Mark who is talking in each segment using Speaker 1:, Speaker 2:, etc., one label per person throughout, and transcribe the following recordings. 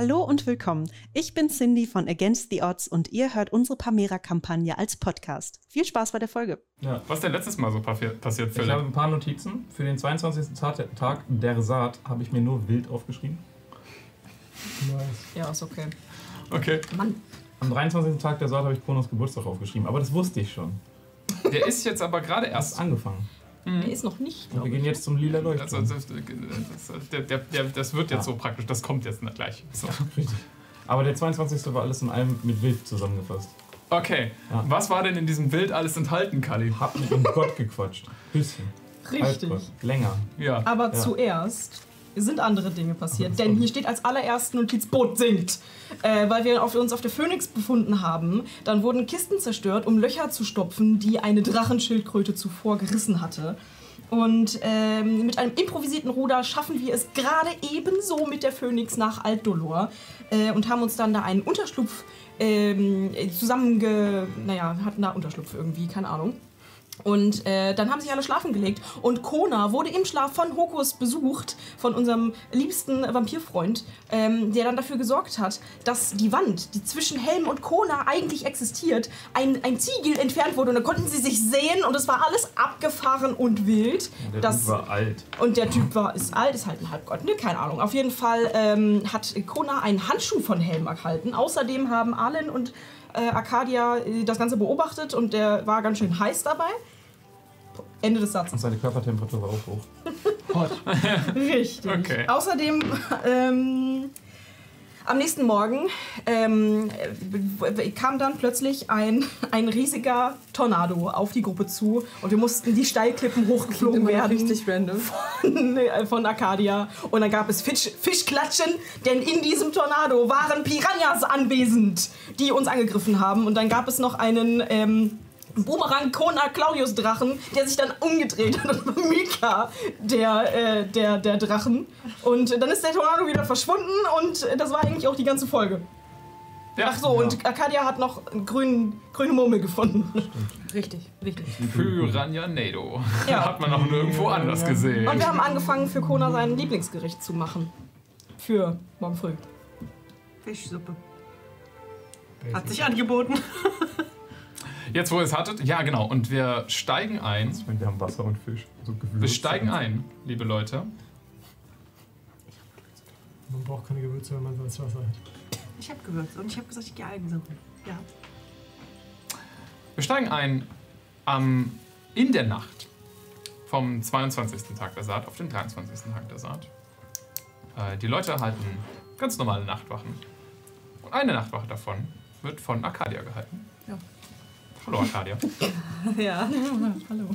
Speaker 1: Hallo und willkommen. Ich bin Cindy von Against the Odds und ihr hört unsere Pamera-Kampagne als Podcast. Viel Spaß bei der Folge.
Speaker 2: Ja. Was ist denn letztes Mal so passiert,
Speaker 3: Philipp? Ich habe ein paar Notizen. Für den 22. Tag der Saat habe ich mir nur wild aufgeschrieben.
Speaker 4: Nice. Ja, ist okay.
Speaker 2: Okay.
Speaker 3: Mann. Am 23. Tag der Saat habe ich Kronos Geburtstag aufgeschrieben, aber das wusste ich schon.
Speaker 2: Der ist jetzt aber gerade erst
Speaker 3: angefangen.
Speaker 4: Mhm. Der ist noch nicht.
Speaker 3: Wir gehen jetzt zum lila Leuchtturm.
Speaker 2: Das, das, das, das, das wird jetzt ja. so praktisch, das kommt jetzt gleich. So.
Speaker 3: Richtig. Aber der 22. war alles in allem mit Wild zusammengefasst.
Speaker 2: Okay. Ja. Was war denn in diesem Wild alles enthalten, Kali?
Speaker 3: Hab mit dem Gott gequatscht. Bisschen.
Speaker 4: Richtig.
Speaker 3: Länger.
Speaker 4: Ja. Aber ja. zuerst sind andere Dinge passiert. Denn hier steht als allererste Notiz, Boot sinkt. Äh, weil wir auf, uns auf der Phoenix befunden haben. Dann wurden Kisten zerstört, um Löcher zu stopfen, die eine Drachenschildkröte zuvor gerissen hatte. Und ähm, mit einem improvisierten Ruder schaffen wir es gerade ebenso mit der Phoenix nach Altdolor äh, und haben uns dann da einen Unterschlupf ähm, zusammenge... Naja, hatten da Unterschlupf irgendwie, keine Ahnung. Und äh, dann haben sich alle schlafen gelegt. Und Kona wurde im Schlaf von Hokus besucht, von unserem liebsten Vampirfreund, ähm, der dann dafür gesorgt hat, dass die Wand, die zwischen Helm und Kona eigentlich existiert, ein, ein Ziegel entfernt wurde. Und da konnten sie sich sehen und es war alles abgefahren und wild.
Speaker 3: Der das, Typ war alt.
Speaker 4: Und der Typ war, ist alt, ist halt ein Halbgott, ne? Keine Ahnung. Auf jeden Fall ähm, hat Kona einen Handschuh von Helm erhalten. Außerdem haben Allen und äh, Arcadia äh, das Ganze beobachtet und der war ganz schön heiß dabei. Ende des Satzes.
Speaker 3: Und seine Körpertemperatur war auch hoch.
Speaker 4: Hot. Richtig. Okay. Außerdem ähm, am nächsten Morgen ähm, kam dann plötzlich ein, ein riesiger Tornado auf die Gruppe zu und wir mussten die Steilklippen hochgeflogen werden.
Speaker 1: Richtig random.
Speaker 4: Von, äh, von Arcadia. Und dann gab es Fisch, Fischklatschen, denn in diesem Tornado waren Piranhas anwesend, die uns angegriffen haben. Und dann gab es noch einen. Ähm, Boomerang Kona Claudius Drachen, der sich dann umgedreht hat. War Mika, der, äh, der, der Drachen. Und dann ist der Tornado wieder verschwunden und das war eigentlich auch die ganze Folge. Ja. Ach so, ja. und Arcadia hat noch einen grünen, grüne Murmel gefunden.
Speaker 1: Stimmt. Richtig, richtig.
Speaker 2: Piranha Nado. Ja. Hat man auch nirgendwo anders gesehen.
Speaker 4: Und wir haben angefangen, für Kona sein Lieblingsgericht zu machen. Für morgen früh.
Speaker 1: Fischsuppe. Hat sich angeboten.
Speaker 2: Jetzt, wo ihr es hattet, ja genau. Und wir steigen ein.
Speaker 3: Wir haben Wasser und Fisch.
Speaker 2: So wir steigen ein, liebe Leute.
Speaker 5: Man braucht keine Gewürze, wenn man das Wasser hat.
Speaker 1: Ich habe Gewürze und ich habe gesagt, ich gehe Algen suchen. Ja.
Speaker 2: Wir steigen ein am, in der Nacht vom 22. Tag der Saat auf den 23. Tag der Saat. Äh, die Leute halten ganz normale Nachtwachen. Und eine Nachtwache davon wird von Arcadia gehalten. Ja. Hallo Arcadia.
Speaker 4: ja, hallo.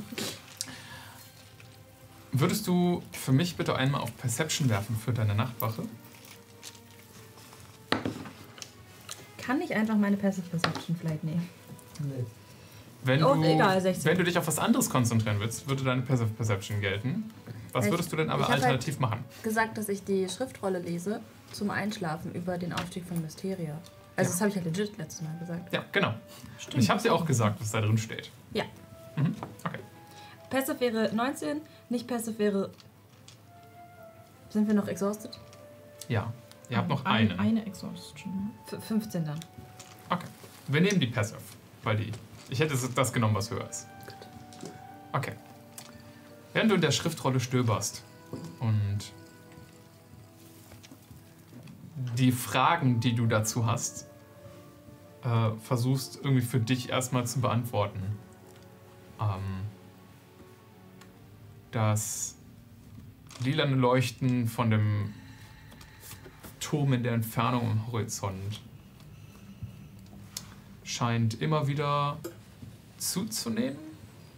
Speaker 2: Würdest du für mich bitte einmal auf Perception werfen für deine Nachtwache?
Speaker 1: Kann ich einfach meine Passive Perception vielleicht nehmen?
Speaker 2: Nee. Wenn oh, du, egal, 16. wenn du dich auf was anderes konzentrieren willst, würde deine Passive Perception gelten. Was würdest du denn aber alternativ halt machen?
Speaker 1: gesagt, dass ich die Schriftrolle lese zum Einschlafen über den Aufstieg von Mysteria. Also, ja. das habe ich ja legit letztes Mal gesagt.
Speaker 2: Ja, genau. Stimmt. Ich habe dir auch gesagt, was da drin steht.
Speaker 1: Ja.
Speaker 2: Mhm. Okay.
Speaker 1: Passive wäre 19, nicht Passive wäre. Sind wir noch exhausted?
Speaker 2: Ja. Ihr habt noch eine.
Speaker 4: Eine Exhaustion.
Speaker 1: F 15 dann.
Speaker 2: Okay. Wir nehmen die Passive, weil die. Ich hätte das genommen, was höher ist. Okay. Während du in der Schriftrolle stöberst und die Fragen, die du dazu hast, äh, versuchst irgendwie für dich erstmal zu beantworten. Ähm, das lilane Leuchten von dem Turm in der Entfernung am Horizont scheint immer wieder zuzunehmen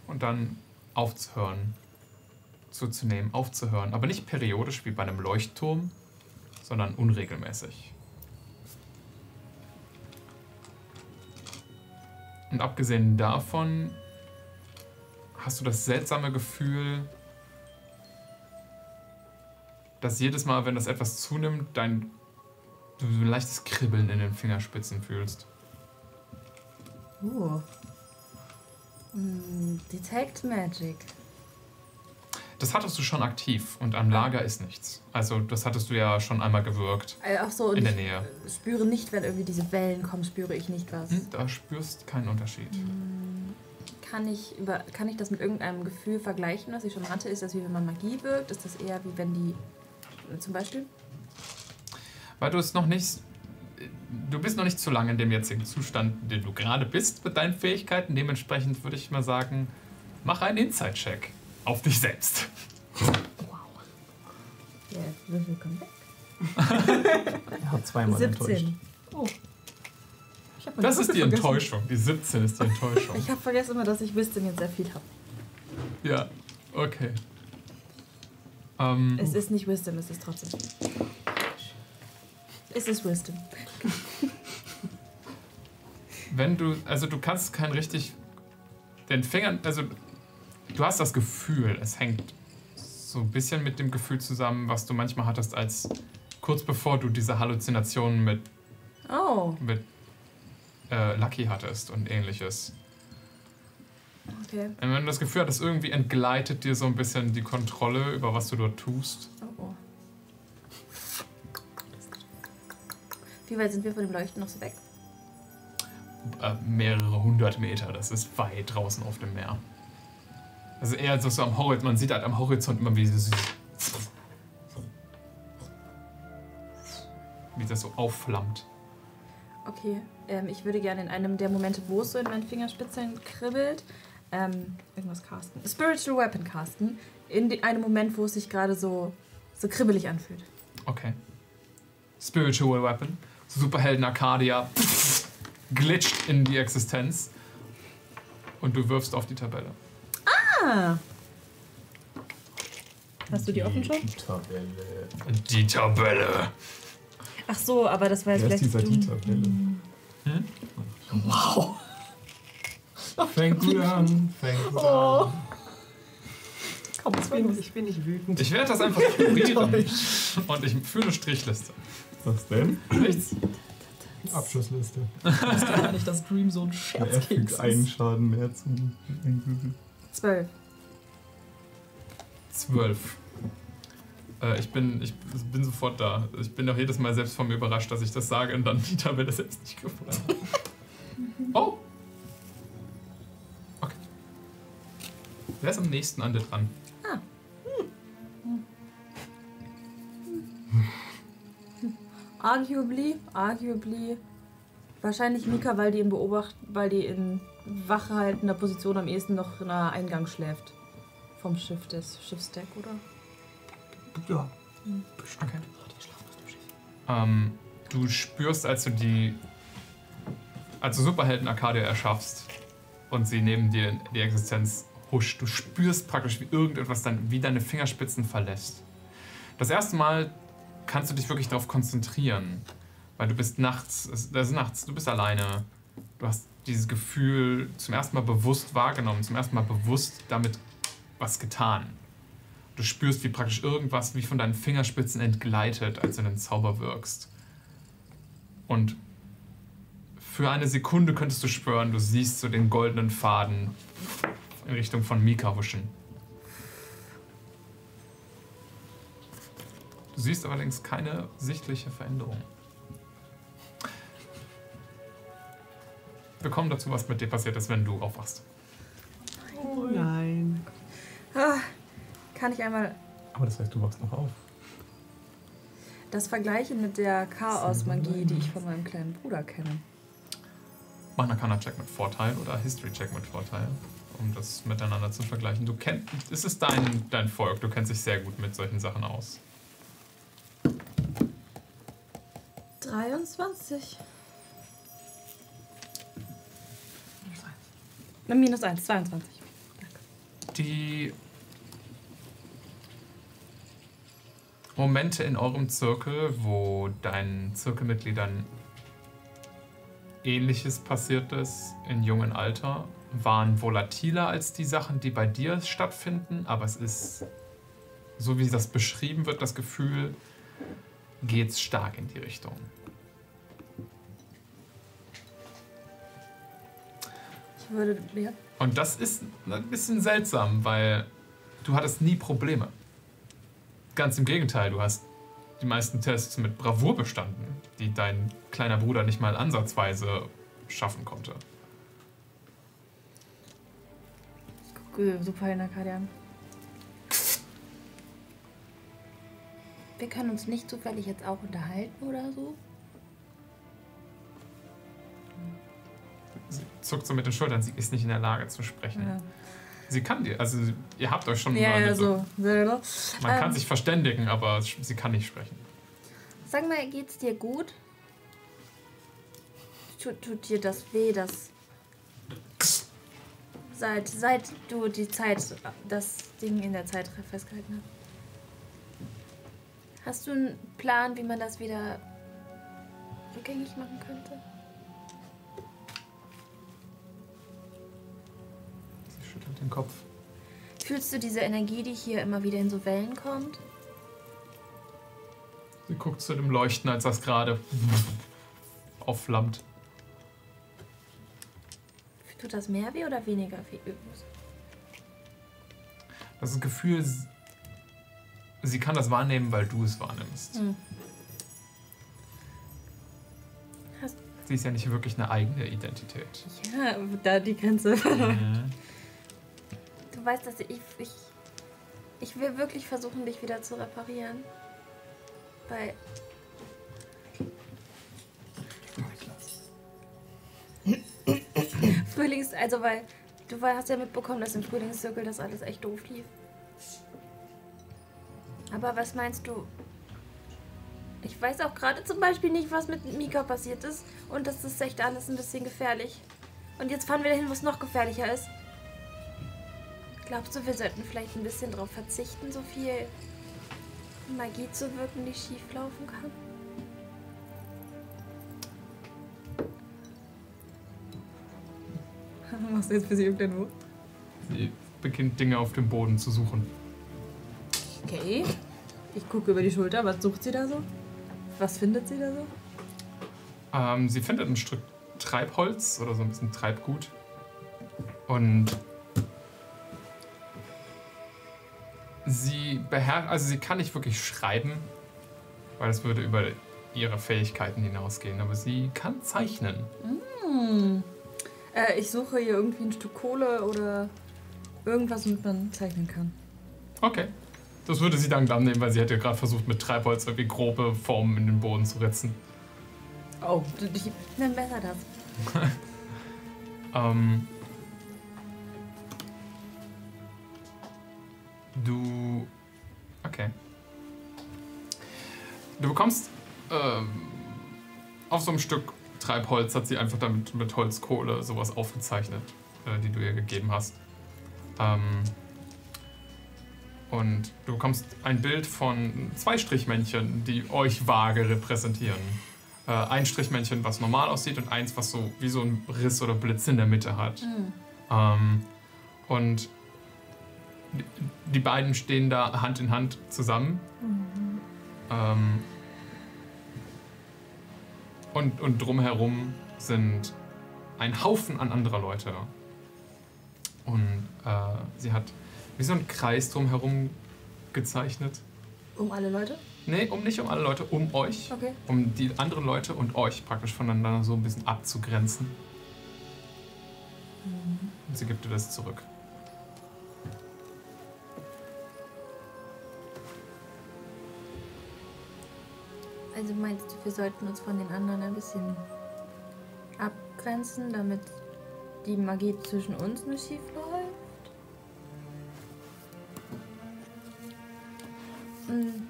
Speaker 2: und dann aufzuhören. Zuzunehmen, aufzuhören. Aber nicht periodisch wie bei einem Leuchtturm, sondern unregelmäßig. Und abgesehen davon hast du das seltsame Gefühl, dass jedes Mal, wenn das etwas zunimmt, dein du ein leichtes Kribbeln in den Fingerspitzen fühlst.
Speaker 1: Uh. Mm, Detect Magic.
Speaker 2: Das hattest du schon aktiv und am Lager ist nichts. Also das hattest du ja schon einmal gewirkt.
Speaker 6: Äh, Ach so,
Speaker 2: In der
Speaker 6: ich
Speaker 2: Nähe.
Speaker 6: äh, spüre nicht, wenn irgendwie diese Wellen kommen, spüre ich nicht was.
Speaker 2: Hm, Da spürst keinen Unterschied.
Speaker 6: Kann ich, über, kann ich das mit irgendeinem Gefühl vergleichen, was ich schon hatte? Ist das wie wenn man Magie wirkt? Ist das eher wie wenn die. äh, Zum Beispiel?
Speaker 2: Weil du es noch nicht. Du bist noch nicht zu lange in dem jetzigen Zustand, in dem du gerade bist mit deinen Fähigkeiten. Dementsprechend würde ich mal sagen, mach einen Inside-Check auf dich selbst.
Speaker 6: Der Würfel kommt weg.
Speaker 3: Er hat zweimal enttäuscht.
Speaker 6: 17.
Speaker 4: Ich hab meinen
Speaker 2: Das ist die
Speaker 4: vergessen.
Speaker 2: Enttäuschung. Die 17 ist die Enttäuschung.
Speaker 6: Ich habe vergessen immer, dass ich Wisdom jetzt sehr viel habe.
Speaker 2: Ja, okay. Ähm,
Speaker 6: Es ist nicht Wisdom, es ist trotzdem. Es ist Wisdom.
Speaker 2: wenn du, also du kannst kein richtig den Fingern, also du hast das Gefühl, es hängt so ein bisschen mit dem Gefühl zusammen, was du manchmal hattest, als kurz bevor du diese Halluzinationen mit,
Speaker 6: Oh,
Speaker 2: mit äh, Lucky hattest und ähnliches.
Speaker 6: okay.
Speaker 2: Und wenn du das Gefühl hattest, irgendwie entgleitet dir so ein bisschen die Kontrolle über was du dort tust.
Speaker 6: Oh, oh. Wie weit sind wir von dem Leuchten noch so weg?
Speaker 2: Äh, mehrere hundert Meter, das ist weit draußen auf dem Meer. Also eher so, so am Horizont, man sieht halt am Horizont immer wie so, wie das so aufflammt.
Speaker 6: Okay, ähm, ich würde gerne in einem der Momente, wo es so in meinen Fingerspitzeln kribbelt, ähm, irgendwas casten. Spiritual Weapon casten. In die, einem Moment, wo es sich gerade so, so kribbelig anfühlt.
Speaker 2: Okay. Spiritual Weapon. Superhelden Arcadia glitscht in die Existenz. Und du wirfst auf die Tabelle.
Speaker 6: Ah! Hast du die offen schon?
Speaker 3: Tabelle.
Speaker 2: Die Tabelle.
Speaker 6: Ach so, aber das war jetzt
Speaker 3: ist
Speaker 6: vielleicht.
Speaker 3: dieser die Tabelle?
Speaker 5: Fängt gut an. Fängt gut
Speaker 4: Oh.
Speaker 5: an.
Speaker 4: Komm,
Speaker 5: Ich bin, ich bin nicht wütend.
Speaker 2: Ich werde das einfach ignorieren. Und ich führe eine Strichliste.
Speaker 3: Was denn?
Speaker 2: Nichts.
Speaker 5: Abschussliste.
Speaker 4: Ich gar nicht, dass Dream so ein
Speaker 3: Er
Speaker 4: Scherzkeks
Speaker 3: fügt einen
Speaker 4: ist.
Speaker 3: Schaden mehr zu.
Speaker 6: Zwölf.
Speaker 2: Zwölf. Äh, ich, bin, ich bin sofort da. Ich bin auch jedes Mal selbst von mir überrascht, dass ich das sage und dann die Tabelle selbst nicht gefunden habe. Oh! Okay. Wer ist am nächsten an dir dran?
Speaker 6: Arguably, arguably. Wahrscheinlich Mika, weil die in Beobacht, weil die in wachhaltender Position am ehesten noch in einer Eingang schläft. Vom Schiff des Schiffsdeck, oder?
Speaker 5: Ja.
Speaker 2: Okay. Ähm, du spürst, als du die. Als du Superhelden Arcadia erschaffst und sie neben dir in die Existenz huscht, du spürst praktisch, wie irgendetwas dann wie deine Fingerspitzen verlässt. Das erste Mal kannst du dich wirklich darauf konzentrieren, weil du bist nachts, es- das ist nachts, du bist alleine. Du hast dieses Gefühl zum ersten Mal bewusst wahrgenommen, zum ersten Mal bewusst damit was getan. Du spürst, wie praktisch irgendwas wie von deinen Fingerspitzen entgleitet, als du den Zauber wirkst. Und für eine Sekunde könntest du schwören, du siehst so den goldenen Faden in Richtung von Mika huschen. Du siehst allerdings keine sichtliche Veränderung. Wir kommen dazu, was mit dir passiert ist, wenn du aufwachst.
Speaker 1: Nein.
Speaker 6: Ah, kann ich einmal
Speaker 3: Aber das heißt, du wachst noch auf.
Speaker 6: das vergleichen mit der Chaos-Magie, die ich von meinem kleinen Bruder kenne?
Speaker 2: Mach einen Arcana-Check mit Vorteil oder History-Check mit Vorteil, um das miteinander zu vergleichen. Du kennst, es ist dein, dein Volk, du kennst dich sehr gut mit solchen Sachen aus.
Speaker 6: 23. minus 1, 22.
Speaker 2: Die Momente in eurem Zirkel, wo deinen Zirkelmitgliedern ähnliches passiert ist in jungen Alter, waren volatiler als die Sachen, die bei dir stattfinden, aber es ist, so wie das beschrieben wird, das Gefühl, geht's stark in die Richtung.
Speaker 6: Würde. Ja.
Speaker 2: Und das ist ein bisschen seltsam, weil du hattest nie Probleme. Ganz im Gegenteil, du hast die meisten Tests mit Bravour bestanden, die dein kleiner Bruder nicht mal ansatzweise schaffen konnte.
Speaker 6: Gucke super in der an. Wir können uns nicht zufällig jetzt auch unterhalten oder so?
Speaker 2: Sie zuckt so mit den Schultern, sie ist nicht in der Lage zu sprechen.
Speaker 6: Ja,
Speaker 2: Sie kann dir, also ihr habt euch schon
Speaker 6: ja,
Speaker 2: mal
Speaker 6: ja so.
Speaker 2: Man kann
Speaker 6: Ähm.
Speaker 2: sich verständigen, aber sie kann nicht sprechen.
Speaker 6: Sag mal, geht's dir gut? Tut, tut dir das weh, dass. Seit, seit du die Zeit, das Ding in der Zeit festgehalten hast? Hast du einen Plan, wie man das wieder rückgängig machen könnte?
Speaker 2: Den Kopf.
Speaker 6: Fühlst du diese Energie, die hier immer wieder in so Wellen kommt?
Speaker 2: Sie guckt zu dem Leuchten, als das gerade aufflammt.
Speaker 6: Tut das mehr weh oder weniger weh?
Speaker 2: Das ist Gefühl, sie kann das wahrnehmen, weil du es wahrnimmst.
Speaker 6: Hm.
Speaker 2: Sie ist ja nicht wirklich eine eigene Identität.
Speaker 6: Ja, da die Grenze.
Speaker 2: Mhm.
Speaker 6: Weißt, dass ich, ich. Ich will wirklich versuchen, dich wieder zu reparieren. Weil. Frühlings. Also, weil. Du hast ja mitbekommen, dass im Frühlingszirkel das alles echt doof lief. Aber was meinst du? Ich weiß auch gerade zum Beispiel nicht, was mit Mika passiert ist. Und das ist echt alles ein bisschen gefährlich. Und jetzt fahren wir dahin, wo es noch gefährlicher ist. Glaubst du, wir sollten vielleicht ein bisschen darauf verzichten, so viel Magie zu wirken, die schief laufen kann? Machst du jetzt für sie irgendein
Speaker 2: Sie beginnt Dinge auf dem Boden zu suchen.
Speaker 6: Okay. Ich gucke über die Schulter. Was sucht sie da so? Was findet sie da so?
Speaker 2: Ähm, sie findet ein Stück Treibholz oder so ein bisschen Treibgut. Und sie beherrscht, also sie kann nicht wirklich schreiben, weil das würde über ihre Fähigkeiten hinausgehen, aber sie kann zeichnen.
Speaker 6: Hm. Äh, ich suche hier irgendwie ein Stück Kohle oder irgendwas, womit man zeichnen kann.
Speaker 2: Okay. Das würde sie dann dann nehmen, weil sie hätte gerade versucht, mit Treibholz irgendwie grobe Formen in den Boden zu ritzen.
Speaker 6: Oh, ich nimm besser das.
Speaker 2: Ähm, du. Okay. Du bekommst ähm, auf so einem Stück Treibholz hat sie einfach damit mit Holzkohle sowas aufgezeichnet, äh, die du ihr gegeben hast. Ähm, und du bekommst ein Bild von zwei Strichmännchen, die euch vage repräsentieren. Äh, ein Strichmännchen, was normal aussieht und eins, was so wie so ein Riss oder Blitz in der Mitte hat.
Speaker 6: Hm.
Speaker 2: Ähm, und die, beiden stehen da Hand in Hand zusammen. Ähm, und, und drumherum sind ein Haufen an anderer Leute. Und äh, sie hat wie so einen Kreis drumherum gezeichnet.
Speaker 6: Um alle Leute?
Speaker 2: Nee, um nicht um alle Leute, um euch.
Speaker 6: Okay.
Speaker 2: Um die anderen Leute und euch praktisch voneinander so ein bisschen abzugrenzen. Und sie gibt dir das zurück.
Speaker 6: Also meinst du, wir sollten uns von den anderen ein bisschen abgrenzen, damit die Magie zwischen uns nicht schief läuft? Hm.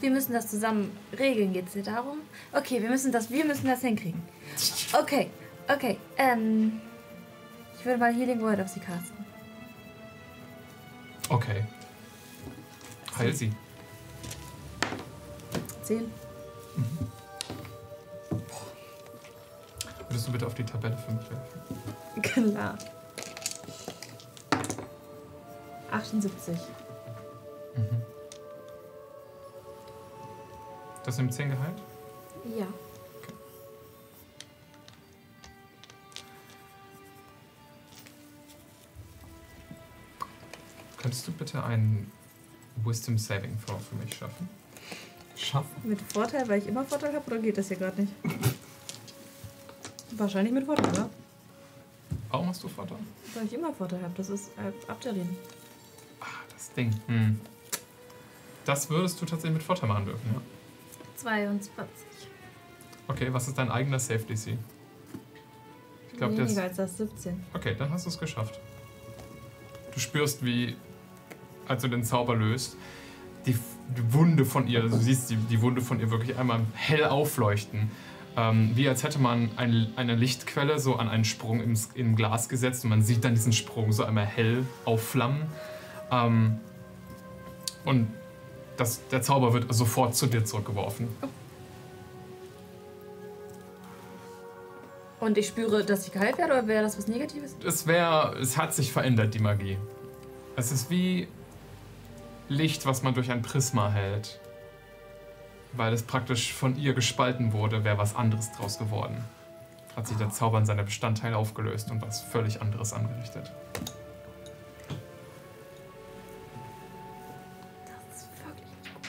Speaker 6: Wir müssen das zusammen regeln, geht's dir darum? Okay, wir müssen das, wir müssen das hinkriegen. Okay, okay, ähm. Ich würde mal Healing Word auf sie casten.
Speaker 2: Okay. Heil sie.
Speaker 6: Zehn.
Speaker 2: Würdest du bitte auf die Tabelle für mich werfen?
Speaker 6: Klar. 78.
Speaker 2: Das im 10 Gehalt?
Speaker 6: Ja.
Speaker 2: Könntest du bitte einen Wisdom Saving Throw für mich schaffen?
Speaker 3: Schaffen.
Speaker 6: Mit Vorteil, weil ich immer Vorteil habe, oder geht das hier gerade nicht? Wahrscheinlich mit Vorteil, ja.
Speaker 2: Warum hast du Vorteil?
Speaker 6: Weil ich immer Vorteil habe. Das ist äh, Abderin.
Speaker 2: Ah, das Ding. Hm. Das würdest du tatsächlich mit Vorteil machen dürfen, ja?
Speaker 6: 22.
Speaker 2: Okay, was ist dein eigener Safe DC? Ich glaube, das.
Speaker 6: Weniger als das 17.
Speaker 2: Okay, dann hast du es geschafft. Du spürst, wie, als du den Zauber löst, die Wunde von ihr, du siehst die, die Wunde von ihr wirklich einmal hell aufleuchten. Ähm, wie als hätte man ein, eine Lichtquelle so an einen Sprung im, im Glas gesetzt und man sieht dann diesen Sprung so einmal hell aufflammen. Ähm, und das, der Zauber wird sofort zu dir zurückgeworfen.
Speaker 6: Und ich spüre, dass ich geheilt werde, oder wäre das was Negatives?
Speaker 2: es wäre, es hat sich verändert, die Magie. Es ist wie Licht, was man durch ein Prisma hält. Weil es praktisch von ihr gespalten wurde, wäre was anderes draus geworden. Hat sich der Zauber in seine Bestandteile aufgelöst und was völlig anderes angerichtet.
Speaker 6: Das ist wirklich nicht gut.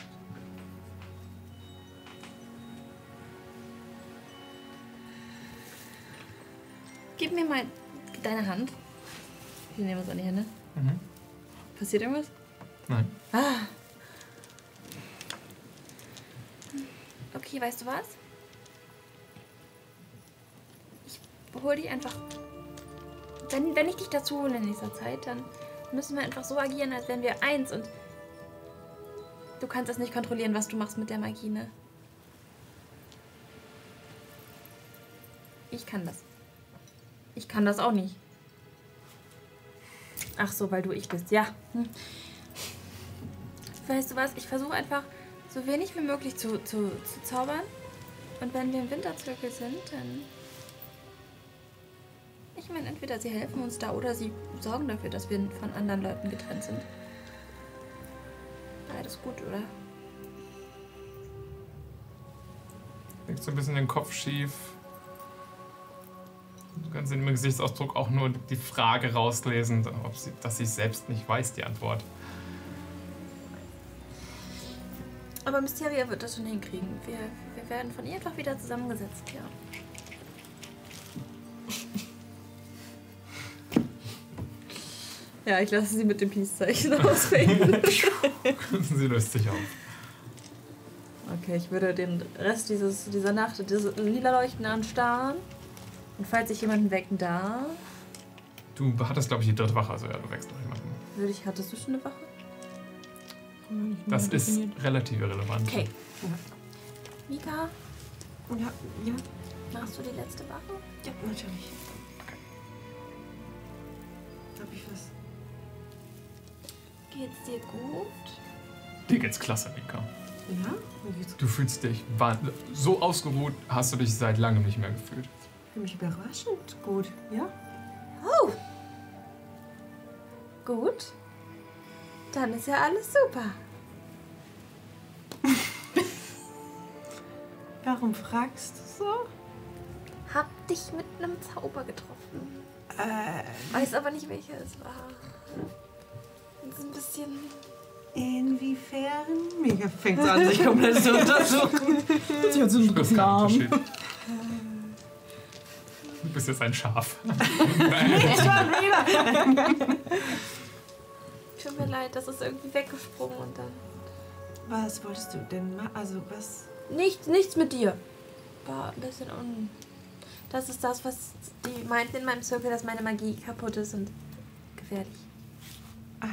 Speaker 6: Gib mir mal deine Hand. Wir nehmen uns an die Hände.
Speaker 2: Mhm.
Speaker 6: Passiert irgendwas?
Speaker 2: Nein.
Speaker 6: Ah. Okay, weißt du was? Ich hol dich einfach. Wenn, wenn ich dich dazu hole in nächster Zeit, dann müssen wir einfach so agieren, als wären wir eins und du kannst es nicht kontrollieren, was du machst mit der Magie, ne? Ich kann das. Ich kann das auch nicht. Ach so, weil du ich bist, ja. Hm. Weißt du was? Ich versuche einfach so wenig wie möglich zu, zu, zu zaubern. Und wenn wir im Winterzirkel sind, dann. Ich meine, entweder sie helfen uns da oder sie sorgen dafür, dass wir von anderen Leuten getrennt sind. Beides gut, oder?
Speaker 2: Legst so ein bisschen den Kopf schief. Du kannst in ihrem Gesichtsausdruck auch nur die Frage rauslesen, ob sie, dass sie selbst nicht weiß, die Antwort.
Speaker 6: Aber Mysteria wird das schon hinkriegen. Wir, wir werden von ihr einfach wieder zusammengesetzt, ja. Ja, ich lasse sie mit dem Peace-Zeichen ausfängen.
Speaker 2: sie löst sich auf.
Speaker 6: Okay, ich würde den Rest dieses, dieser Nacht, diese lila Leuchten anstarren. Und falls ich jemanden wecken darf,
Speaker 2: Du hattest, glaube ich, die dritte Wache, also ja, du wächst noch jemanden.
Speaker 6: würde ich, hattest du schon eine Wache?
Speaker 2: Das ist relativ irrelevant.
Speaker 6: Okay. Mika,
Speaker 5: Ja, ja,
Speaker 6: machst du die letzte Wache?
Speaker 5: ja, natürlich. Hab ich was?
Speaker 6: Geht's dir gut?
Speaker 2: Dir geht's klasse, Mika.
Speaker 5: Ja? Mir geht's
Speaker 2: Du fühlst dich so ausgeruht, hast du dich seit langem nicht mehr gefühlt.
Speaker 5: für mich überraschend gut. Ja?
Speaker 6: Gut. Dann ist ja alles super.
Speaker 5: Warum fragst du so?
Speaker 6: Hab dich mit einem Zauber getroffen.
Speaker 5: Äh,
Speaker 6: Weiß aber nicht, welcher es war. Das ist ein bisschen.
Speaker 5: inwiefern? Mega fängt an, sich komplett zu untersuchen.
Speaker 4: Sie hat so einen
Speaker 2: Das ist kein
Speaker 4: Namen.
Speaker 2: Du bist jetzt ein Schaf.
Speaker 6: Tut mir leid, das ist irgendwie weggesprungen und dann.
Speaker 5: Was wolltest du denn machen? Also, was?
Speaker 6: Nichts, nichts mit dir. War ein bisschen un. Das ist das, was die meinten in meinem Zirkel, dass meine Magie kaputt ist und gefährlich.
Speaker 5: Ah,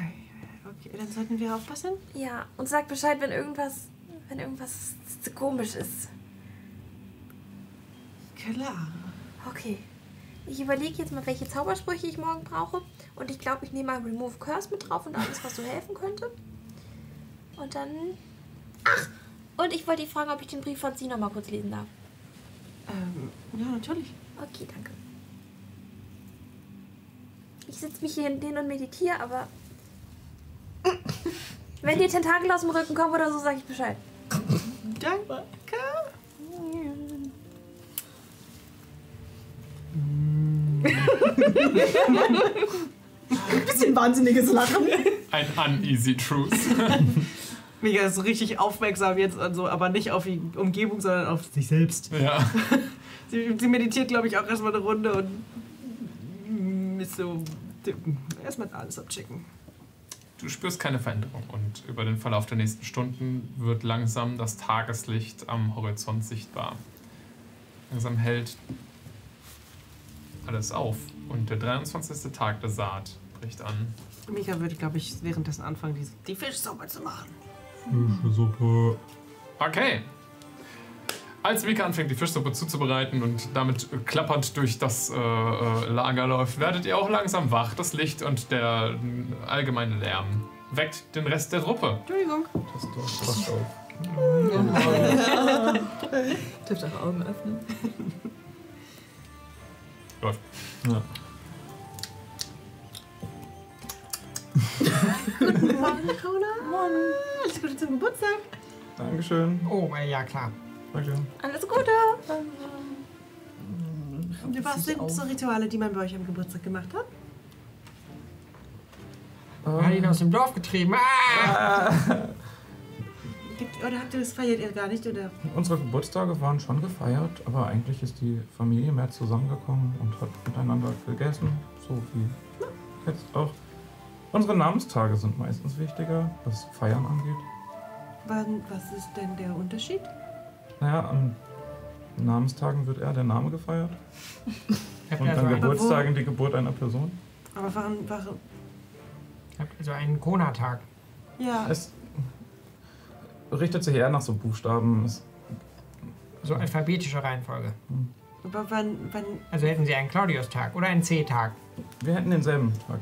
Speaker 5: okay, dann sollten wir aufpassen.
Speaker 6: Ja, und sag Bescheid, wenn irgendwas. wenn irgendwas komisch ist.
Speaker 5: Klar.
Speaker 6: Okay. Ich überlege jetzt mal, welche Zaubersprüche ich morgen brauche. Und ich glaube, ich nehme mal Remove Curse mit drauf und alles, was so helfen könnte. Und dann. Ach! Und ich wollte dich fragen, ob ich den Brief von Sie noch mal kurz lesen darf.
Speaker 5: Ähm, ja, natürlich.
Speaker 6: Okay, danke. Ich sitze mich hier hin und meditiere, aber. Wenn dir Tentakel aus dem Rücken kommen oder so, sage ich Bescheid.
Speaker 5: Danke.
Speaker 4: Bisschen wahnsinniges Lachen.
Speaker 2: Ein uneasy truth.
Speaker 5: Mega ist so richtig aufmerksam jetzt, also, aber nicht auf die Umgebung, sondern auf sich selbst.
Speaker 2: Ja.
Speaker 5: Sie, sie meditiert, glaube ich, auch erstmal eine Runde und ist so. Erstmal alles abchecken.
Speaker 2: Du spürst keine Veränderung und über den Verlauf der nächsten Stunden wird langsam das Tageslicht am Horizont sichtbar. Langsam hält alles auf und der 23. Tag der Saat bricht an.
Speaker 5: Mika würde, glaube ich, währenddessen anfangen, die, die Fischsuppe zu machen.
Speaker 3: Suppe.
Speaker 2: Okay. Als Mika anfängt, die Fischsuppe zuzubereiten und damit klappernd durch das äh, äh, Lager läuft, werdet ihr auch langsam wach. Das Licht und der allgemeine Lärm weckt den Rest der Truppe.
Speaker 5: Entschuldigung.
Speaker 3: Das doch passt auf.
Speaker 6: Dürft eure Augen öffnen.
Speaker 2: Läuft.
Speaker 3: Ja.
Speaker 5: Morgen, Corona. Alles Gute zum Geburtstag.
Speaker 3: Dankeschön.
Speaker 7: Oh, äh, ja klar.
Speaker 3: Danke.
Speaker 6: Alles Gute!
Speaker 5: Und was sind so Rituale, die man bei euch am Geburtstag gemacht hat?
Speaker 7: Hat ihn aus dem Dorf getrieben. Ah!
Speaker 5: Gibt, oder habt ihr das feiert ihr gar nicht? Oder?
Speaker 3: Unsere Geburtstage waren schon gefeiert, aber eigentlich ist die Familie mehr zusammengekommen und hat miteinander gegessen, so wie jetzt auch. Unsere Namenstage sind meistens wichtiger, was Feiern angeht.
Speaker 5: Wann, was ist denn der Unterschied?
Speaker 3: Naja, an Namenstagen wird eher der Name gefeiert und an
Speaker 7: so einen,
Speaker 3: Geburtstagen die Geburt einer Person.
Speaker 5: Aber warum, warum?
Speaker 7: habt ihr so einen Kona-Tag?
Speaker 5: Ja,
Speaker 3: Es richtet sich eher nach so Buchstaben. Es,
Speaker 7: So alphabetische Reihenfolge.
Speaker 5: aber wann, wann,
Speaker 7: Also hätten sie einen Claudius-Tag oder einen C-Tag.
Speaker 3: wir hätten denselben Tag.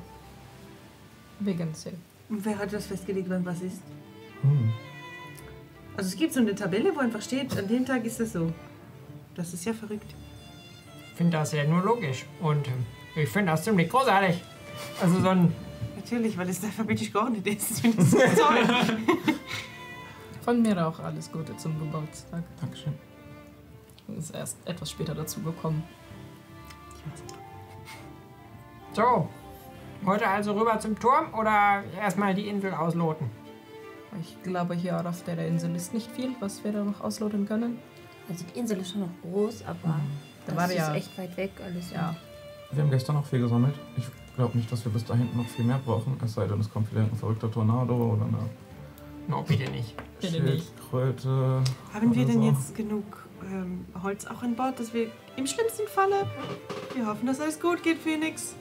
Speaker 4: Wegen C.
Speaker 5: wer hat das festgelegt, wann was ist?
Speaker 3: Hm.
Speaker 5: Also es gibt so eine Tabelle, wo einfach steht, an dem Tag ist das so. Das ist ja verrückt.
Speaker 7: Ich finde das ja nur logisch. Und ähm, ich finde das ziemlich großartig. Also so ein.
Speaker 5: Natürlich, weil es alphabetisch geordnet ist. Ich finde das so toll.
Speaker 4: Von mir auch alles Gute zum Geburtstag.
Speaker 3: Dankeschön.
Speaker 4: Ist erst etwas später dazu gekommen.
Speaker 7: So. Heute also rüber zum Turm oder erstmal die Insel ausloten?
Speaker 4: Ich glaube, hier auf der Insel ist nicht viel, was wir da noch ausloten können.
Speaker 6: Also die Insel ist schon noch groß, aber
Speaker 4: Da
Speaker 6: das
Speaker 4: war
Speaker 6: ist
Speaker 4: ja-
Speaker 6: echt weit weg alles.
Speaker 4: Ja,
Speaker 3: Wir haben gestern noch viel gesammelt. Ich glaube nicht, dass wir bis dahin noch viel mehr brauchen. Es sei denn, es kommt wieder ein verrückter Tornado oder eine
Speaker 7: No, bitte nicht.
Speaker 4: Bitte nicht.
Speaker 3: Schildkröte.
Speaker 5: Haben wir denn
Speaker 3: so.
Speaker 5: jetzt genug ähm, Holz auch an Bord, dass wir im schlimmsten Falle, wir hoffen, dass alles gut geht, Phoenix,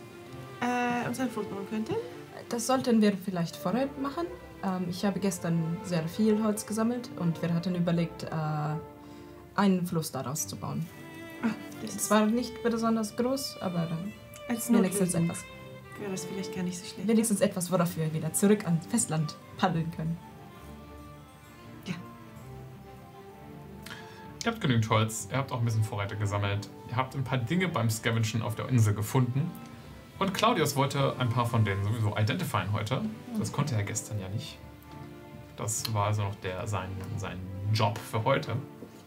Speaker 5: äh, uns ein Foto machen könnten?
Speaker 4: das sollten wir vielleicht vorher machen. Ähm, ich habe gestern sehr viel Holz gesammelt und wir hatten überlegt, äh, einen Fluss daraus zu bauen.
Speaker 5: Ah, das
Speaker 4: Es
Speaker 5: ist
Speaker 4: war nicht besonders groß, aber dann
Speaker 5: als
Speaker 4: wenigstens
Speaker 5: Notlösung
Speaker 4: etwas.
Speaker 5: wäre das vielleicht gar nicht so schlecht.
Speaker 4: Wenigstens etwas, worauf wir wieder zurück ans Festland paddeln können.
Speaker 2: Ihr habt genügend Holz, ihr habt auch ein bisschen Vorräte gesammelt, ihr habt ein paar Dinge beim Scavengen auf der Insel gefunden. Und Claudius wollte ein paar von denen sowieso identifizieren heute. Das konnte er gestern ja nicht. Das war also noch der, sein, sein Job für heute.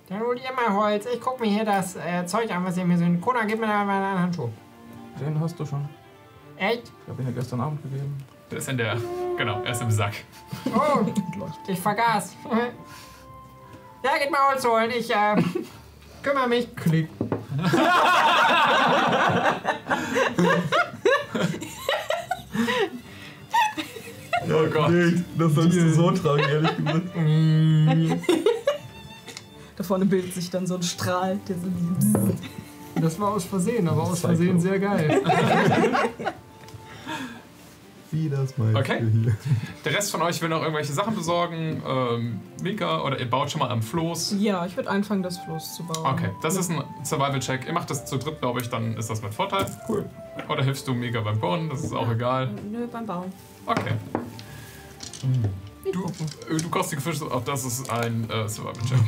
Speaker 7: Dann holt ihr mal Holz. Ich guck mir hier das äh, Zeug an, was ihr mir so in Kona gib mir da mal einen Handschuh.
Speaker 3: Den hast du schon.
Speaker 7: Echt?
Speaker 3: Ich habe ihn ja gestern Abend gegeben.
Speaker 2: Der ist in der. Genau, er ist im Sack.
Speaker 7: Oh, ich vergaß. Ja, geht mal Holz holen. Ich äh, kümmere mich. Klick.
Speaker 2: Oh Gott.
Speaker 3: das sollst du so tragen, ehrlich gesagt.
Speaker 4: Da vorne bildet sich dann so ein Strahl, der so
Speaker 7: Das war aus Versehen, aber aus Versehen sehr geil.
Speaker 3: Wie das meinst
Speaker 2: Okay. Der Rest von euch will noch irgendwelche Sachen besorgen. Ähm, Mika, oder ihr baut schon mal am Floß.
Speaker 4: Ja, ich würde anfangen, das Floß zu bauen.
Speaker 2: Okay, das ist ein Survival-Check. Ihr macht das zu dritt, glaube ich, dann ist das mit Vorteil.
Speaker 3: Cool.
Speaker 2: Oder hilfst du Mega beim Bauen, das ist auch egal.
Speaker 6: Nö, beim Bauen.
Speaker 2: Okay. Du, äh, du kochst die Fische, auch das ist ein äh, Survival-Check.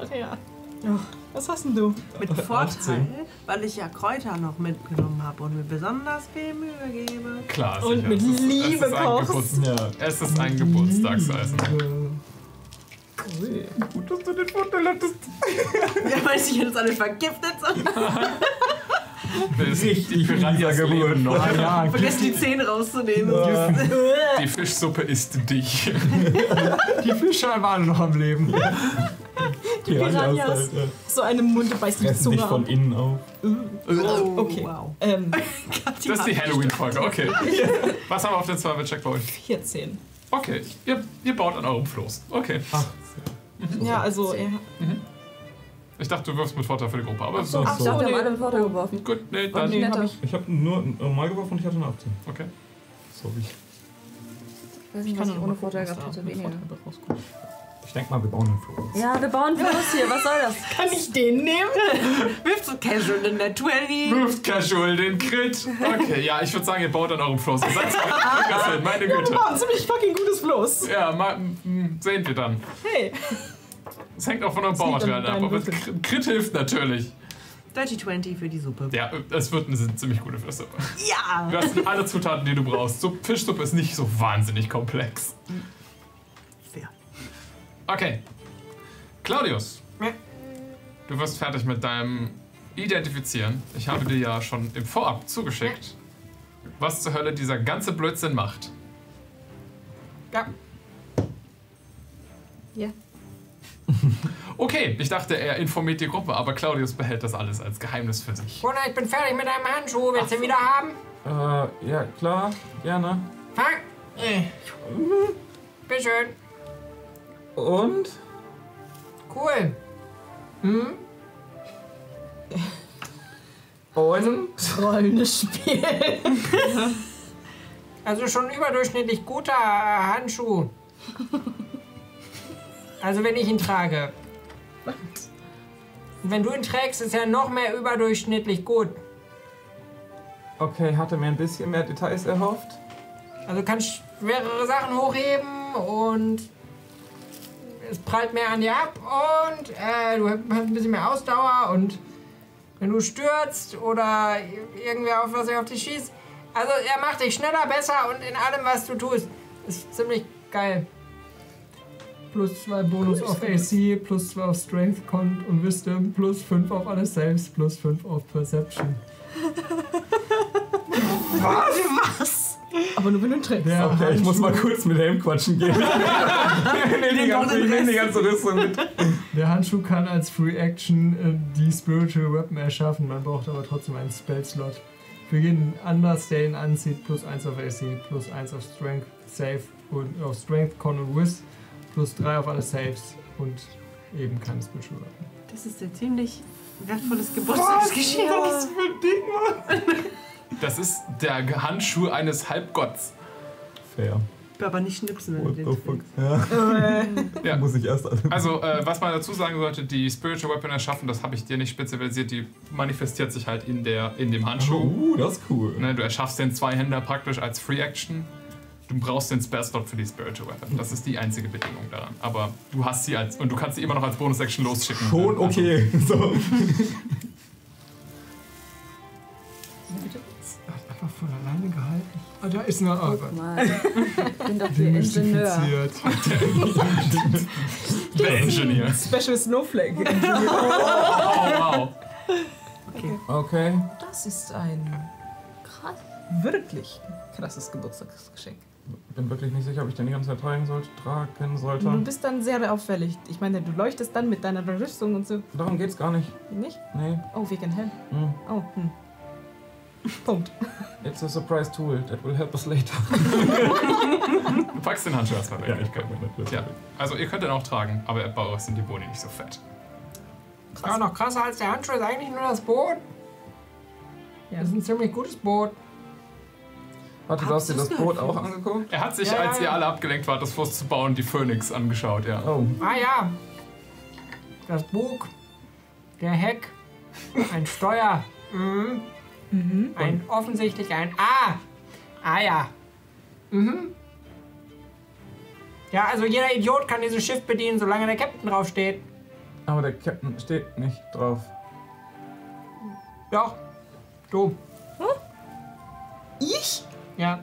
Speaker 4: Ach ja. Ja. Was hast denn du?
Speaker 5: Mit Vorteil, weil ich ja Kräuter noch mitgenommen habe und mir besonders viel Mühe gebe.
Speaker 2: Klar,
Speaker 4: Und mit
Speaker 2: Es ist-
Speaker 4: Liebe
Speaker 2: es ist ein
Speaker 4: kochst.
Speaker 2: Geburts-
Speaker 3: Ja.
Speaker 2: Es ist ein Geburtstagsessen.
Speaker 4: Ui.
Speaker 3: Gut, dass du den Vorteil hattest.
Speaker 5: Ja, weil ich jetzt alle vergiftet sind.
Speaker 2: Richtig die Piranhas leben noch.
Speaker 3: Ah, ja,
Speaker 5: Vergesst die Zähne rauszunehmen.
Speaker 2: Die Fischsuppe isst dich.
Speaker 7: Die Fische waren noch am Leben.
Speaker 4: Piranhas.
Speaker 3: Halt, äh,
Speaker 4: So eine Munde beißt die
Speaker 3: fressen dich
Speaker 4: Zunge
Speaker 3: von
Speaker 4: ab.
Speaker 3: innen auf.
Speaker 4: Okay.
Speaker 5: Wow.
Speaker 4: Ähm,
Speaker 2: Das ist die Halloween-Folge, okay. Was haben wir auf den euch?
Speaker 4: 14.
Speaker 2: Okay, ihr, ihr baut an eurem Floß. Okay.
Speaker 4: Ja, also er,
Speaker 2: Ich dachte, du wirfst mit Vorteil für die Gruppe, aber so.
Speaker 6: Ach, ich dachte, wir haben alle mit Vorteil geworfen.
Speaker 2: Gut, nee, dann.
Speaker 4: nee, hab ich.
Speaker 3: Ich habe nur normal geworfen und ich hatte eine 18.
Speaker 2: Okay.
Speaker 3: Sorry.
Speaker 6: Ich weiß nicht, was ich ohne Vorteil gehabt hätte. Weniger.
Speaker 3: Denke mal, wir bauen einen Floß.
Speaker 6: Ja, wir bauen Floß hier. Was soll das?
Speaker 4: Kann ich den nehmen?
Speaker 5: Wirft so casual in der 20.
Speaker 2: Wirft Casual den Crit. Okay, ja, ich würde sagen, ihr baut an eurem Floß. Ihr seid zwei meine Güte.
Speaker 4: Oh, ein ziemlich fucking gutes Floß.
Speaker 2: Ja, mal, sehen wir dann.
Speaker 4: Hey.
Speaker 2: Es hängt auch von eurem Baumaterial ab, aber Crit Crit hilft natürlich.
Speaker 5: Dirty 20 für die Suppe.
Speaker 2: Ja, es wird eine ziemlich gute Fischsuppe.
Speaker 5: Ja!
Speaker 2: Du hast alle Zutaten, die du brauchst. So, Fischsuppe ist nicht so wahnsinnig komplex. Okay. Claudius.
Speaker 7: Ja.
Speaker 2: Du wirst fertig mit deinem Identifizieren. Ich habe dir ja schon im Vorab zugeschickt, was zur Hölle dieser ganze Blödsinn macht.
Speaker 7: Ja.
Speaker 6: Ja.
Speaker 2: Okay, ich dachte, er informiert die Gruppe, aber Claudius behält das alles als Geheimnis für sich.
Speaker 7: Gunnar, ich bin fertig mit deinem Handschuh. Willst du ihn wieder haben?
Speaker 3: Äh, ja, klar, gerne.
Speaker 7: Fang. Äh. Bitteschön.
Speaker 3: Und?
Speaker 7: Cool. Hm?
Speaker 3: Und?
Speaker 4: Rollendes Spiel.
Speaker 7: Also schon überdurchschnittlich guter Handschuh. Also wenn ich ihn trage. Und wenn du ihn trägst, ist er noch mehr überdurchschnittlich gut.
Speaker 3: Okay, hatte mir ein bisschen mehr Details erhofft.
Speaker 7: Also du kannst schwerere Sachen hochheben und es prallt mehr an dir ab und äh, du hast ein bisschen mehr Ausdauer und wenn du stürzt oder irgendwer auf was auf dich schießt, also er macht dich schneller, besser und in allem, was du tust. Ist ziemlich geil. Plus 2 Bonus auf AC, plus 2 auf Strength, Con und Wisdom, plus 5 auf alle Saves, plus 5 auf Perception.
Speaker 4: Aber nur wenn du ihn trägst.
Speaker 7: Der
Speaker 3: Okay, ich muss mal kurz mit Helm quatschen gehen. ich nehme die, ganze- ich nehm die ganze Rüstung mit.
Speaker 7: Der Handschuh kann als Free Action äh, die Spiritual Weapon erschaffen, man braucht aber trotzdem einen Spell-Slot. Für jeden Anders, der ihn anzieht, plus 1 auf AC, plus 1 auf Strength, Save und auf Strength, Con und Wiz, plus 3 auf alle Saves und eben keine Spiritual Weapon.
Speaker 5: Das ist ein ziemlich wertvolles Geburtstagsgeschenk.
Speaker 2: Das ist der Handschuh eines Halbgotts.
Speaker 3: Fair.
Speaker 5: Aber nicht schnipsen, wenn
Speaker 3: What
Speaker 5: du den.
Speaker 3: Ja.
Speaker 2: Ja.
Speaker 3: Muss ich erst alle.
Speaker 2: Also, äh, was man dazu sagen sollte, die Spiritual Weapon erschaffen, das habe ich dir nicht spezialisiert, die manifestiert sich halt in, der, in dem Handschuh.
Speaker 3: Uh, das ist cool.
Speaker 2: Ne, du erschaffst den Zweihänder praktisch als Free Action. Du brauchst den Spell Slot für die Spiritual Weapon. Das ist die einzige Bedingung daran. Aber du hast sie als und du kannst sie immer noch als Bonus Action losschicken.
Speaker 3: Schon
Speaker 2: Also,
Speaker 3: okay. So.
Speaker 7: Einfach von alleine gehalten. Ah, da ist noch. Oh,
Speaker 6: Guck mal. Ich bin doch der Ingenieur.
Speaker 2: Der Engineer.
Speaker 4: Special Snowflake.
Speaker 2: Oh, wow.
Speaker 3: Okay.
Speaker 4: Das ist ein
Speaker 6: Krass.
Speaker 4: wirklich krasses Geburtstagsgeschenk.
Speaker 3: Bin wirklich nicht sicher, ob ich den die ganze Zeit tragen sollte. Tragen sollte.
Speaker 4: Du bist dann sehr auffällig. Ich meine, du leuchtest dann mit deiner Rüstung und so.
Speaker 3: Darum geht's gar nicht.
Speaker 4: Nicht?
Speaker 3: Nee.
Speaker 4: Oh, wegen Helm.
Speaker 3: Hm.
Speaker 4: Oh, hm. Punkt.
Speaker 3: It's a surprise tool that will help us later.
Speaker 2: Du packst den Handschuh erstmal weg.
Speaker 3: ich kann.
Speaker 2: Ja, also ihr könnt den auch tragen, aber bei euch sind die Boni nicht so fett.
Speaker 7: Ja, noch krasser als der Handschuh ist eigentlich nur das Boot.
Speaker 4: Ja.
Speaker 7: Das ist ein ziemlich gutes Boot.
Speaker 3: Warte, du hast dir das Boot auch angeguckt?
Speaker 2: Er hat sich,
Speaker 7: Ja,
Speaker 2: als
Speaker 7: ja,
Speaker 2: ihr
Speaker 7: ja.
Speaker 2: alle abgelenkt wart, das Floß zu bauen, die Phoenix angeschaut, ja.
Speaker 3: Oh.
Speaker 7: Ah ja. Das Bug. Der Heck. Ein Steuer. Mhm. Ein offensichtlich ein A. Ah ja. Mhm. Ja, also jeder Idiot kann dieses Schiff bedienen, solange der Captain draufsteht.
Speaker 3: Aber der Captain steht nicht drauf.
Speaker 7: Doch. Du.
Speaker 4: Ich?
Speaker 7: Ja.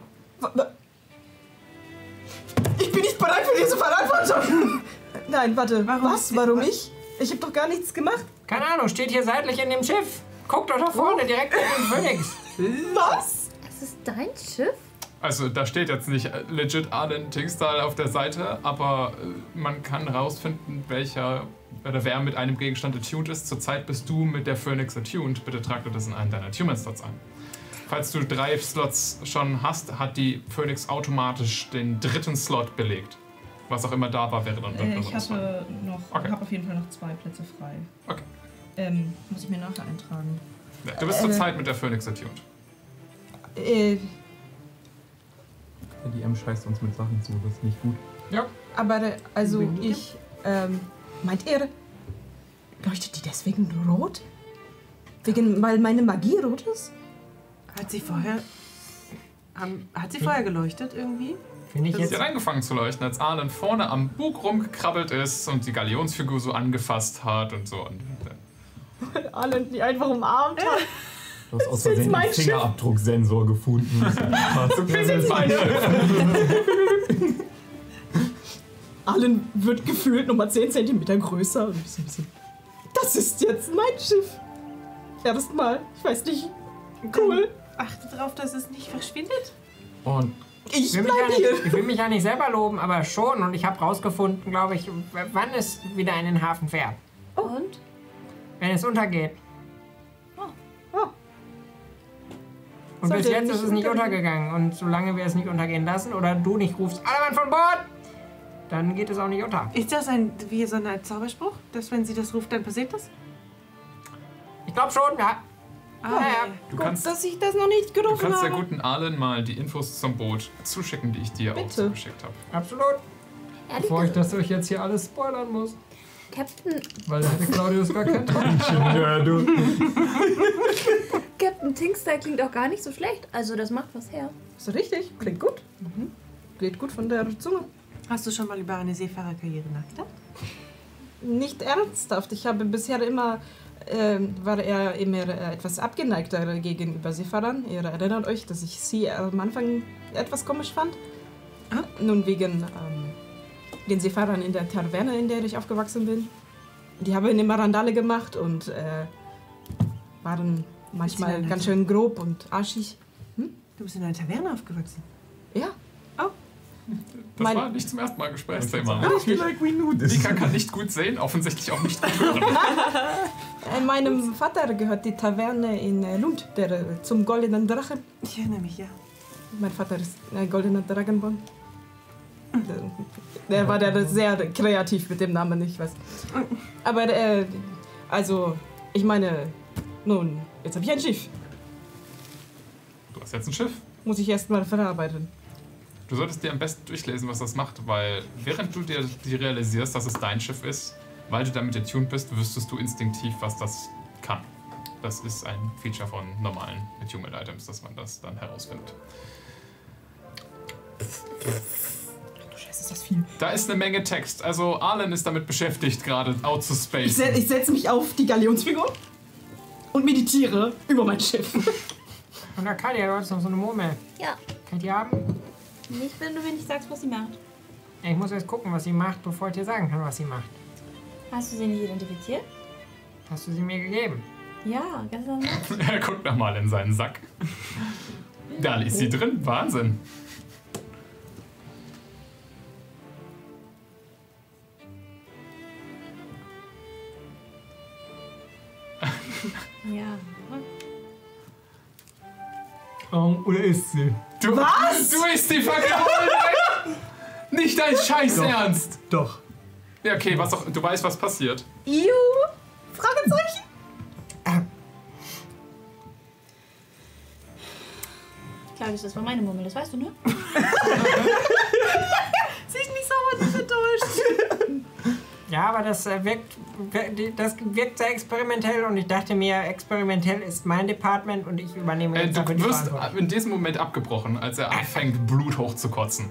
Speaker 4: Ich bin nicht bereit für diese Verantwortung. Nein, warte.
Speaker 5: Warum?
Speaker 4: Was? Warum ich? Ich habe doch gar nichts gemacht.
Speaker 7: Keine Ahnung, steht hier seitlich in dem Schiff. Guck doch da vorne, direkt neben dem Phoenix.
Speaker 4: Was?
Speaker 6: Das ist dein Schiff?
Speaker 2: Also da steht jetzt nicht äh, legit Arlen Tingstal auf der Seite, aber äh, man kann rausfinden, welcher oder wer mit einem Gegenstand attuned ist. Zurzeit bist du mit der Phoenix attuned. Bitte trag dir das in einen deiner Attunement-Slots ein. Falls du drei Slots schon hast, hat die Phoenix automatisch den dritten Slot belegt. Was auch immer da war, wäre dann
Speaker 4: Äh, ich hatte noch,
Speaker 2: Okay.
Speaker 4: habe auf jeden Fall noch zwei Plätze frei.
Speaker 2: Okay.
Speaker 4: Ähm, muss ich mir nachher eintragen.
Speaker 2: Ja, du bist
Speaker 4: Äh,
Speaker 2: zurzeit mit der Phoenix attuned.
Speaker 4: Äh,
Speaker 3: Der DM scheißt uns mit Sachen zu, das ist nicht gut.
Speaker 4: aber äh, also ich, ähm, meint ihr, leuchtet die deswegen rot? Wegen, weil meine Magie rot ist?
Speaker 5: Hat sie vorher. Haben, hat sie vorher geleuchtet irgendwie?
Speaker 7: Finde ich
Speaker 5: Das
Speaker 7: jetzt.
Speaker 2: Sie hat angefangen zu leuchten, als Arlen vorne am Bug rumgekrabbelt ist und die Galionsfigur so angefasst hat und so. Und,
Speaker 4: Alle, die einfach umarmt hat.
Speaker 3: Du hast aus
Speaker 4: ist
Speaker 3: Versehen
Speaker 4: mein
Speaker 3: den Fingerabdrucksensor gefunden. Das ist
Speaker 4: meine. Allen wird gefühlt nochmal 10 cm größer. Und so ein bisschen, das ist jetzt mein Schiff. Erstmal, ich weiß nicht, cool.
Speaker 5: Achte darauf, dass es nicht verschwindet.
Speaker 3: Und
Speaker 4: Ich
Speaker 7: Ich will, mich ja
Speaker 4: bleib hier.
Speaker 7: nicht, ich will mich ja nicht selber loben, aber schon. Und ich habe rausgefunden, glaube ich, wann es wieder in den Hafen fährt.
Speaker 6: Und?
Speaker 7: Wenn es untergeht.
Speaker 4: Oh.
Speaker 7: Und
Speaker 4: Sollte
Speaker 7: bis jetzt ist es nicht
Speaker 4: untergehen.
Speaker 7: untergegangen. Und solange wir es nicht untergehen lassen oder du nicht rufst, alle Mann von Bord, dann geht es auch nicht unter.
Speaker 5: Ist das ein, wie so ein Zauberspruch? Dass wenn sie das ruft, dann passiert das?
Speaker 7: Ich glaube schon, ja.
Speaker 5: Ah,
Speaker 7: ja, ja.
Speaker 2: du
Speaker 4: Gut,
Speaker 2: kannst,
Speaker 4: dass ich das noch nicht
Speaker 2: du
Speaker 4: gerufen
Speaker 2: kannst der
Speaker 4: habe.
Speaker 2: guten Arlen mal die Infos zum Boot zuschicken, die ich dir auch
Speaker 4: Bitte.
Speaker 2: zugeschickt habe.
Speaker 7: Absolut.
Speaker 6: Ehrlich
Speaker 7: Bevor ich das euch jetzt hier alles spoilern muss.
Speaker 6: Captain,
Speaker 7: Weil da hätte Claudius gar kein Tränchen.
Speaker 3: ja, du.
Speaker 6: Captain Tinkstyle klingt auch gar nicht so schlecht. Also das macht was her.
Speaker 4: Ist richtig, klingt gut. Geht gut von der Zunge.
Speaker 5: Hast du schon mal über eine Seefahrerkarriere nachgedacht?
Speaker 4: Nicht ernsthaft. Ich habe bisher immer, ähm, war er immer äh, etwas abgeneigter gegenüber Seefahrern. Ihr erinnert euch, dass ich sie am Anfang etwas komisch fand.
Speaker 5: Ah.
Speaker 4: Nun wegen ähm, den Seefahrern in der Taverne, in der ich aufgewachsen bin. Die haben immer Randale gemacht und äh, waren manchmal ganz schön grob und arschig.
Speaker 5: Du bist in einer Taverne aufgewachsen.
Speaker 4: Ja,
Speaker 2: Das
Speaker 4: Mein-
Speaker 2: war nicht zum ersten Mal Gesprächsthema.
Speaker 3: I feel like we knew this.
Speaker 2: Mika kann nicht gut sehen, offensichtlich auch nicht gut hören.
Speaker 4: äh, meinem Vater gehört die Taverne in äh, Lund, der äh, zum Goldenen Drachen.
Speaker 5: Ich erinnere mich, ja.
Speaker 4: Mein Vater ist ein goldener Dragonborn. Der, war der sehr kreativ mit dem Namen, ich weiß. Aber äh, also, ich meine, nun, jetzt habe ich ein Schiff.
Speaker 2: Du hast jetzt ein Schiff.
Speaker 4: Muss ich erst mal verarbeiten.
Speaker 2: Du solltest dir am besten durchlesen, was das macht, weil während du dir die realisierst, dass es dein Schiff ist, weil du damit attuned bist, wüsstest du instinktiv, was das kann. Das ist ein Feature von normalen Attunement Items, dass man das dann herausfindet.
Speaker 4: Scheiße, ist das viel.
Speaker 2: Da ist eine Menge Text. Also Arlen ist damit beschäftigt, gerade out to
Speaker 4: Ich,
Speaker 2: space.
Speaker 4: se ich setze mich auf die Galionsfigur und meditiere über mein Schiff.
Speaker 7: Und Arcadia, du hast noch so eine Murmel.
Speaker 6: Ja,
Speaker 7: Kann ich die haben?
Speaker 6: nicht wenn du mir nicht sagst, was sie macht.
Speaker 7: Ich muss erst gucken, was sie macht, bevor ich dir sagen kann, was sie macht.
Speaker 6: Hast du sie nicht identifiziert?
Speaker 7: Hast du sie mir gegeben?
Speaker 6: Ja, gestern Nacht.
Speaker 2: er guckt nochmal in seinen Sack. Da ist sie drin. Wahnsinn.
Speaker 6: Ja.
Speaker 3: Um, oder ist sie?
Speaker 2: Du, Was? Du isst die fucking Nicht dein Scheiß
Speaker 3: Doch.
Speaker 2: Ernst.
Speaker 3: Doch.
Speaker 2: Ja, okay, was auch, du weißt, was passiert.
Speaker 4: Iu! Fragezeichen?
Speaker 6: Claudius, das war meine Murmel, das weißt du, ne?
Speaker 7: Ja, aber das äh, wirkt, das wirkt sehr experimentell und ich dachte mir, experimentell ist mein Department und ich übernehme
Speaker 2: Äh,
Speaker 7: jetzt
Speaker 2: du
Speaker 7: dafür die
Speaker 2: wirst in diesem Moment abgebrochen, als er anfängt, Blut hochzukotzen.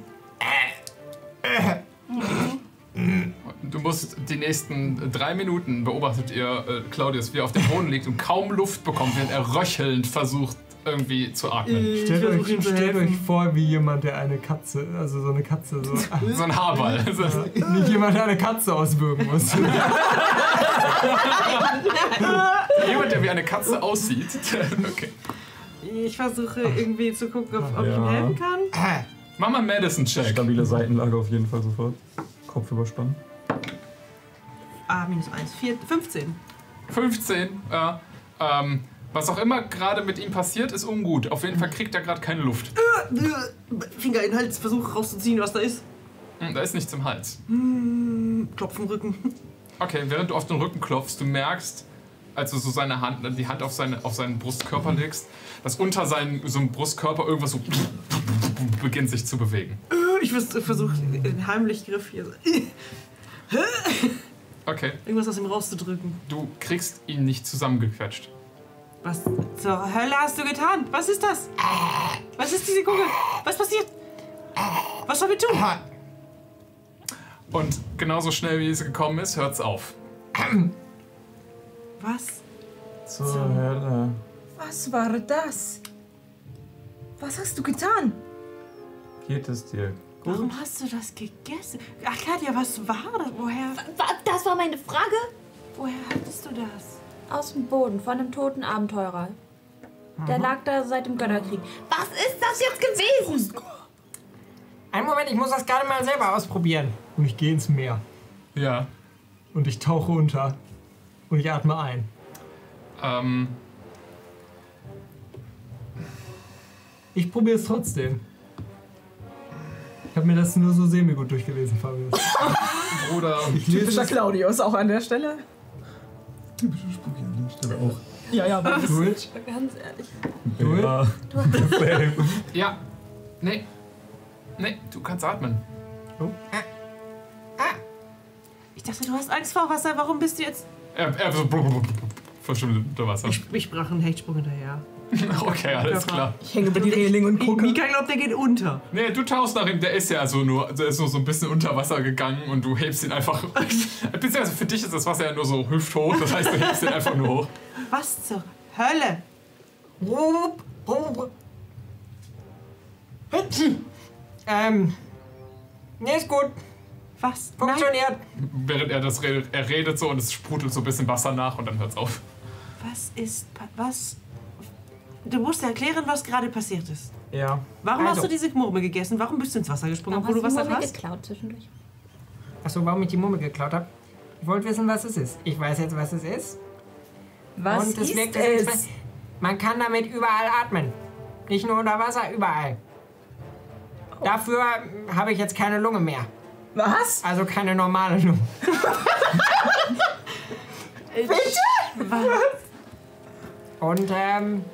Speaker 2: Du musst die nächsten drei Minuten beobachtet ihr äh, Claudius, wie er auf dem Boden liegt und kaum Luft bekommt, während er röchelnd versucht, irgendwie zu atmen.
Speaker 5: Ich
Speaker 7: Stellt,
Speaker 5: ihm
Speaker 7: euch,
Speaker 5: zu
Speaker 7: stellt euch vor, wie jemand, der eine Katze, also so eine Katze, so,
Speaker 2: So ein Haarball.
Speaker 7: nicht jemand, der eine Katze auswürgen muss.
Speaker 2: Jemand, der wie eine Katze aussieht. okay.
Speaker 5: Ich versuche irgendwie zu gucken, ob, ob ich ihm
Speaker 3: Ja.
Speaker 5: helfen kann.
Speaker 2: Mach mal einen Medicine-Check.
Speaker 3: Stabile Seitenlage auf jeden Fall sofort. Kopf überspannen.
Speaker 5: Ah, minus 1. 4, 15.
Speaker 2: 15. Ja. Ähm, was auch immer gerade mit ihm passiert, ist ungut. Auf jeden Fall kriegt er gerade keine Luft.
Speaker 5: Finger in den Hals, versuche rauszuziehen, was da ist.
Speaker 2: Hm, Da ist nichts im Hals.
Speaker 5: Hm, Klopf im Rücken.
Speaker 2: Okay, während du auf den Rücken klopfst, du merkst, als du so seine Hand, die Hand auf, seine, auf seinen Brustkörper legst, dass unter seinem so einem Brustkörper irgendwas so beginnt sich zu bewegen.
Speaker 5: Ich versuche den Heimlichgriff hier. so-
Speaker 2: Okay,
Speaker 5: Irgendwas aus ihm rauszudrücken.
Speaker 2: du kriegst ihn nicht zusammengequetscht.
Speaker 5: Was zur Hölle hast du getan? Was ist das? Was ist diese Kugel? Was passiert? Was soll wir tun?
Speaker 2: Und genauso schnell wie es gekommen ist, hört's auf.
Speaker 5: Was?
Speaker 3: Zur Hölle.
Speaker 6: Was war das? Was hast du getan?
Speaker 3: Geht es dir gut?
Speaker 5: Warum hast du das gegessen? Ach, Katja, was war das? Woher,
Speaker 6: Das war meine Frage.
Speaker 5: woher hattest du das?
Speaker 6: Aus dem Boden von einem toten Abenteurer. Der lag da seit dem Götterkrieg. Was ist das jetzt gewesen?
Speaker 7: Einen Moment, ich muss das gerade mal selber ausprobieren. Und ich gehe ins Meer.
Speaker 2: Ja.
Speaker 7: Und ich tauche unter. Und ich atme ein.
Speaker 2: Ähm,
Speaker 7: Ich probiere es trotzdem. Ich habe mir das nur so semi-gut durchgelesen, Fabius.
Speaker 2: Bruder.
Speaker 7: Ich lese
Speaker 4: Typischer. Claudius auch an der Stelle.
Speaker 3: Typische Spooky an der Stelle auch.
Speaker 4: Ja, ja, aber
Speaker 7: Do it.
Speaker 6: Ganz ehrlich.
Speaker 7: Do it.
Speaker 3: Ja.
Speaker 2: Ja. Nee. Nee, du kannst atmen.
Speaker 5: Ich dachte, du hast Angst vor Wasser. Warum bist du jetzt...
Speaker 2: Er, er so verschwindet unter Wasser.
Speaker 5: Ich, ich brach einen Hechtsprung hinterher.
Speaker 2: Okay, alles klar.
Speaker 4: ich hänge über die Reling und gucke.
Speaker 5: Mika glaubt, der geht unter.
Speaker 2: Nee, du tauchst nach ihm, der ist ja so nur, der ist nur so ein bisschen unter Wasser gegangen und du hebst ihn einfach. Beziehungsweise für dich ist das Wasser ja nur so hüfthoch, das heißt, du hebst ihn einfach nur hoch.
Speaker 5: Was zur Hölle?
Speaker 7: Rup, rup. Ähm. Nee, ist gut.
Speaker 5: Was? Nein.
Speaker 7: Funktioniert.
Speaker 2: Während er das redet, er redet so und es sprudelt so ein bisschen Wasser nach und dann hört's auf.
Speaker 5: Was ist... Was... Du musst erklären, was gerade passiert ist.
Speaker 7: Ja.
Speaker 5: Warum
Speaker 7: Also.
Speaker 5: hast du diese Murmel gegessen? Warum bist du ins Wasser gesprungen,
Speaker 6: Warum
Speaker 5: obwohl du
Speaker 6: hast
Speaker 5: Wasser
Speaker 6: du Murmel
Speaker 5: hast?
Speaker 6: geklaut zwischendurch?
Speaker 7: Achso, warum ich die Mumme geklaut habe? Ich wollte wissen, was es ist. Ich weiß jetzt, was es ist.
Speaker 4: Was
Speaker 7: Und es
Speaker 4: ist
Speaker 7: wirkt
Speaker 4: es?
Speaker 7: Man kann damit überall atmen. Nicht nur unter Wasser, überall. Dafür ähm, habe ich jetzt keine Lunge mehr.
Speaker 4: Was?
Speaker 7: Also keine normale Lunge. Und ähm,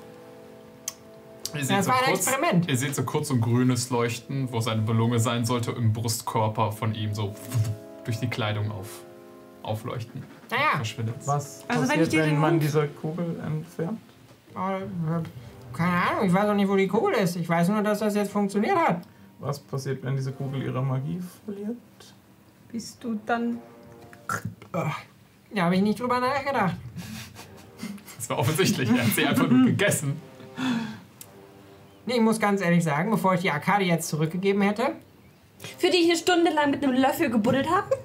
Speaker 2: Ihr
Speaker 7: Das
Speaker 2: so
Speaker 7: war ein
Speaker 2: kurz,
Speaker 7: Experiment.
Speaker 2: Ihr seht so kurz so ein grünes Leuchten, wo seine Lunge sein sollte, im Brustkörper von ihm so durch die Kleidung auf, aufleuchten.
Speaker 7: naja.
Speaker 2: Verschwindet.
Speaker 3: Was
Speaker 5: Also wenn
Speaker 3: passiert, wenn
Speaker 5: den
Speaker 3: man
Speaker 5: Mund-
Speaker 3: diese Kugel entfernt?
Speaker 7: äh, Keine Ahnung, ich weiß auch nicht, wo die Kugel ist. Ich weiß nur, dass das jetzt funktioniert hat.
Speaker 3: Was passiert, wenn diese Kugel ihre Magie verliert?
Speaker 4: Bist du dann.
Speaker 7: Da habe ich nicht drüber nachgedacht.
Speaker 2: Das war offensichtlich. Er hat sie einfach nur gegessen.
Speaker 7: Nee, ich muss ganz ehrlich sagen, bevor ich die Arkade jetzt zurückgegeben hätte,
Speaker 6: Für die ich eine Stunde lang mit einem Löffel gebuddelt habe.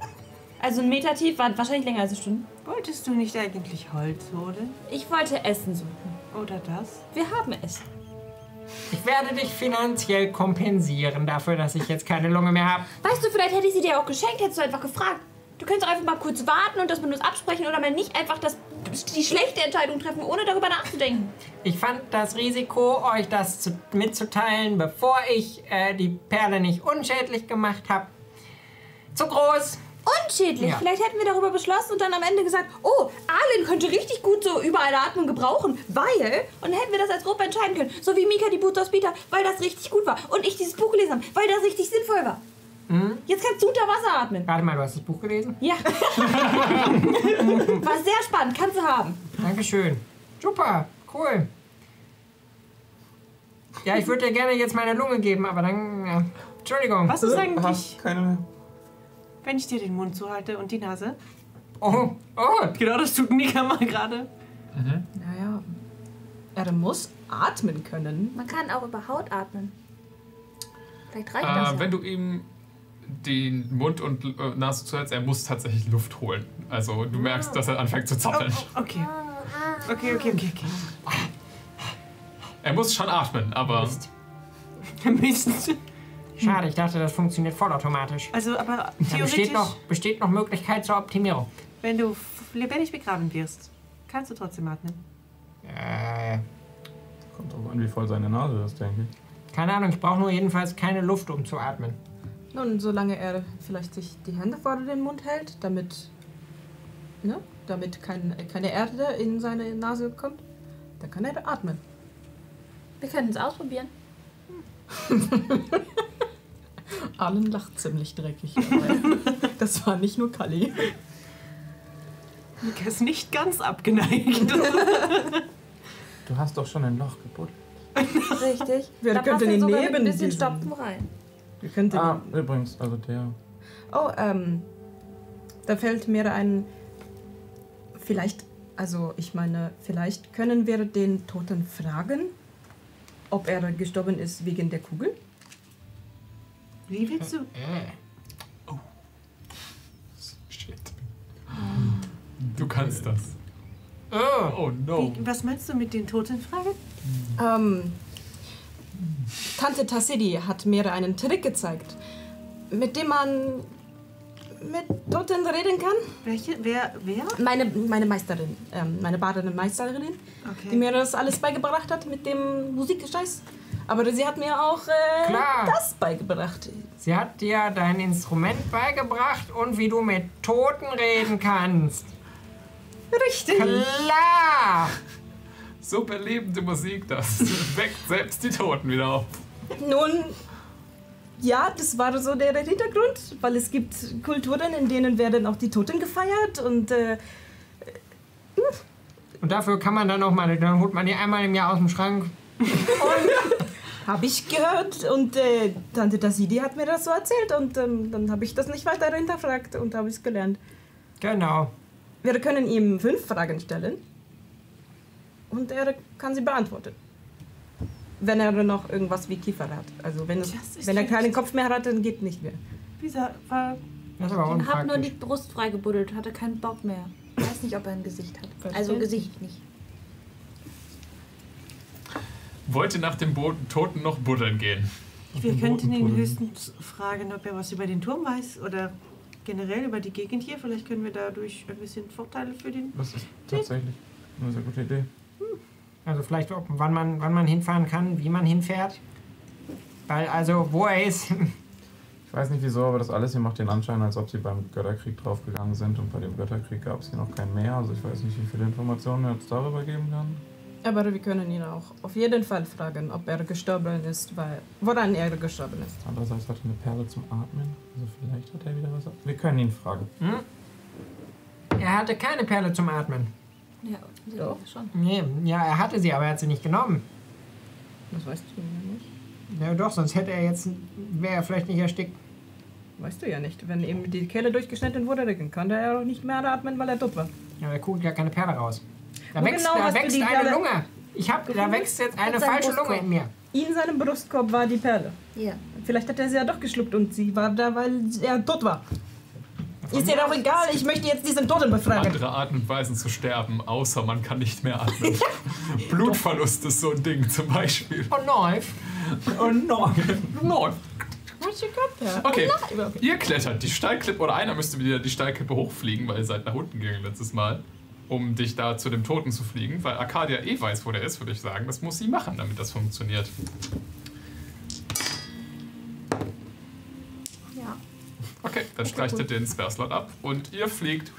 Speaker 6: Also ein Meter tief, waren wahrscheinlich länger als eine Stunde.
Speaker 5: Wolltest du nicht eigentlich Holz holen?
Speaker 6: Ich wollte Essen suchen.
Speaker 5: Oder das?
Speaker 6: Wir haben es.
Speaker 7: ich werde dich finanziell kompensieren dafür, dass ich jetzt keine Lunge mehr habe.
Speaker 6: Weißt du, vielleicht hätte ich sie dir auch geschenkt, hättest du einfach gefragt. Du könntest auch einfach mal kurz warten und das mit uns absprechen oder mal nicht einfach das, die schlechte Entscheidung treffen, ohne darüber nachzudenken.
Speaker 7: Ich fand das Risiko, euch das zu, mitzuteilen, bevor ich äh, die Perle nicht unschädlich gemacht habe, zu groß.
Speaker 6: Unschädlich.
Speaker 7: Ja.
Speaker 6: Vielleicht hätten wir darüber beschlossen und dann am Ende gesagt, oh, Arlen könnte richtig gut so überall Atmung gebrauchen, weil, und dann hätten wir das als Gruppe entscheiden können, so wie Mika die Boots aus Peter, weil das richtig gut war und ich dieses Buch gelesen habe, weil das richtig sinnvoll war. Jetzt kannst du unter Wasser atmen.
Speaker 7: Warte mal, du hast das Buch gelesen?
Speaker 6: Ja. War sehr spannend, kannst du haben.
Speaker 7: Dankeschön. Super, cool. Ja, ich würde dir gerne jetzt meine Lunge geben, aber dann. Ja. Entschuldigung.
Speaker 5: Was ist eigentlich,
Speaker 3: keine mehr.
Speaker 5: wenn ich dir den Mund zuhalte und die Nase?
Speaker 7: Oh, oh.
Speaker 5: Genau das tut Mika mal gerade.
Speaker 6: Naja.
Speaker 4: Er muss atmen können.
Speaker 6: Man kann auch über Haut atmen. Vielleicht reicht das
Speaker 2: Äh,
Speaker 6: ja.
Speaker 2: wenn du ihm den Mund und äh, Nase zuhältst, er muss tatsächlich Luft holen. Also du merkst, dass er anfängt zu
Speaker 5: Oh,
Speaker 2: zappeln.
Speaker 5: oh, okay. Okay, okay, okay, okay.
Speaker 2: Er muss schon atmen, aber
Speaker 7: Mist.
Speaker 5: Mist.
Speaker 7: Schade, ich dachte, das funktioniert vollautomatisch.
Speaker 5: Also, aber
Speaker 7: Da
Speaker 5: theoretisch,
Speaker 7: besteht noch, besteht noch Möglichkeit zur Optimierung.
Speaker 5: wenn du lebendig begraben wirst, kannst du trotzdem atmen.
Speaker 7: Äh,
Speaker 3: Kommt drauf an, wie voll seine Nase ist, denke ich.
Speaker 7: keine Ahnung, ich brauche nur jedenfalls keine Luft, um zu atmen.
Speaker 4: Nun, solange er vielleicht sich die Hände vor den Mund hält, damit, ne, damit kein, keine Erde in seine Nase kommt, dann kann er atmen.
Speaker 6: Wir können es ausprobieren.
Speaker 4: Allen lacht ziemlich dreckig. dabei. das war nicht nur Kali.
Speaker 5: Mika ist nicht ganz abgeneigt.
Speaker 3: Du hast doch schon ein Loch gebuddelt.
Speaker 6: Richtig.
Speaker 4: Wir
Speaker 6: da
Speaker 4: könnten
Speaker 6: passt er
Speaker 4: ihn
Speaker 6: sogar mit
Speaker 4: neben
Speaker 6: ein bisschen
Speaker 4: diesen-
Speaker 6: Stopfen rein.
Speaker 4: Wir könnten
Speaker 3: Ah, übrigens, also der.
Speaker 4: Oh, ähm, da fällt mir ein. Vielleicht, also ich meine, vielleicht können wir den Toten fragen, ob er gestorben ist wegen der Kugel.
Speaker 5: Wie willst du?
Speaker 7: Äh,
Speaker 2: shit. Du kannst das.
Speaker 7: oh,
Speaker 2: Oh no.
Speaker 5: Wie, was meinst du mit den Totenfragen?
Speaker 4: Ähm, Tante Tassidi hat mir einen Trick gezeigt, mit dem man mit Toten reden kann.
Speaker 5: Welche? Wer? Wer?
Speaker 4: Meine, meine Meisterin, ähm, meine badende Meisterin, die
Speaker 5: Okay.
Speaker 4: mir das alles beigebracht hat mit dem Musikgescheiß. Aber sie hat mir auch äh,
Speaker 7: Klar.
Speaker 4: das beigebracht.
Speaker 7: sie hat dir dein Instrument beigebracht und wie du mit Toten reden kannst.
Speaker 4: Richtig.
Speaker 7: Klar!
Speaker 2: So belebende Musik, das weckt selbst die Toten wieder auf.
Speaker 4: Nun, ja, das war so der Hintergrund, weil es gibt Kulturen, in denen werden auch die Toten gefeiert und äh,
Speaker 7: Und dafür kann man dann auch mal, dann holt man die einmal im Jahr aus dem Schrank.
Speaker 4: habe ich gehört und äh, Tante Tassidi hat mir das so erzählt und ähm, dann habe ich das nicht weiter hinterfragt und habe es gelernt.
Speaker 7: Genau.
Speaker 4: Wir können ihm fünf Fragen stellen und er kann sie beantworten. Wenn er noch irgendwas wie Kiefer hat. Also wenn, es, wenn er keinen Kopf mehr hat, dann geht nicht mehr.
Speaker 5: Dieser war.
Speaker 7: Das ist aber
Speaker 6: Ich habe nur die. Brust freigebuddelt, hatte keinen Bock mehr. Ich weiß nicht, ob er ein Gesicht hat. Also
Speaker 4: Verständlich.
Speaker 6: Gesicht nicht.
Speaker 2: Wollte nach dem Bo Toten noch buddeln gehen.
Speaker 5: Wir könnten ihn höchstens fragen, ob er was über den Turm weiß oder generell über die Gegend hier. Vielleicht können wir dadurch ein bisschen Vorteile für den.
Speaker 3: Das ist tatsächlich eine sehr gute Idee.
Speaker 7: Also vielleicht, ob, wann, man, wann man hinfahren kann, wie man hinfährt. Weil also, wo er ist.
Speaker 3: Ich weiß nicht wieso, aber das alles hier macht den Anschein, als ob sie beim Götterkrieg draufgegangen sind. Und bei dem Götterkrieg gab es hier noch kein Meer. Also ich weiß nicht, wie viele Informationen er jetzt darüber geben kann.
Speaker 4: Aber wir können ihn auch auf jeden Fall fragen, ob er gestorben ist, weil woran er gestorben ist.
Speaker 3: Andererseits hat er eine Perle zum Atmen. Also vielleicht hat er wieder was. Wir können ihn fragen.
Speaker 7: Er hatte keine Perle zum Atmen.
Speaker 6: Ja,
Speaker 4: Doch.
Speaker 6: schon.
Speaker 7: Nee, ja, er hatte sie, aber er hat sie nicht genommen.
Speaker 4: Das weißt du ja nicht.
Speaker 7: Ja doch, sonst hätte er jetzt, wäre er vielleicht nicht erstickt.
Speaker 4: Weißt du ja nicht. Wenn ihm die Kehle durchgeschnitten wurde, dann kann er auch nicht mehr atmen, weil er tot war.
Speaker 7: Ja, er kugelt ja keine Perle raus. Da
Speaker 4: Wo
Speaker 7: wächst,
Speaker 4: genau
Speaker 7: da wächst eine
Speaker 4: Perle-
Speaker 7: Lunge. Ich hab, da wächst jetzt eine falsche Lunge in mir.
Speaker 4: In seinem Brustkorb war die Perle.
Speaker 6: Ja.
Speaker 4: Vielleicht hat er sie ja doch geschluckt und sie war da, weil er tot war. Ist dir doch egal, ich möchte jetzt diesen Toten befragen.
Speaker 2: Andere Arten und Weisen zu sterben, außer man kann nicht mehr atmen. Blutverlust ist so ein Ding zum Beispiel.
Speaker 7: Oh nein.
Speaker 2: Oh nein. Okay,
Speaker 4: Oh nein.
Speaker 2: ihr klettert die Steilklippe, oder einer müsste wieder die Steilklippe hochfliegen, weil ihr seid nach unten gegangen letztes Mal, um dich da zu dem Toten zu fliegen, weil Arcadia eh weiß, wo der ist, würde ich sagen. Das muss sie machen, damit das funktioniert. Okay, dann streicht ihr den Spare-Slot ab und ihr fliegt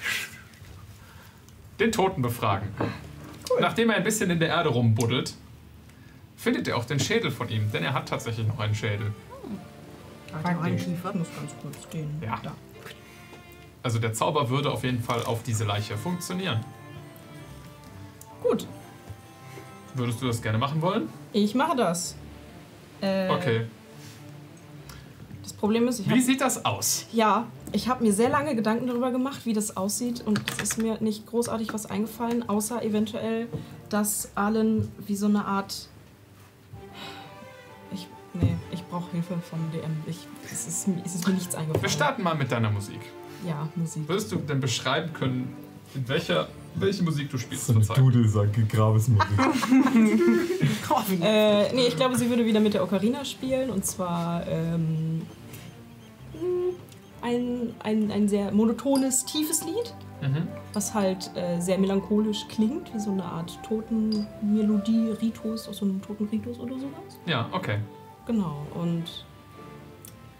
Speaker 2: den Toten befragen. Nachdem er ein bisschen in der Erde rumbuddelt, findet ihr auch den Schädel von ihm, denn er hat tatsächlich noch einen Schädel.
Speaker 7: Praktisch.
Speaker 4: Kiefer muss ganz kurz gehen.
Speaker 2: Ja.
Speaker 4: Da.
Speaker 2: Also der Zauber würde auf jeden Fall auf diese Leiche funktionieren.
Speaker 4: Gut,
Speaker 2: Würdest du das gerne machen wollen?
Speaker 4: ich mache das. Äh,
Speaker 2: Okay.
Speaker 4: Das Problem ist, ich
Speaker 2: Wie sieht das aus?
Speaker 4: Ja, Ich habe mir sehr lange Gedanken darüber gemacht, wie das aussieht und es ist mir nicht großartig was eingefallen, außer eventuell, dass Allen wie so eine Art... Ich, nee, ich brauche Hilfe von DM. Ich, es, ist, mir- es ist mir nichts eingefallen.
Speaker 2: Wir starten mal mit deiner Musik.
Speaker 4: Ja, Musik.
Speaker 2: Würdest du denn beschreiben können, in welcher, welche Musik du spielst
Speaker 3: So eine? Dudelsack, Grabesmusik.
Speaker 4: Äh, nee, ich glaube, sie würde wieder mit der Ocarina spielen und zwar ähm, ein, ein, ein sehr monotones, tiefes Lied,
Speaker 2: Mhm.
Speaker 4: was halt äh, sehr melancholisch klingt, wie so eine Art Totenmelodie, Ritus, aus so einem Totenritus oder sowas.
Speaker 2: Ja, okay.
Speaker 4: Genau, und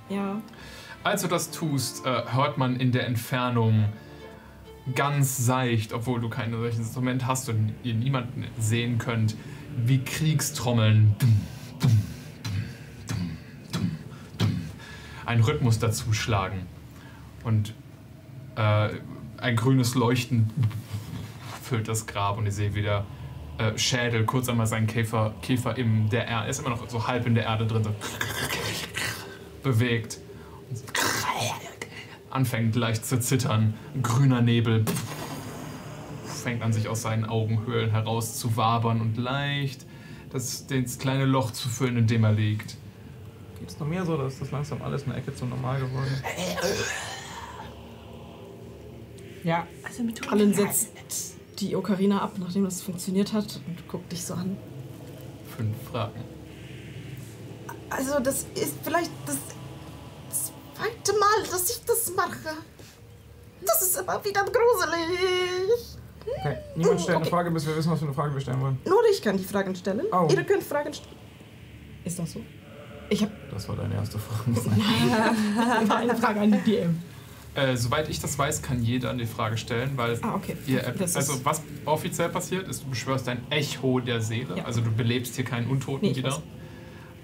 Speaker 4: ja,
Speaker 2: Als du das tust, äh, hört man in der Entfernung ganz seicht, obwohl du kein solches Instrument hast und ihr niemanden sehen könnt, wie Kriegstrommeln einen Rhythmus dazu schlagen. Und äh, ein grünes Leuchten füllt das Grab und ihr seht wieder äh, Schädel, kurz einmal sein Käfer, Käfer in der Erde, ist immer noch so halb in der Erde drin, so bewegt und so anfängt leicht zu zittern. Grüner Nebel fängt an, sich aus seinen Augenhöhlen heraus zu wabern und leicht das, das kleine Loch zu füllen, in dem er liegt.
Speaker 3: Geht's noch mehr so, dass das langsam alles in der Ecke zu normal geworden ist?
Speaker 7: Ja,
Speaker 5: Also mit
Speaker 4: Allen setzt die Ocarina ab, nachdem das funktioniert hat und guckt dich so an.
Speaker 2: Fünf Fragen.
Speaker 8: Also, das ist vielleicht das zweite Mal, dass ich das mache. Das ist immer wieder gruselig.
Speaker 3: Okay, niemand stellt eine Frage, bis wir wissen, was für eine Frage wir stellen wollen.
Speaker 8: Nur ich kann die Fragen stellen.
Speaker 3: Oh.
Speaker 8: Ihr könnt Fragen stellen.
Speaker 4: Ist das so? Ich habe
Speaker 3: Das war deine erste Frage.
Speaker 4: eine Frage an die DM.
Speaker 2: Äh, soweit ich das weiß, kann jeder eine Frage stellen, weil
Speaker 4: Ah, okay.
Speaker 2: ihr,
Speaker 4: Das
Speaker 2: also was offiziell passiert ist, du beschwörst ein Echo der Seele,
Speaker 4: Ja.
Speaker 2: also du belebst hier keinen Untoten
Speaker 4: Nee,
Speaker 2: wieder.
Speaker 4: weiß.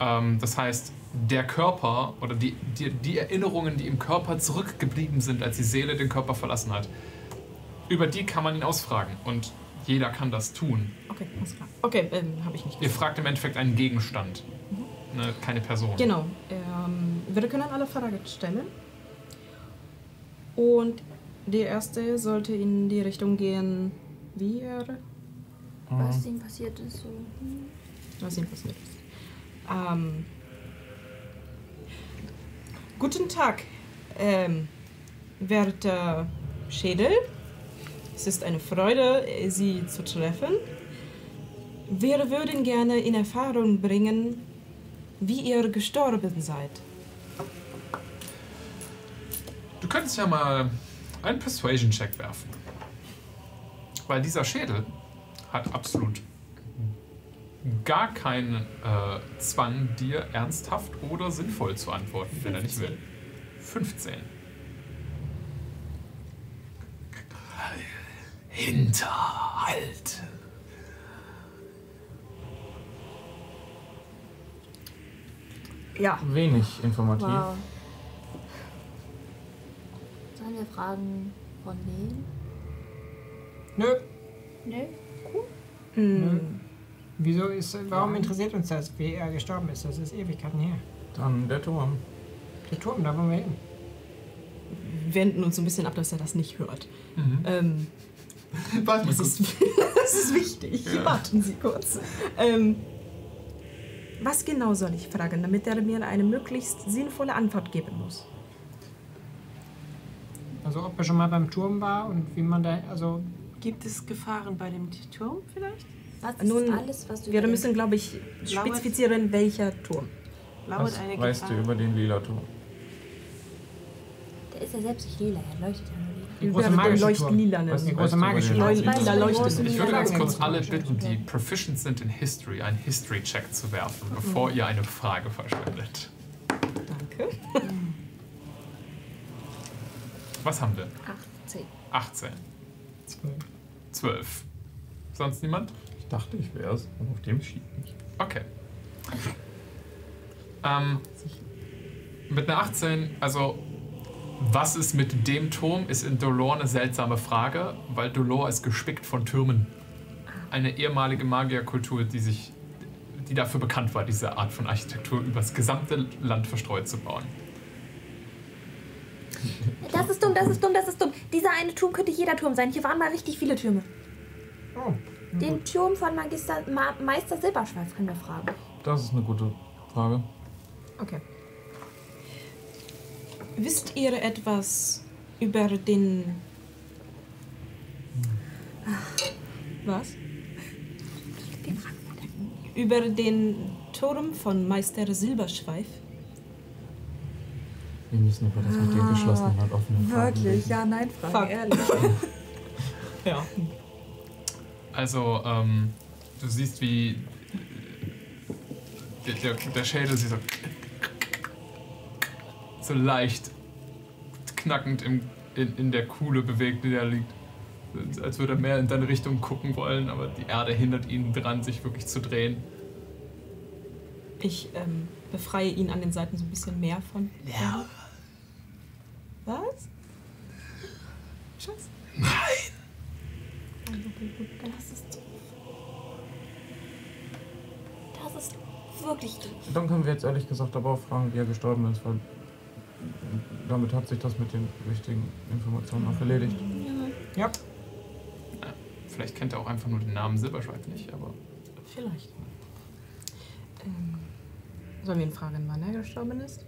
Speaker 2: Ähm, das heißt, der Körper oder die, die, die Erinnerungen, die im Körper zurückgeblieben sind, als die Seele den Körper verlassen hat, über die kann man ihn ausfragen und jeder kann das tun.
Speaker 4: Okay, alles klar. Okay, ähm, habe ich nicht.
Speaker 2: Ihr fragt im Endeffekt einen Gegenstand, ne, keine Person.
Speaker 4: Genau. Ähm, wir können alle Fragen stellen. Und die erste sollte in die Richtung gehen, wie er,
Speaker 6: Was ihm passiert ist, so.
Speaker 4: was ihm passiert ist. Ähm, guten Tag, ähm, werter Schädel. Es ist eine Freude, Sie zu treffen. Wir würden gerne in Erfahrung bringen, wie ihr gestorben seid.
Speaker 2: Du könntest ja mal einen Persuasion-Check werfen. Weil dieser Schädel hat absolut gar keinen äh, Zwang, dir ernsthaft oder sinnvoll zu antworten, wenn er nicht will. 15. Hinterhalt.
Speaker 4: Ja.
Speaker 3: Wenig informativ.
Speaker 6: Wow. Sollen wir fragen, von wem?
Speaker 7: nö.
Speaker 6: Nö.
Speaker 7: nö. Wieso ist, warum interessiert uns das, wie er gestorben ist? Das ist Ewigkeiten her.
Speaker 3: Dann der Turm.
Speaker 7: Der Turm, da wollen wir hin.
Speaker 4: wenden uns so ein bisschen ab, dass er das nicht hört.
Speaker 2: Mhm.
Speaker 4: Ähm, das,
Speaker 2: kurz.
Speaker 4: ist, das ist wichtig.
Speaker 2: Ja.
Speaker 4: Warten Sie kurz. Ähm, was genau soll ich fragen, damit er mir eine möglichst sinnvolle Antwort geben muss?
Speaker 7: Also ob er schon mal beim Turm war und wie man da, also
Speaker 5: Gibt es Gefahren bei dem Turm vielleicht?
Speaker 6: Was ist
Speaker 4: Nun,
Speaker 6: alles, was du
Speaker 4: Wir
Speaker 6: den-
Speaker 4: müssen, glaube ich,
Speaker 5: Lauert-
Speaker 4: spezifizieren, welcher Turm.
Speaker 5: Lauert
Speaker 3: Was
Speaker 5: eine
Speaker 3: weißt du über den lila Turm?
Speaker 6: Der ist ja selbst nicht lila, er leuchtet ja nur lila.
Speaker 7: Die.
Speaker 3: Was
Speaker 7: die große magische
Speaker 3: lila
Speaker 4: leuchtet.
Speaker 2: Ich würde ganz kurz alle bitten, die proficient sind in History, einen History-Check zu werfen, bevor ihr eine Frage verschwendet.
Speaker 4: Danke.
Speaker 2: Was haben wir?
Speaker 6: 18.
Speaker 2: 18,
Speaker 7: Zwölf.
Speaker 2: 12. Sonst niemand?
Speaker 3: Dachte, ich wär's. Und auf dem schied nicht.
Speaker 2: Okay. Ähm, mit einer 18, also was ist mit dem Turm, ist in Dolor eine seltsame Frage, weil Dolor ist gespickt von Türmen. Eine ehemalige Magierkultur, die sich, die dafür bekannt war, diese Art von Architektur übers gesamte Land verstreut zu bauen.
Speaker 6: Da Das ist dumm, das ist dumm, das ist dumm. Dieser eine Turm könnte jeder Turm sein. Hier waren mal richtig viele Türme.
Speaker 7: Oh,
Speaker 6: Den Turm von Magister, Ma Meister Silberschweif können wir fragen.
Speaker 3: Das ist eine gute Frage.
Speaker 4: Okay. Wisst ihr etwas über den. Was? Über den Turm von Meister Silberschweif?
Speaker 3: Wir müssen über das mit den geschlossenen und offenen Fragen
Speaker 6: Wirklich?
Speaker 3: reden.
Speaker 6: Ja, nein, Frage,
Speaker 4: Fuck.
Speaker 6: ehrlich.
Speaker 4: Ja.
Speaker 2: Also, ähm, du siehst, wie der, der, der Schädel sich so, so leicht knackend im, in, in der Kuhle bewegt, die da liegt. Als würde er mehr in deine Richtung gucken wollen, aber die Erde hindert ihn dran, sich wirklich zu drehen.
Speaker 4: Ich ähm, befreie ihn an den Seiten so ein bisschen mehr von.
Speaker 2: Ja.
Speaker 4: Was? Scheiße.
Speaker 6: Das ist doof. Das ist wirklich doof.
Speaker 3: Dann können wir jetzt ehrlich gesagt aber auch fragen, wie er gestorben ist, weil damit hat sich das mit den wichtigen Informationen auch erledigt.
Speaker 7: ja.
Speaker 2: Vielleicht kennt er auch einfach nur den Namen Silberschweif nicht, aber
Speaker 4: Vielleicht. Ähm, sollen wir ihn fragen, wann er gestorben ist?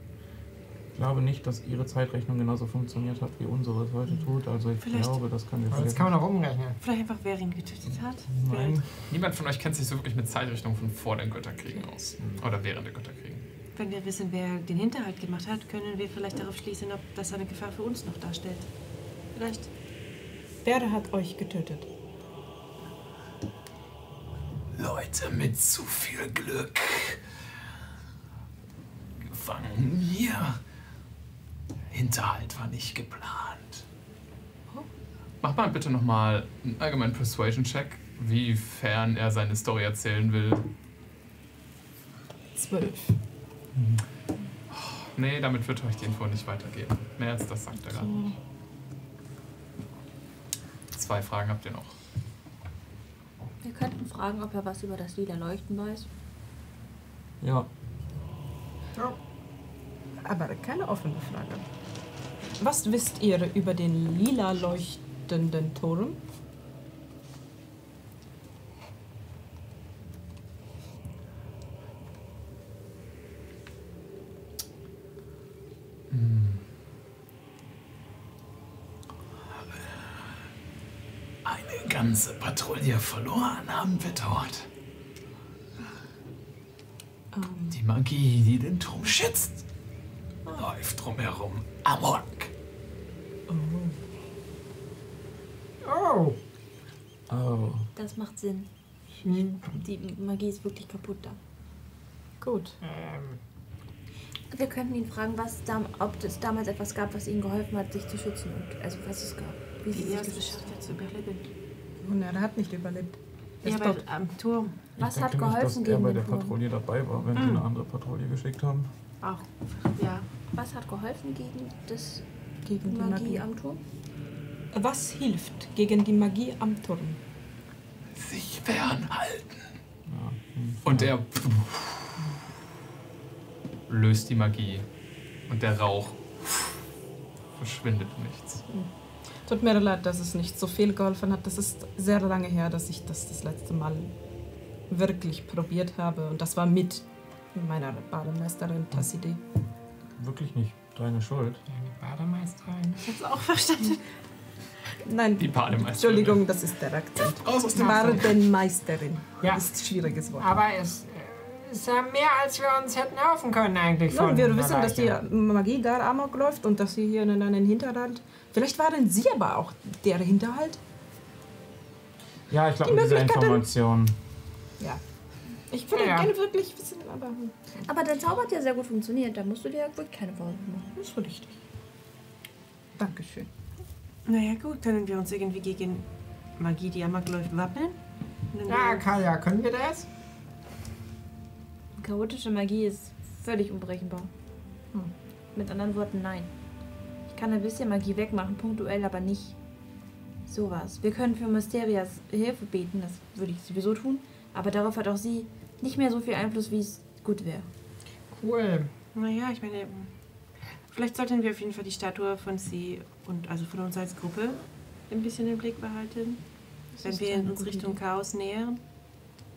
Speaker 3: Ich glaube nicht, dass ihre Zeitrechnung genauso funktioniert hat, wie unsere es heute tut. Also ich
Speaker 5: Vielleicht-
Speaker 3: glaube, das können wir
Speaker 7: Das
Speaker 3: vergessen.
Speaker 7: kann man auch umrechnen.
Speaker 5: Vielleicht einfach, wer ihn getötet hat.
Speaker 3: Nein.
Speaker 2: niemand von euch kennt sich so wirklich mit Zeitrichtung von vor den Götterkriegen aus. Oder während der Götterkriege.
Speaker 5: Wenn wir wissen, wer den Hinterhalt gemacht hat, können wir vielleicht darauf schließen, ob das eine Gefahr für uns noch darstellt. Vielleicht.
Speaker 4: Wer hat euch getötet?
Speaker 2: Leute mit zu viel Glück. Gefangen hier. Hinterhalt war nicht geplant. Mach mal bitte nochmal einen allgemeinen Persuasion-Check, wiefern er seine Story erzählen will.
Speaker 4: Zwölf.
Speaker 2: Nee, damit wird euch die Info nicht weitergeben. Mehr als das sagt er gar nicht. Zwei Fragen habt ihr noch.
Speaker 6: Wir könnten fragen, ob er was über das lila Leuchten weiß.
Speaker 3: Ja,
Speaker 4: Aber keine offene Frage. Was wisst ihr über den lila leuchtenden Turm?
Speaker 2: Eine ganze Patrouille verloren haben wir dort.
Speaker 4: Ähm,
Speaker 2: Die Magie, die den Turm schützt, läuft drumherum amok.
Speaker 7: Oh.
Speaker 3: oh.
Speaker 6: Das macht Sinn.
Speaker 7: Hm,
Speaker 6: Die Magie ist wirklich kaputt da.
Speaker 4: gut.
Speaker 7: Ähm,
Speaker 6: Wir könnten ihn fragen, was dam ob es damals etwas gab, was ihnen geholfen hat, sich zu schützen. Und, also was es gab. Wie sie
Speaker 5: er es geschafft hat zu überleben.
Speaker 4: Und er hat nicht überlebt. Er
Speaker 5: Ja,
Speaker 4: ist
Speaker 5: aber
Speaker 4: tot.
Speaker 5: am Turm
Speaker 6: Was
Speaker 3: ich
Speaker 6: hat
Speaker 3: denke nicht,
Speaker 6: geholfen
Speaker 3: dass er
Speaker 6: gegen
Speaker 3: bei
Speaker 6: den
Speaker 3: der
Speaker 6: Turm?
Speaker 3: Patrouille dabei war, wenn sie eine andere Patrouille geschickt haben.
Speaker 5: Auch. Ja.
Speaker 6: Was hat geholfen gegen das
Speaker 4: Gegen die
Speaker 6: Magie,
Speaker 4: Magie.
Speaker 6: am Turm?
Speaker 4: Was hilft gegen die Magie am Turm?
Speaker 2: Sich fernhalten.
Speaker 3: Ja.
Speaker 2: Und er löst die Magie. Und der Rauch verschwindet nichts.
Speaker 4: Tut mir leid, dass es nicht so viel geholfen hat. Das ist sehr lange her, dass ich das das letzte Mal wirklich probiert habe. Und das war mit meiner Bademeisterin Tasside.
Speaker 3: Wirklich nicht deine Schuld.
Speaker 7: Deine Bademeisterin.
Speaker 5: Ich hab's auch verstanden.
Speaker 4: Nein,
Speaker 2: Die Bademeisterin.
Speaker 4: Entschuldigung, das ist der Akzent.
Speaker 2: Raus aus dem
Speaker 4: Badenmeisterin.
Speaker 7: Ja.
Speaker 4: Das ist ein schwieriges Wort.
Speaker 7: Aber es ist ja mehr, als wir uns hätten hoffen können eigentlich
Speaker 4: Nun, wir wissen, dass die. Magie da amok läuft und dass sie hier in einen Hinterhalt. Vielleicht waren sie aber auch der Hinterhalt.
Speaker 3: Ja, ich glaube,
Speaker 4: Die
Speaker 3: mit dieser Information.
Speaker 4: Ja. Ich würde
Speaker 7: Ja.
Speaker 4: gerne wirklich wissen, aber hm,
Speaker 6: Aber dein Zauber hat ja sehr gut funktioniert. Da musst du dir ja wirklich keine Vorwürfe machen.
Speaker 4: das ist richtig. Dankeschön.
Speaker 5: Naja, gut, können wir uns irgendwie gegen Magie, die amok läuft, wappnen?
Speaker 7: Ja, Kalja, können wir das?
Speaker 6: Chaotische Magie ist völlig unberechenbar.
Speaker 4: Hm.
Speaker 6: Mit anderen Worten, nein. Ich kann ein bisschen Magie wegmachen, punktuell, aber nicht sowas. Wir können für Mysterias Hilfe beten, das würde ich sowieso tun. Aber darauf hat auch sie nicht mehr so viel Einfluss, wie es gut wäre.
Speaker 7: Cool.
Speaker 5: Naja, ich meine, Vielleicht sollten wir auf jeden Fall die Statue von sie und also von uns als Gruppe ein bisschen im Blick behalten. wenn
Speaker 4: ist
Speaker 5: wir
Speaker 4: eine
Speaker 5: uns Richtung
Speaker 4: Idee.
Speaker 5: Chaos nähern.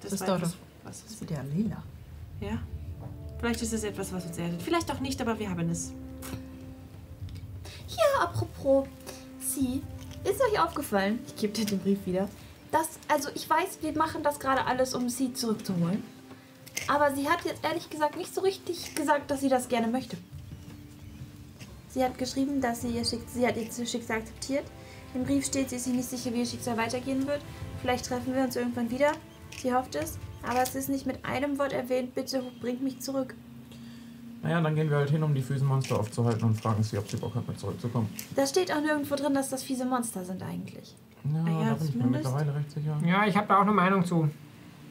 Speaker 4: Das ist
Speaker 5: war
Speaker 4: doch
Speaker 5: etwas,
Speaker 4: das-
Speaker 5: was
Speaker 4: Das ist ja lila.
Speaker 5: Ja. Vielleicht ist es etwas, was uns erdet. Vielleicht auch nicht, aber wir haben es.
Speaker 6: Ja, apropos, sie, ist euch aufgefallen, ich gebe dir den Brief wieder, dass, also ich weiß, wir machen das gerade alles, um sie zurückzuholen. Aber sie hat jetzt ehrlich gesagt nicht so richtig gesagt, dass sie das gerne möchte. Sie hat geschrieben, dass sie ihr Schicksal, sie hat ihr Schicksal akzeptiert. Im Brief steht, sie ist sich nicht sicher, wie ihr Schicksal weitergehen wird. Vielleicht treffen wir uns irgendwann wieder. Sie hofft es. Aber es ist nicht mit einem Wort erwähnt, bitte bringt mich zurück.
Speaker 3: Naja, dann gehen wir halt hin, um die Füßenmonster aufzuhalten und fragen sie, ob sie Bock hat, mit zurückzukommen.
Speaker 6: Da steht auch nirgendwo drin, dass das fiese Monster sind eigentlich.
Speaker 3: Ja,
Speaker 5: Ah ja,
Speaker 3: da bin ich mir mittlerweile recht sicher.
Speaker 7: Ja, ich habe da auch eine Meinung zu.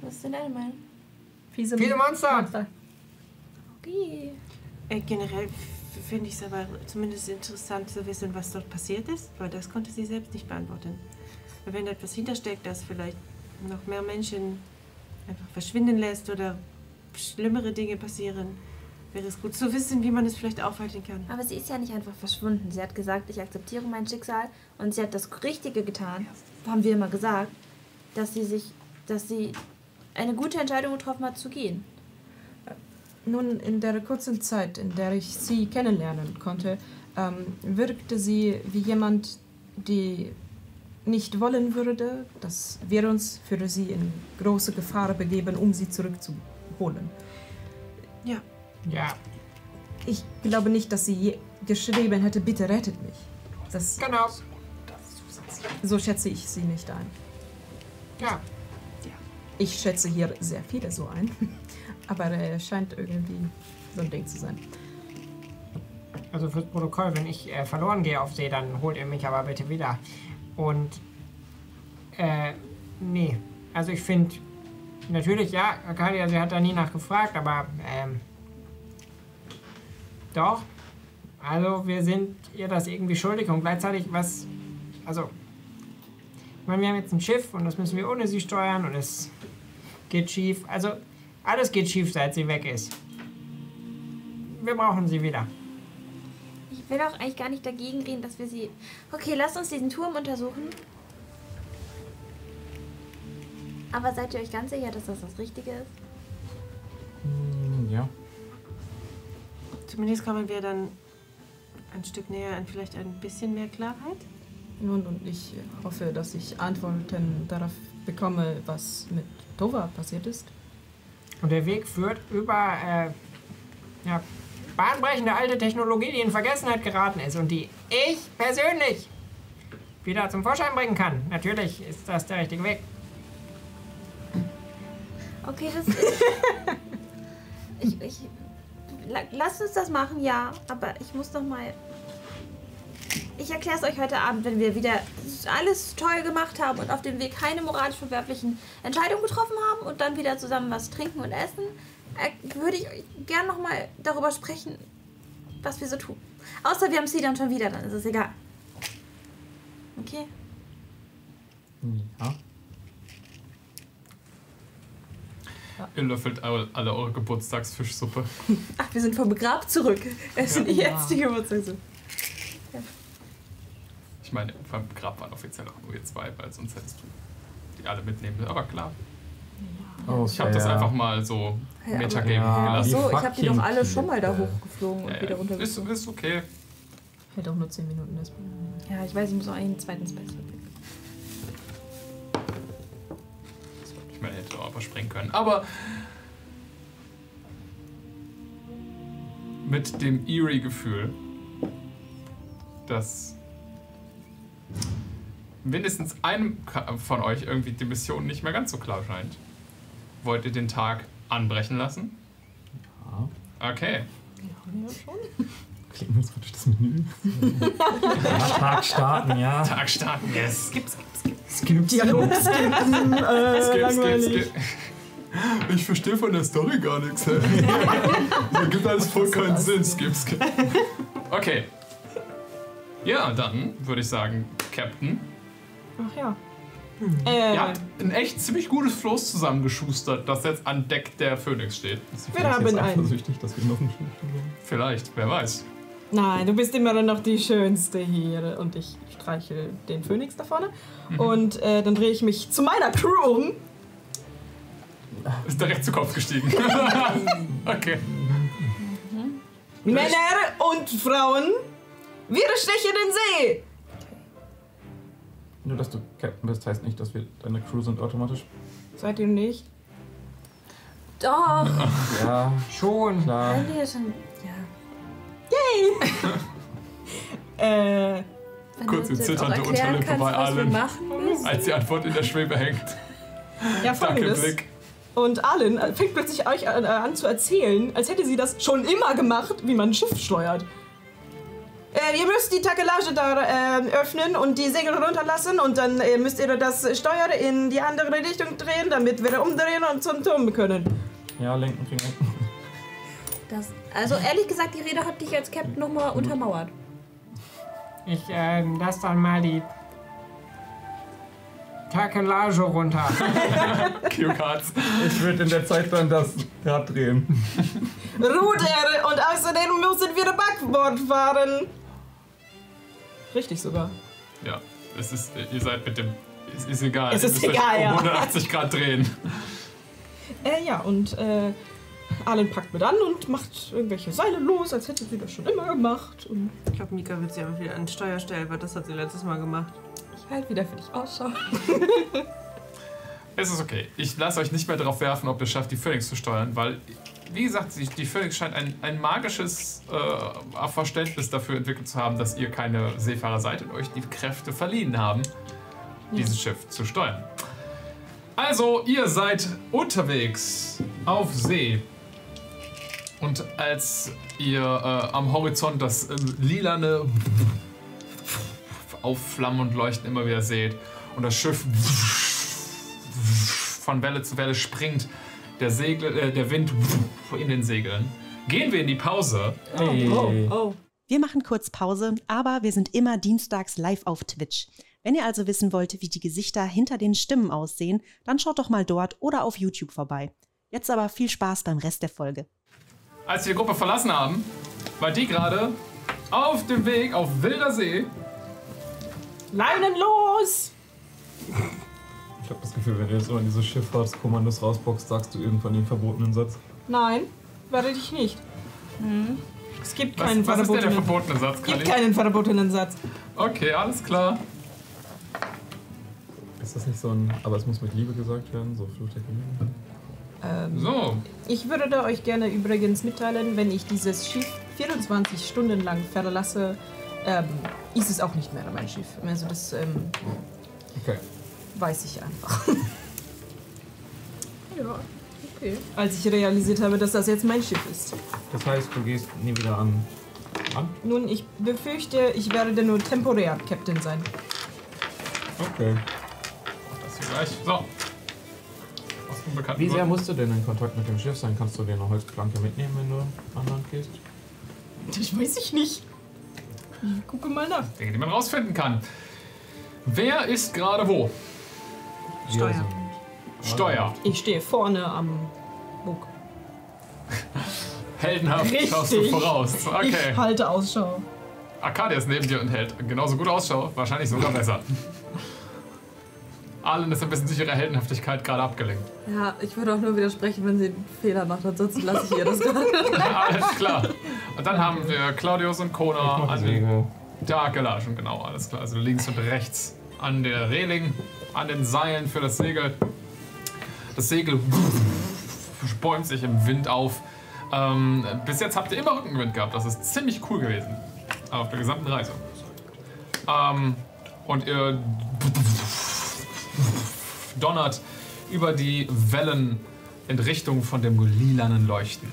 Speaker 6: Was ist denn deine Meinung?
Speaker 4: Fiese,
Speaker 7: Viele Monster.
Speaker 6: Okay.
Speaker 5: Äh, generell finde ich es aber zumindest interessant zu wissen, was dort passiert ist, weil das konnte sie selbst nicht beantworten. Weil wenn da etwas hintersteckt, das vielleicht noch mehr Menschen einfach verschwinden lässt oder schlimmere Dinge passieren, wäre es gut zu wissen, wie man es vielleicht aufhalten kann.
Speaker 6: Aber sie ist ja nicht einfach verschwunden. Sie hat gesagt, ich akzeptiere mein Schicksal und sie hat das Richtige getan. Haben wir immer gesagt, dass sie sich, dass sie eine gute Entscheidung getroffen hat zu gehen.
Speaker 4: Nun, in der kurzen Zeit, in der ich sie kennenlernen konnte, ähm, wirkte sie wie jemand, die nicht wollen würde, dass wir uns für sie in große Gefahr begeben, um sie zurückzuholen.
Speaker 5: Ja,
Speaker 7: Ja,
Speaker 4: Ich glaube nicht, dass sie geschrieben hätte, bitte rettet mich. Das,
Speaker 7: genau.
Speaker 4: so schätze ich sie nicht ein.
Speaker 7: Ja.
Speaker 4: Ich schätze hier sehr viele so ein, aber er scheint irgendwie so ein Ding zu sein.
Speaker 7: Also fürs Protokoll, wenn ich äh, verloren gehe auf See, dann holt ihr mich aber bitte wieder. Und, äh, nee. Also ich finde, natürlich, ja, Arcadia, sie hat da nie nachgefragt, aber, ähm, doch. Also wir sind ihr das irgendwie schuldig und gleichzeitig was, also, ich meine, wir haben jetzt ein Schiff und das müssen wir ohne sie steuern und es geht schief. Also, alles geht schief, seit sie weg ist. Wir brauchen sie wieder.
Speaker 6: Ich will auch eigentlich gar nicht dagegen reden, dass wir sie. Okay, lasst uns diesen Turm untersuchen. Aber seid ihr euch ganz sicher, dass das das Richtige ist?
Speaker 3: Hm, ja.
Speaker 5: zumindest kommen wir dann ein Stück näher an vielleicht ein bisschen mehr Klarheit.
Speaker 4: Nun, und ich hoffe, dass ich Antworten darauf bekomme, was mit Tova passiert ist.
Speaker 7: Und der Weg führt über äh, ja, bahnbrechende alte Technologie, die in Vergessenheit geraten ist und die ich persönlich wieder zum Vorschein bringen kann. Natürlich ist das der richtige Weg.
Speaker 6: Okay, das ist. ich, ich, la, lasst uns das machen, ja. Aber ich muss noch mal. Ich erkläre es euch heute Abend, wenn wir wieder alles toll gemacht haben und auf dem Weg keine moralisch verwerflichen Entscheidungen getroffen haben und dann wieder zusammen was trinken und essen, äh, würde ich euch gern noch mal darüber sprechen, was wir so tun. Außer wir haben sie dann schon wieder, dann ist es egal. Okay?
Speaker 3: Ja.
Speaker 2: Ihr löffelt alle eure Geburtstagsfischsuppe.
Speaker 6: Ach, wir sind vom Grab zurück. Es sind
Speaker 2: Ja.
Speaker 6: jetzt die Geburtstagssuppe.
Speaker 2: Ich meine, beim Grab waren offiziell auch nur wir zwei, weil sonst hättest du die alle mitnehmen müssen. Aber klar,
Speaker 3: Oh,
Speaker 2: ich habe das
Speaker 3: fair.
Speaker 2: einfach mal so
Speaker 6: Ja,
Speaker 2: Metagame
Speaker 3: Ja,
Speaker 6: Ach
Speaker 2: gelassen.
Speaker 6: so, ich habe die doch alle schon mal da hochgeflogen und
Speaker 2: Ja,
Speaker 6: wieder
Speaker 2: ja. ist,
Speaker 6: runtergeflogen.
Speaker 2: ist okay.
Speaker 4: Hätte auch nur 10 Minuten das.
Speaker 6: Ja, ich weiß, ich muss auch einen zweiten Space
Speaker 2: Ich meine, hätte auch überspringen können. Aber mit dem Eerie-Gefühl, dass mindestens einem von euch irgendwie die Mission nicht mehr ganz so klar scheint. Wollt ihr den Tag anbrechen lassen?
Speaker 3: Ja.
Speaker 2: Okay.
Speaker 3: Klingt, als würde ich das Menü. ja, Tag starten, ja.
Speaker 2: Tag starten, yes.
Speaker 5: Skip, skip, skip.
Speaker 3: Skip,
Speaker 4: Dialog skippen, äh,
Speaker 2: Skip, skip,
Speaker 4: langweilig.
Speaker 2: skip. Ich verstehe von der Story gar nichts. Das gibt alles voll keinen Sinn. Skip, skip. Okay. Ja, dann würde ich sagen, Captain.
Speaker 4: Ach ja. Äh,
Speaker 2: Ihr habt ein echt ziemlich gutes Floß zusammengeschustert, das jetzt an Deck der Phoenix steht.
Speaker 4: Wir
Speaker 3: vielleicht
Speaker 4: haben
Speaker 3: jetzt
Speaker 4: einen.
Speaker 3: eifersüchtig, dass wir noch ein Schiff haben?
Speaker 2: Vielleicht, wer weiß.
Speaker 4: Nein, du bist immer noch die Schönste hier. Und ich streichel den Phönix da vorne. Und äh, dann drehe ich mich zu meiner Crew um.
Speaker 2: Ist direkt zu Kopf gestiegen. okay.
Speaker 4: Männer und Frauen, wir stechen den See.
Speaker 3: Nur, dass du Captain bist, heißt nicht, dass wir deine Crew sind automatisch.
Speaker 4: Seid ihr nicht?
Speaker 6: Doch.
Speaker 3: Ja,
Speaker 7: Schon.
Speaker 3: klar.
Speaker 6: Wenn ihr schon. Ja.
Speaker 4: Äh,
Speaker 6: Wenn
Speaker 2: Kurz in
Speaker 6: jetzt
Speaker 2: zitternde Unterlippe
Speaker 6: kannst,
Speaker 2: bei
Speaker 6: wir
Speaker 2: allen. Als die Antwort in der Schwebe hängt.
Speaker 4: ja,
Speaker 2: Danke,
Speaker 4: folgendes.
Speaker 2: Blick.
Speaker 4: Und Allen äh, fängt plötzlich euch an, äh, an zu erzählen, als hätte sie das schon immer gemacht, wie man ein Schiff steuert. Äh, ihr müsst die Takelage da äh, öffnen und die Segel runterlassen und dann äh, müsst ihr das Steuer in die andere Richtung drehen, damit wir umdrehen und zum Turm können.
Speaker 3: Ja, lenken kriegen
Speaker 6: Das, also ehrlich gesagt, die Rede hat dich als Captain nochmal untermauert.
Speaker 7: Ich äh, lass dann mal die Takelage runter.
Speaker 2: Cue Cards.
Speaker 3: Ich würde in der Zeit dann das Rad drehen.
Speaker 4: Ruder und außerdem müssen wir Backbord fahren. Richtig sogar.
Speaker 2: Ja, es ist, ihr seid mit dem. Es ist egal.
Speaker 4: Es
Speaker 2: Ihr
Speaker 4: ist
Speaker 2: müsst euch
Speaker 4: egal,
Speaker 2: um
Speaker 4: ja.
Speaker 2: 180 Grad drehen.
Speaker 4: Äh, ja, und äh, Allen packt mit an und macht irgendwelche Seile los, als hätte sie das schon immer gemacht. Und
Speaker 5: Ich glaube, Mika wird sich aber wieder an den Steuer stellen, weil das hat sie letztes Mal gemacht.
Speaker 6: Ich halt wieder für dich Ausschau.
Speaker 2: Es ist okay. Ich lasse euch nicht mehr darauf werfen, ob ihr schafft, die Phoenix zu steuern, weil, wie gesagt, die, die Phoenix scheint ein, ein magisches äh, Verständnis dafür entwickelt zu haben, dass ihr keine Seefahrer seid und euch die Kräfte verliehen haben, dieses Schiff zu steuern. Also, ihr seid unterwegs auf See. Und als ihr äh, am Horizont das äh, lilane Aufflammen und Leuchten immer wieder seht und das Schiff von Welle zu Welle springt, der, Segel, äh, der Wind in den Segeln, gehen wir in die Pause.
Speaker 3: Hey.
Speaker 4: oh.
Speaker 1: Wir machen kurz Pause, aber wir sind immer dienstags live auf Twitch. Wenn ihr also wissen wollt, wie die Gesichter hinter den Stimmen aussehen, dann schaut doch mal dort oder auf YouTube vorbei. Jetzt aber viel Spaß beim Rest der Folge.
Speaker 2: Als wir die Gruppe verlassen haben, war die gerade auf dem Weg auf wilder See.
Speaker 4: Leinen los!
Speaker 3: Ich habe das Gefühl, wenn du jetzt immer diese Schifffahrtskommandos rausboxst, sagst du irgendwann den verbotenen Satz.
Speaker 4: Nein, werde ich nicht. Es gibt
Speaker 2: Was,
Speaker 4: keinen
Speaker 2: was ist denn der
Speaker 4: verbotenen
Speaker 2: verbotene Satz,
Speaker 4: Es gibt
Speaker 2: Kali?
Speaker 4: keinen verbotenen Satz.
Speaker 2: Okay, alles klar.
Speaker 3: Ist das nicht so ein. Aber es muss mit Liebe gesagt werden, so Fluch der Königin?
Speaker 4: Ähm,
Speaker 2: So,
Speaker 4: Ich würde euch gerne übrigens mitteilen, wenn ich dieses Schiff 24 Stunden lang verlasse, ähm, ist es auch nicht mehr mein Schiff. Also das ähm,
Speaker 3: Okay.
Speaker 4: Weiß ich einfach.
Speaker 6: Ja, okay.
Speaker 4: Als ich realisiert habe, dass das jetzt mein Schiff ist.
Speaker 3: Das heißt, du gehst nie wieder an. an?
Speaker 4: Nun, ich befürchte, ich werde nur temporär Captain sein.
Speaker 3: Okay.
Speaker 2: das hier gleich. So.
Speaker 3: Wie sehr musst du denn in Kontakt mit dem Schiff sein? Kannst du dir eine Holzplanke mitnehmen, wenn du an Land gehst?
Speaker 4: Das weiß ich nicht. Ich gucke mal nach.
Speaker 2: Dinge, die man rausfinden kann. Wer ist gerade wo?
Speaker 5: Steuer.
Speaker 3: sind-
Speaker 2: Steuer.
Speaker 4: Ich stehe vorne am Bug.
Speaker 2: Heldenhaft schaust du
Speaker 4: Richtig.
Speaker 2: voraus.
Speaker 4: Ich
Speaker 2: Okay.
Speaker 4: halte Ausschau.
Speaker 2: Arcadia ist neben dir und hält genauso gut Ausschau. Wahrscheinlich sogar besser. Allen ist ein bisschen durch ihre Heldenhaftigkeit gerade abgelenkt.
Speaker 6: Ja, ich würde auch nur widersprechen, wenn sie einen Fehler macht. Ansonsten lasse ich ihr das gerade.
Speaker 2: Alles klar. Und dann haben wir Claudius und Kona an den
Speaker 3: Segel.
Speaker 2: Takelagen, genau, alles klar. Also links und rechts an der Reling, an den Seilen für das Segel. Das Segel bäumt sich im Wind auf. Ähm, bis jetzt habt ihr immer Rückenwind gehabt. Das ist ziemlich cool gewesen. Auf der gesamten Reise. Ähm, und ihr donnert über die Wellen in Richtung von dem lilanen Leuchten.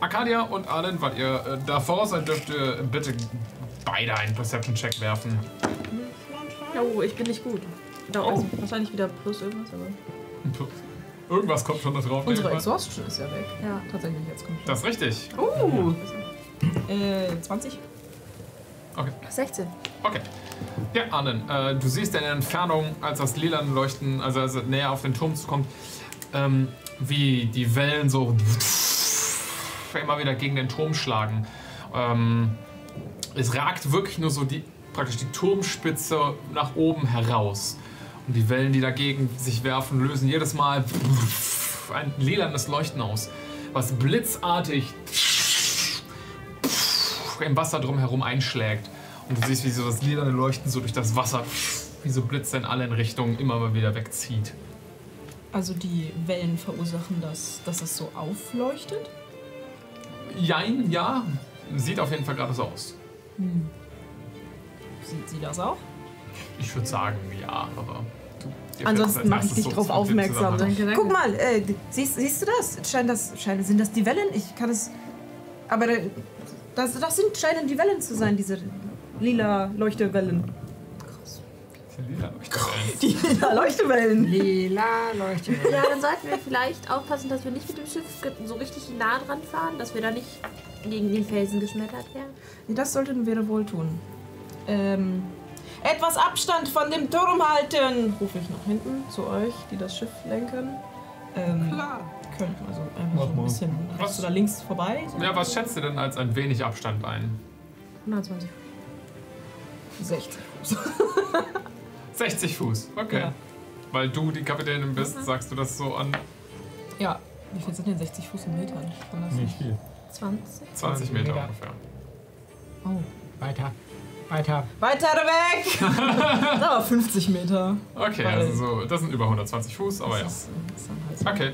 Speaker 2: Arcadia und Allen, weil ihr äh, da seid, dürft ihr bitte beide einen Perception-Check werfen.
Speaker 6: Oh, ich bin nicht gut. Da also wahrscheinlich wieder plus irgendwas, aber.
Speaker 2: Irgendwas kommt schon da drauf.
Speaker 4: Unsere. Exhaustion ist ja weg.
Speaker 6: Ja.
Speaker 4: Tatsächlich, jetzt kommt
Speaker 2: Das ist richtig.
Speaker 4: Oh! Äh, 20?
Speaker 2: Okay.
Speaker 6: 16.
Speaker 2: Okay. Ja, Arnen, äh, du siehst in der Entfernung, als das lilane Leuchten, also als es näher auf den Turm kommt, ähm, wie die Wellen so immer wieder gegen den Turm schlagen. Ähm, es ragt wirklich nur so die, praktisch die Turmspitze nach oben heraus. Und die Wellen, die dagegen sich werfen, lösen jedes Mal ein lilanes Leuchten aus, was blitzartig im Wasser drumherum einschlägt. Und du siehst, wie so das lilane Leuchten so durch das Wasser, wie so Blitze in allen Richtungen immer mal wieder wegzieht.
Speaker 4: Also die Wellen verursachen das, dass es so aufleuchtet?
Speaker 2: Jein, ja. Sieht auf jeden Fall gerade so aus.
Speaker 4: Sieht sie das auch?
Speaker 2: Ich würde sagen, ja, aber du.
Speaker 4: Ansonsten mache ich dich
Speaker 2: so
Speaker 4: drauf
Speaker 2: auf den
Speaker 4: aufmerksam.
Speaker 6: Danke, danke.
Speaker 8: Guck mal, äh, siehst, siehst du das? Scheint das, scheint, sind das die Wellen? Ich kann es. Aber äh, das, das sind, scheinen die Wellen zu sein, diese lila Leuchtewellen.
Speaker 2: Die lila Leuchtewellen.
Speaker 8: Die lila Leuchtewellen.
Speaker 7: Lila leuchtet.
Speaker 6: Ja, dann sollten wir vielleicht aufpassen, dass wir nicht mit dem Schiff so richtig nah dran fahren, dass wir da nicht gegen den Felsen geschmettert werden.
Speaker 4: Nee, Das sollten wir wohl tun. Ähm, etwas Abstand von dem Turm halten, rufe ich nach hinten zu euch, die das Schiff lenken. Ähm, Klar. Könnten also einfach so ein bisschen rechts
Speaker 2: Was?
Speaker 4: oder links vorbei. So
Speaker 2: Ja, was schätzt ihr denn als ein wenig Abstand ein?
Speaker 6: 120.
Speaker 4: 60.
Speaker 2: 60 Fuß, okay.
Speaker 4: Ja.
Speaker 2: Weil du die Kapitänin bist, sagst du das so an
Speaker 4: ja. Wie viel sind denn 60 Fuß in Metern?
Speaker 3: Nicht viel.
Speaker 6: 20.
Speaker 2: 20 Meter
Speaker 7: Meter.
Speaker 2: ungefähr.
Speaker 4: Oh.
Speaker 7: Weiter. Weiter.
Speaker 4: Weiter weg! Aber 50 Meter.
Speaker 2: Okay,
Speaker 4: Weil-
Speaker 2: also so, das sind über 120 Fuß, aber ja.
Speaker 4: Das ist, ist dann halt.
Speaker 2: Okay.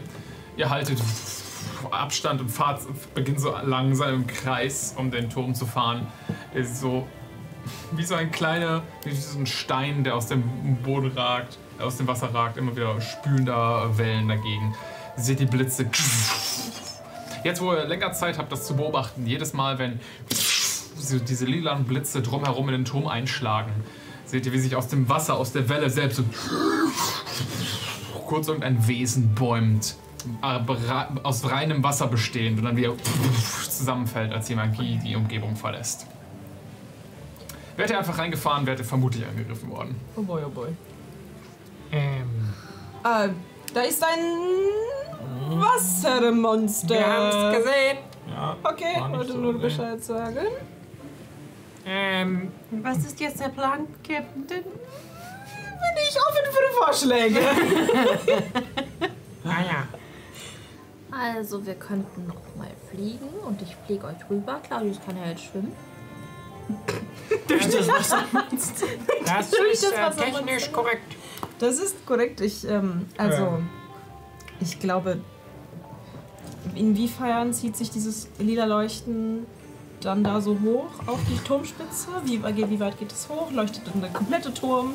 Speaker 2: Ihr haltet Abstand und fahrt, beginnt so langsam im Kreis, um den Turm zu fahren. Ist so wie so ein kleiner, wie so ein Stein, der aus dem Boden ragt, aus dem Wasser ragt, immer wieder spülender Wellen dagegen. Ihr seht die Blitze. Jetzt, wo ihr länger Zeit habt, das zu beobachten, jedes Mal, wenn so diese lilanen Blitze drumherum in den Turm einschlagen, seht ihr, wie sich aus dem Wasser, aus der Welle selbst so kurz irgendein Wesen bäumt, aus reinem Wasser bestehend und dann wieder zusammenfällt, als die Magie die Umgebung verlässt. Wärt ihr einfach reingefahren, wärt ihr vermutlich angegriffen worden.
Speaker 4: Oh boy, oh boy.
Speaker 7: Ähm,
Speaker 4: Äh, da ist ein Wassermonster.
Speaker 7: wir haben es gesehen.
Speaker 3: Ja,
Speaker 4: Okay, wollte
Speaker 3: so
Speaker 4: nur. Bescheid sagen.
Speaker 7: Ähm,
Speaker 5: Was ist jetzt der Plan, Captain?
Speaker 4: Bin ich offen für Vorschläge.
Speaker 7: ah ja.
Speaker 6: Also, wir könnten noch mal fliegen und ich fliege euch rüber. Claudius kann ja jetzt schwimmen.
Speaker 7: Das ist
Speaker 4: das
Speaker 7: äh,
Speaker 4: Wasser-
Speaker 7: technisch korrekt.
Speaker 4: Das ist korrekt. Ich, ähm, also,
Speaker 7: Ähm.
Speaker 4: ich glaube, inwiefern zieht sich dieses lila Leuchten dann da so hoch auf die Turmspitze? Wie, wie weit geht es hoch? Leuchtet dann der komplette Turm?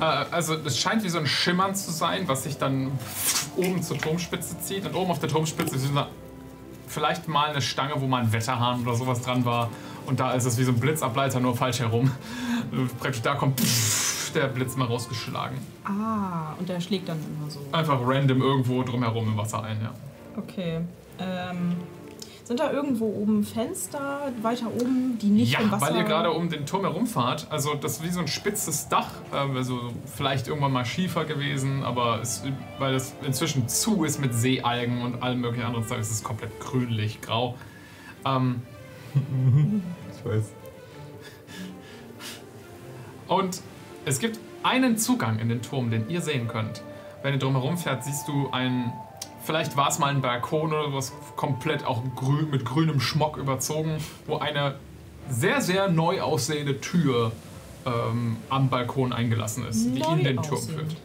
Speaker 2: Äh, also es scheint wie so ein Schimmern zu sein, was sich dann oben zur Turmspitze zieht. Und oben auf der Turmspitze ist vielleicht mal eine Stange, wo mal ein Wetterhahn oder sowas dran war. Und da ist es wie so ein Blitzableiter, nur falsch herum. Und Praktisch da kommt der Blitz mal rausgeschlagen.
Speaker 4: Ah, und der schlägt dann immer so.
Speaker 2: Einfach random irgendwo drumherum im Wasser ein, ja.
Speaker 4: Okay. Ähm, sind da irgendwo oben Fenster weiter oben, die nicht
Speaker 2: ja,
Speaker 4: im Wasser...
Speaker 2: weil ihr gerade um den Turm herumfahrt. Also das ist wie so ein spitzes Dach. ähm, Also vielleicht irgendwann mal Schiefer gewesen, aber es, weil es inzwischen zu ist mit Seealgen und allem möglichen anderen Zeug, ist es komplett grünlich, grau. Ähm,
Speaker 3: Ich weiß.
Speaker 2: und es gibt einen Zugang in den Turm, den ihr sehen könnt. Wenn ihr drumherum fährt, siehst du einen, vielleicht war es mal ein Balkon oder sowas, komplett auch grün, mit grünem Schmock überzogen, wo eine sehr, sehr neu aussehende Tür ähm, am Balkon eingelassen ist, die
Speaker 4: Neu
Speaker 2: in den Turm
Speaker 4: aussehend.
Speaker 2: führt.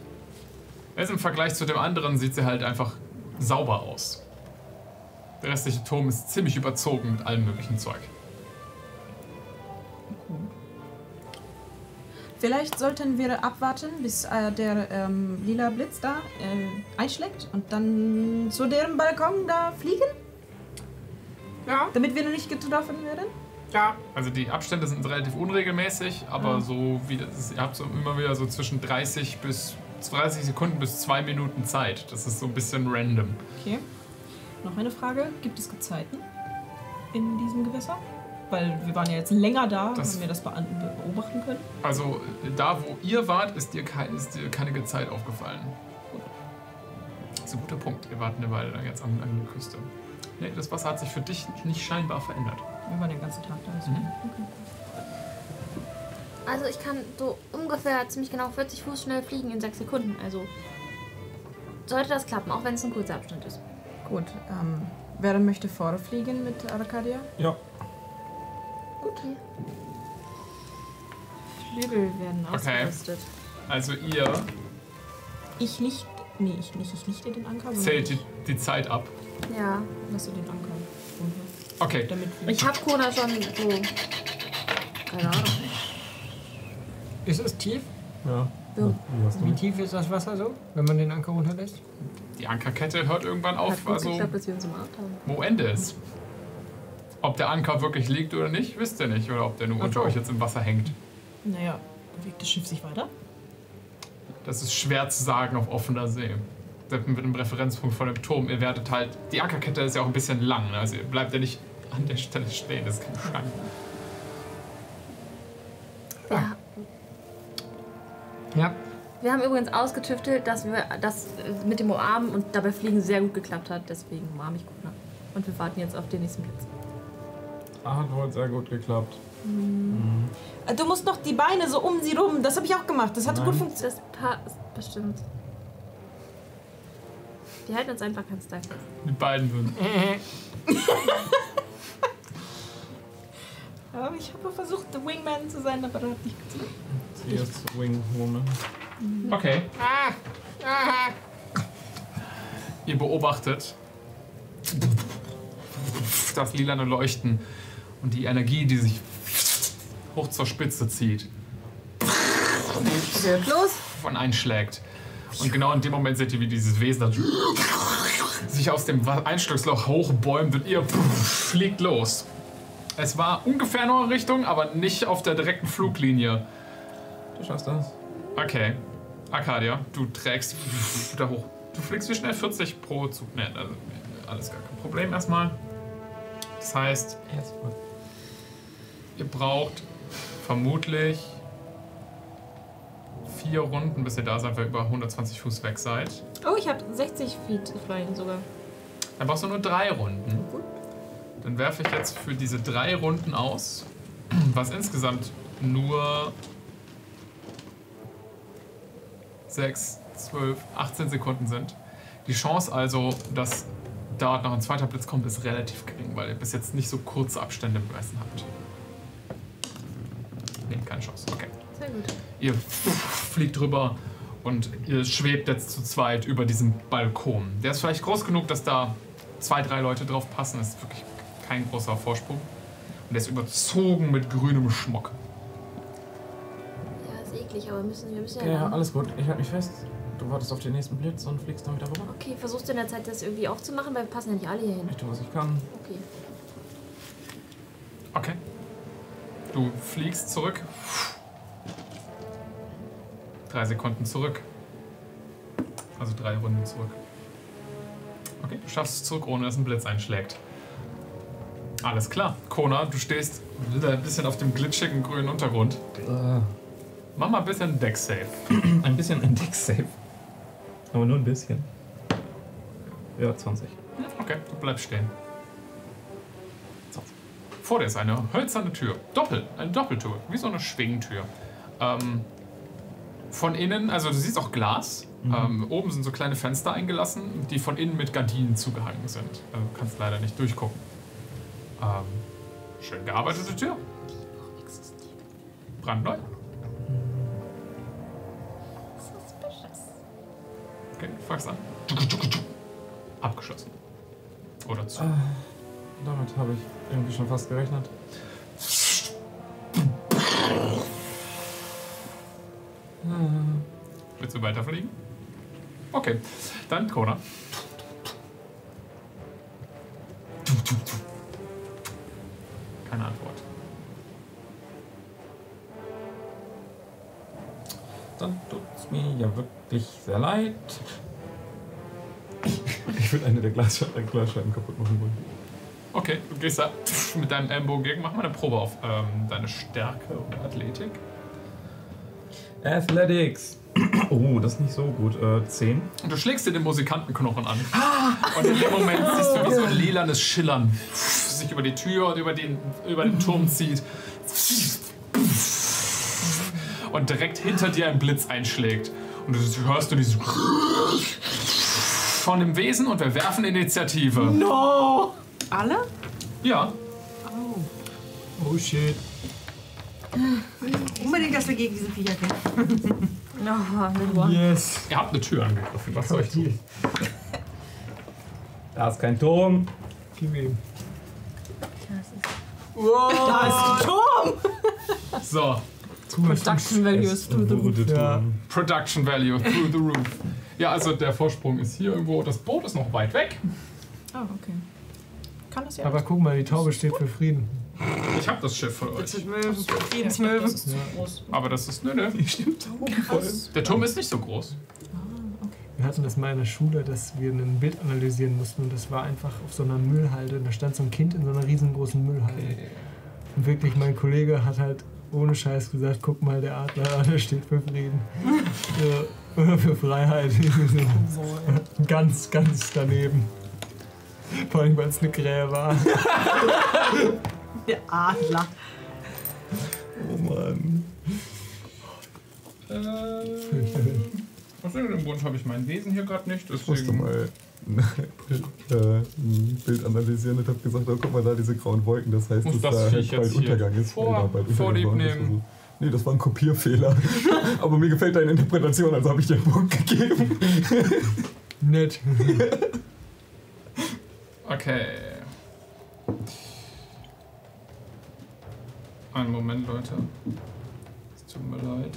Speaker 2: Jetzt im Vergleich zu dem anderen sieht sie halt einfach sauber aus. Der restliche Turm ist ziemlich überzogen mit allem möglichen Zeug.
Speaker 4: Vielleicht sollten wir abwarten, bis äh, der ähm, lila Blitz da äh, einschlägt und dann zu dem Balkon da fliegen,
Speaker 7: Ja,
Speaker 4: damit wir nicht getroffen werden.
Speaker 7: ja.
Speaker 2: Also die Abstände sind relativ unregelmäßig, aber so wie das ist, ihr habt so immer wieder so zwischen 30 bis 30 Sekunden bis 2 Minuten Zeit. Das ist so ein bisschen random.
Speaker 4: Okay. Noch eine Frage. Gibt es Gezeiten in diesem Gewässer? Weil wir waren ja jetzt länger da,
Speaker 2: Das-
Speaker 4: haben wir das beobachten können.
Speaker 2: Also da, wo ihr wart, ist dir, kein, ist dir keine Zeit aufgefallen. Das ist ein guter Punkt. Ihr wart eine Weile lang jetzt an, an der Küste. Nee, das Wasser hat sich für dich nicht scheinbar verändert.
Speaker 4: Wir waren den ganzen Tag da. Also.
Speaker 2: Mhm.
Speaker 6: Also ich kann so ungefähr ziemlich genau 40 Fuß schnell fliegen in 6 Sekunden. Also sollte das klappen, auch wenn es ein kurzer Abstand ist.
Speaker 4: Gut, ähm, wer dann möchte vorfliegen mit Arcadia?
Speaker 3: Ja.
Speaker 6: Okay. Flügel werden
Speaker 2: Okay.
Speaker 6: ausgerüstet.
Speaker 2: Also ihr
Speaker 4: Ich nicht. Nee, ich nicht. Ich lichte den Anker.
Speaker 2: zählt die, die Zeit ab.
Speaker 6: Ja.
Speaker 4: lasse den Anker runter.
Speaker 2: Okay,
Speaker 4: Damit
Speaker 6: Ich hab Kona schon so. Keine Ahnung.
Speaker 7: Ist es tief?
Speaker 3: Ja.
Speaker 6: Ja.
Speaker 3: Wie du?
Speaker 7: Tief ist das Wasser so, wenn man den Anker runterlässt?
Speaker 2: die Ankerkette hört irgendwann
Speaker 6: Hat
Speaker 2: auf.
Speaker 6: gut
Speaker 2: Also,
Speaker 6: geklappt, dass wir uns umarmt haben.
Speaker 2: wo Ende ist. Ob der Anker wirklich liegt oder nicht, wisst ihr nicht. Oder ob der nur
Speaker 7: Ach
Speaker 2: unter euch jetzt im Wasser hängt.
Speaker 4: Naja, bewegt das Schiff sich weiter?
Speaker 2: Das ist schwer zu sagen auf offener See. Selbst mit einem Referenzpunkt von dem Turm. Ihr werdet halt. Die Ankerkette ist ja auch ein bisschen lang. ne? Also ihr bleibt ja nicht an der Stelle stehen. Das ist kein Stein.
Speaker 6: Ja.
Speaker 7: Ja.
Speaker 6: Wir haben übrigens ausgetüftelt, dass wir das mit dem Umarmen und dabei Fliegen sehr gut geklappt hat. Deswegen umarme ich Kona. Und wir warten jetzt auf den nächsten Platz.
Speaker 3: Ah, hat wohl sehr gut geklappt.
Speaker 4: Äh, Du musst noch die Beine so um sie rum. Das habe ich auch gemacht. Das hat
Speaker 3: Nein.
Speaker 4: gut funktioniert.
Speaker 6: Das passt bestimmt. Wir halten uns einfach ganz fest.
Speaker 2: Die beiden sind.
Speaker 4: Ja, ich habe versucht, der Wingman zu sein, aber das hat nicht geklappt.
Speaker 3: Sie ist Wingwoman.
Speaker 2: Okay.
Speaker 7: Ah! Ah!
Speaker 2: Ihr beobachtet das lilane Leuchten und die Energie, die sich hoch zur Spitze zieht,
Speaker 6: los.
Speaker 2: von einschlägt. Und genau in dem Moment seht ihr, wie dieses Wesen sich aus dem Einschlagsloch hochbäumt und ihr fliegt los. Es war ungefähr in eure Richtung, aber nicht auf der direkten Fluglinie.
Speaker 3: Du schaffst das.
Speaker 2: Okay. Arcadia, du trägst da hoch. Du fliegst wie schnell? 40 pro Zug. Ne, also alles gar kein Problem erstmal. Das heißt,
Speaker 3: Erstmal.
Speaker 2: Ihr braucht vermutlich vier Runden, bis ihr da seid, weil ihr über 120 Fuß weg seid.
Speaker 6: Oh, ich habe 60 Feet Flying sogar.
Speaker 2: Dann brauchst du nur drei Runden. Dann werfe ich jetzt für diese drei Runden aus, was insgesamt nur 6, 12, 18 Sekunden sind. Die Chance also, dass dort noch ein zweiter Blitz kommt, ist relativ gering, weil ihr bis jetzt nicht so kurze Abstände bemessen habt. Nee, keine Chance. Okay.
Speaker 6: Sehr gut.
Speaker 2: Ihr fliegt drüber und ihr schwebt jetzt zu zweit über diesem Balkon. Der ist vielleicht groß genug, dass da zwei, drei Leute drauf passen. Das ist wirklich kein großer Vorsprung. Und der ist überzogen mit grünem Schmuck.
Speaker 6: Ja, ist eklig, aber müssen, wir müssen ja,
Speaker 3: Ja, ja,
Speaker 6: lang.
Speaker 3: alles gut. Ich halte mich fest. Du wartest auf den nächsten Blitz und fliegst dann wieder rüber.
Speaker 6: Okay, versuchst du in der Zeit das irgendwie aufzumachen, weil wir passen ja nicht alle hier hin.
Speaker 3: Ich tue, was ich kann.
Speaker 6: Okay.
Speaker 2: Okay. Du fliegst zurück. Drei Sekunden zurück. Also drei Runden zurück. Okay, du schaffst es zurück, ohne dass ein Blitz einschlägt. Alles klar. Kona, du stehst wieder ein bisschen auf dem glitschigen grünen Untergrund. Mach mal ein bisschen Deck-Safe.
Speaker 3: ein bisschen ein Deck-Safe. Aber nur ein bisschen. Ja, 20.
Speaker 2: Okay, du bleibst stehen. Vor dir ist eine hölzerne Tür. Doppel, eine Doppeltür, wie so eine Schwingtür. Ähm, von innen, also du siehst auch Glas. Ähm, oben sind so kleine Fenster eingelassen, die von innen mit Gardinen zugehangen sind. Also du kannst leider nicht durchgucken. Ähm, schön gearbeitete Tür. Brandneu. Okay, fangst an. Abgeschlossen. Oder zu.
Speaker 3: Damit habe ich irgendwie schon fast gerechnet.
Speaker 2: Willst du weiterfliegen? Okay, dann Kona. Keine Antwort.
Speaker 3: Dann tut's mir ja wirklich sehr leid. Ich würde eine der Glasscheiben, Glasscheiben kaputt machen wollen.
Speaker 2: Okay, du gehst da mit deinem Ellenbogen gegen. Mach mal eine Probe auf ähm, deine Stärke und Athletik.
Speaker 3: Athletics. Oh, das ist nicht so gut. Äh, 10.
Speaker 2: Und du schlägst dir den Musikantenknochen an. Und in dem Moment siehst du, wie so ein lilanes Schillern sich über die Tür und über den, über den Turm zieht. Und direkt hinter dir ein Blitz einschlägt. Und du hörst du dieses von dem Wesen und wir werfen Initiative.
Speaker 5: No! Alle?
Speaker 2: Ja.
Speaker 7: Oh shit.
Speaker 5: Unbedingt, dass wir gegen diese Viecher kämpfen.
Speaker 6: Oh,
Speaker 7: Yes.
Speaker 2: Ihr habt eine Tür angegriffen. Was soll ich tun?
Speaker 3: Da ist kein Turm.
Speaker 7: Gib ihm.
Speaker 4: Da ist der Turm!
Speaker 2: So,
Speaker 4: Production Values through the roof.
Speaker 7: Ja.
Speaker 2: Production Value through the roof. Ja, also der Vorsprung ist hier irgendwo. Das Boot ist noch weit weg.
Speaker 4: Oh, okay. Kann das ja.
Speaker 7: Aber guck mal, die Taube steht für Frieden.
Speaker 2: Ich habe das Schiff für euch.
Speaker 5: Das Möwen. Friedensmöwen.
Speaker 4: Das ist zu groß.
Speaker 2: Aber das ist. Nö, nö.
Speaker 3: Stimmt.
Speaker 2: Der Turm ist nicht so groß.
Speaker 7: Wir hatten das mal in der Schule, dass wir ein Bild analysieren mussten und das war einfach auf so einer Müllhalde. Und da stand so ein Kind in so einer riesengroßen Müllhalde. Und wirklich, mein Kollege hat halt ohne Scheiß gesagt, guck mal, der Adler, der steht für Frieden. ja, oder für Freiheit. ganz, ganz daneben. Vor allem, weil es eine Krähe war.
Speaker 4: Der Adler.
Speaker 3: Oh Mann.
Speaker 2: Äh, aus irgendeinem Grund habe ich mein Wesen hier gerade nicht.
Speaker 3: Ich musste
Speaker 2: Deswegen.
Speaker 3: mal äh, ein Bild analysieren und hab gesagt, oh, guck mal da, diese grauen Wolken, das heißt, dass
Speaker 2: das
Speaker 3: da halt bald Untergang ist.
Speaker 2: vor-
Speaker 3: Ja, bald
Speaker 2: Vorlieb
Speaker 3: Untergang
Speaker 2: nehmen?
Speaker 3: Nee, das war ein Kopierfehler. Aber mir gefällt deine Interpretation, also habe ich dir einen Punkt gegeben.
Speaker 7: Nett.
Speaker 2: Okay. Einen Moment, Leute. Es tut mir leid.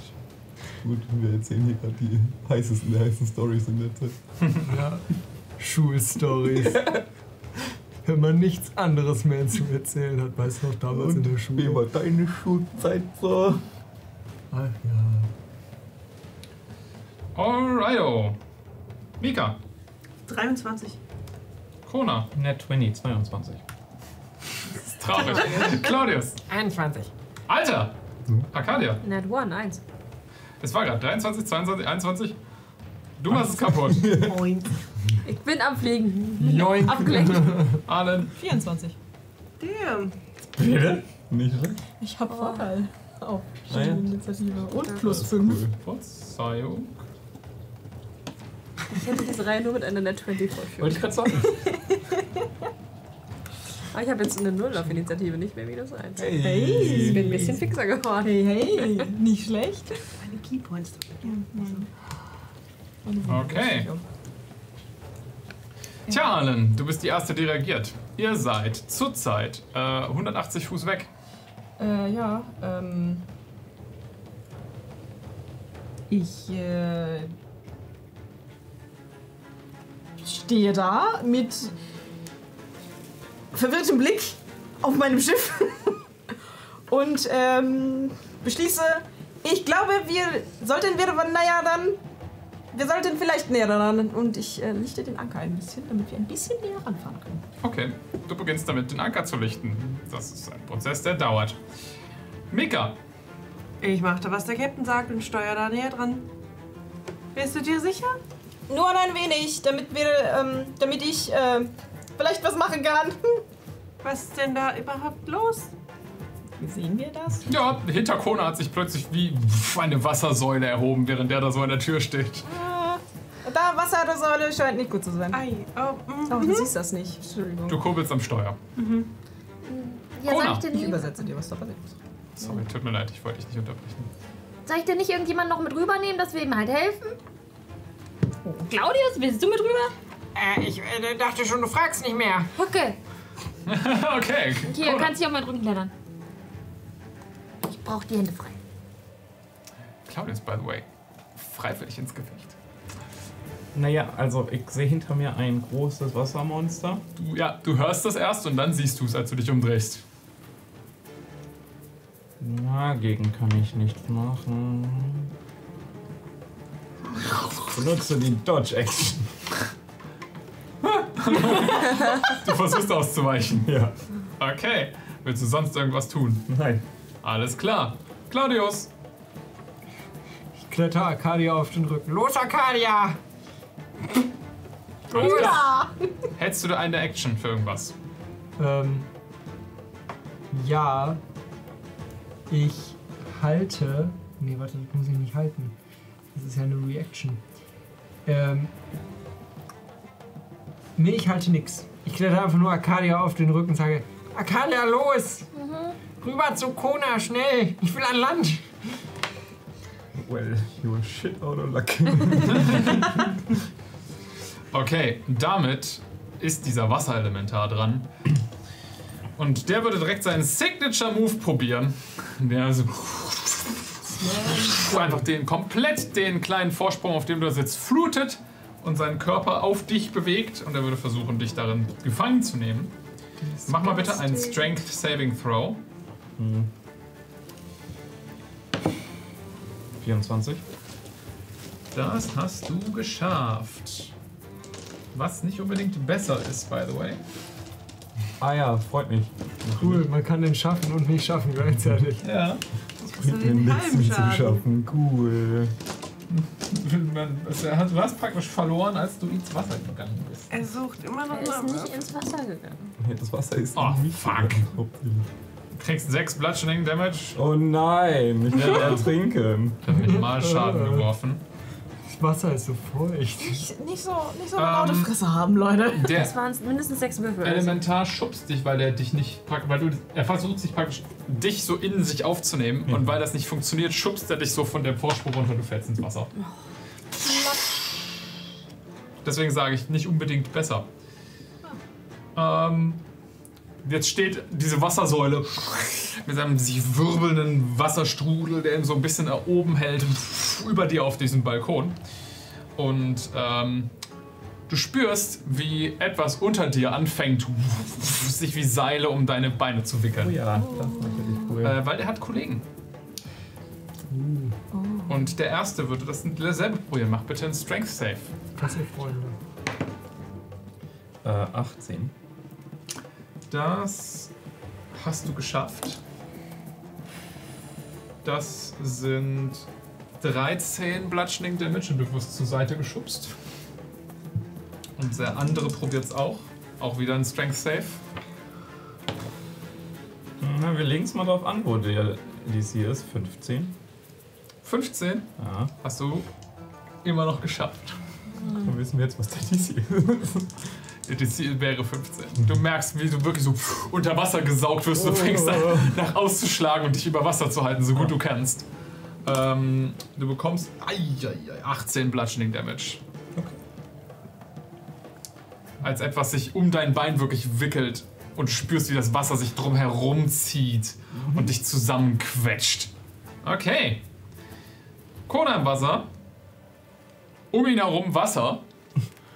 Speaker 3: Gut, wir erzählen hier gerade die heißesten der heißen Stories in der Zeit.
Speaker 7: Ja. Schulstories. Wenn man nichts anderes mehr zu erzählen hat, weißt du noch damals in der
Speaker 3: Wie
Speaker 7: Schule.
Speaker 3: war deine Schulzeit so?
Speaker 7: Ach ja.
Speaker 2: Alrighto. Mika.
Speaker 5: 23.
Speaker 2: Kona.
Speaker 3: Net 20, 22.
Speaker 2: Traurig. Claudius.
Speaker 7: 21.
Speaker 2: Alter. Arcadia.
Speaker 6: Net One, eins.
Speaker 2: Es war gerade 23, 22, 21. Du machst es kaputt.
Speaker 5: Moin.
Speaker 6: Ich bin am Fliegen.
Speaker 7: Joink.
Speaker 6: Abgelenkt.
Speaker 2: Allen.
Speaker 4: 24.
Speaker 5: Damn.
Speaker 3: Bitte? Nicht schlecht.
Speaker 4: Ich hab Vorteil. Auf
Speaker 3: ja.
Speaker 4: Initiative. Und plus 5.
Speaker 2: Verzeihung.
Speaker 6: Ich hätte diese Reihe nur mit einer Net 20 vorführen.
Speaker 3: Wollte ich gerade sagen.
Speaker 6: Aber ich habe jetzt eine Null auf Initiative, nicht mehr minus eins.
Speaker 3: Hey.
Speaker 6: Ich bin ein bisschen fixer geworden.
Speaker 4: Hey, hey, nicht schlecht.
Speaker 5: Meine Keypoints.
Speaker 2: Okay. Tja, Allen, du bist die Erste, die reagiert. Ihr seid zurzeit äh, 180 Fuß weg.
Speaker 4: Äh, ja, ähm. Ich, äh. Stehe da mit verwirrtem Blick auf meinem Schiff und, ähm, beschließe, ich glaube, wir sollten wir, naja, dann. Wir sollten vielleicht näher ran. Und ich äh, lichte den Anker ein bisschen, damit wir ein bisschen näher ranfahren können.
Speaker 2: Okay, du beginnst damit, den Anker zu lichten. Das ist ein Prozess, der dauert. Mika,
Speaker 5: Ich machte, was der Captain sagt und steuere da näher dran. Bist du dir sicher?
Speaker 4: Nur ein wenig, damit wir, ähm, damit ich, äh, vielleicht was machen kann.
Speaker 5: Was ist denn da überhaupt los?
Speaker 4: Sehen wir das?
Speaker 2: ja, hinter Kona hat sich plötzlich wie eine Wassersäule erhoben, während der da so an der Tür steht.
Speaker 4: Äh, da Wassersäule scheint nicht gut zu sein.
Speaker 5: Ei, oh, mm,
Speaker 4: Oh, du siehst das nicht. Entschuldigung.
Speaker 2: Du kurbelst am Steuer.
Speaker 6: Ja,
Speaker 2: Kona.
Speaker 6: soll ich, denn
Speaker 4: Ich übersetze dir, was da passiert.
Speaker 2: Sorry, tut mir leid, ich wollte dich nicht unterbrechen.
Speaker 6: soll ich denn nicht irgendjemand noch mit rübernehmen, dass wir ihm halt helfen? Claudius, willst du mit rüber?
Speaker 7: Äh, ich äh, dachte schon, du fragst nicht mehr.
Speaker 6: Okay.
Speaker 2: okay,
Speaker 6: Hier,
Speaker 2: Kona.
Speaker 6: kannst dich auf meinen Rücken klettern. Ich brauche die Hände frei.
Speaker 2: Claudius, by the way, freiwillig ins Gefecht.
Speaker 3: Naja, also ich sehe hinter mir ein großes Wassermonster.
Speaker 2: Du, ja, du hörst das erst und dann siehst du es, als du dich umdrehst.
Speaker 3: Dagegen kann ich nichts machen. Benutze die Dodge Action.
Speaker 2: Du versuchst auszuweichen.
Speaker 3: Ja.
Speaker 2: Okay, willst du sonst irgendwas tun?
Speaker 3: Nein.
Speaker 2: Alles klar. Claudius,
Speaker 7: kletter Arcadia auf den Rücken. Los, Arcadia! Los!
Speaker 8: Ja!
Speaker 2: Hättest du eine Action für irgendwas?
Speaker 7: Ähm, ja, ich halte. Nee, warte, das muss ich nicht halten. Das ist ja eine Reaction. Ähm, nee, ich halte nix. Ich kletter einfach nur Arcadia auf den Rücken und sage: Arcadia, los! Rüber zu Kona, schnell! Ich will an Land!
Speaker 3: Well, you're shit out of luck.
Speaker 2: Okay, damit ist dieser Wasserelementar dran. Und der würde direkt seinen Signature Move probieren. Der einfach den komplett den kleinen Vorsprung, auf dem du sitzt, flutet und seinen Körper auf dich bewegt und er würde versuchen, dich darin gefangen zu nehmen. Mach mal bitte einen Strength Saving Throw.
Speaker 3: 24.
Speaker 2: Das hast du geschafft. Was nicht unbedingt besser ist, by the way.
Speaker 3: Ah ja, freut mich.
Speaker 7: Cool, man kann den schaffen und nicht schaffen gleichzeitig.
Speaker 2: Ja.
Speaker 5: Den
Speaker 3: nichts,
Speaker 5: halben
Speaker 3: mich zu schaffen. Cool.
Speaker 2: Du hast praktisch verloren, als du ins Wasser gegangen bist.
Speaker 5: Er sucht immer noch
Speaker 6: Er ist nicht ins Wasser gegangen.
Speaker 3: Nee, Das Wasser ist
Speaker 2: Oh,
Speaker 3: nicht
Speaker 2: fuck.
Speaker 3: hauptsächlich.
Speaker 2: Du kriegst 6 Bludgeoning Damage.
Speaker 3: Oh nein, ich werde ertrinken.
Speaker 2: Dann wird mal Schaden geworfen.
Speaker 7: Das Wasser ist so feucht.
Speaker 4: Nicht, nicht so, nicht so
Speaker 2: Ähm,
Speaker 4: eine laute Fresse haben, Leute.
Speaker 2: Der
Speaker 6: Das waren mindestens sechs Würfel. Also.
Speaker 2: Elementar schubst dich, weil er dich nicht prack- weil du er versucht sich praktisch dich so in sich aufzunehmen und weil das nicht funktioniert, schubst er dich so von dem Vorsprung runter, du fällst ins Wasser. Deswegen sage ich nicht unbedingt besser. Ähm, jetzt steht diese Wassersäule mit seinem sich wirbelnden Wasserstrudel, der ihn so ein bisschen oben hält, über dir auf diesem Balkon. Und ähm, Du spürst, wie etwas unter dir anfängt, sich wie Seile um deine Beine zu
Speaker 3: Oh
Speaker 2: wickeln.
Speaker 3: ja, das ist natürlich cool.
Speaker 2: Äh, weil er hat Kollegen. Und der erste würde das dasselbe probieren. Mach bitte einen Strength Save.
Speaker 7: Was ihr Freunde.
Speaker 3: Äh, 18.
Speaker 2: Das hast du geschafft. Das sind 13 Bludgeoning Damage und du wirst zur Seite geschubst. Und der andere probiert es auch. Auch wieder ein Strength Save.
Speaker 3: Na, wir legen es mal drauf an, wo der DC ist. 15.
Speaker 2: 15
Speaker 3: Ja,
Speaker 2: hast du immer noch geschafft.
Speaker 3: dann wissen wir jetzt, was der DC ist.
Speaker 2: DC wäre 15. Du merkst, wie du wirklich so unter Wasser gesaugt wirst. Du fängst an, nach auszuschlagen und dich über Wasser zu halten, so gut du kannst. Ähm, du bekommst ai, ai, ai, 18 Bludgeoning Damage.
Speaker 3: Okay.
Speaker 2: Als etwas sich um dein Bein wirklich wickelt und spürst, wie das Wasser sich drum herum zieht und dich zusammenquetscht. Okay. Kona im Wasser. Um ihn herum Wasser.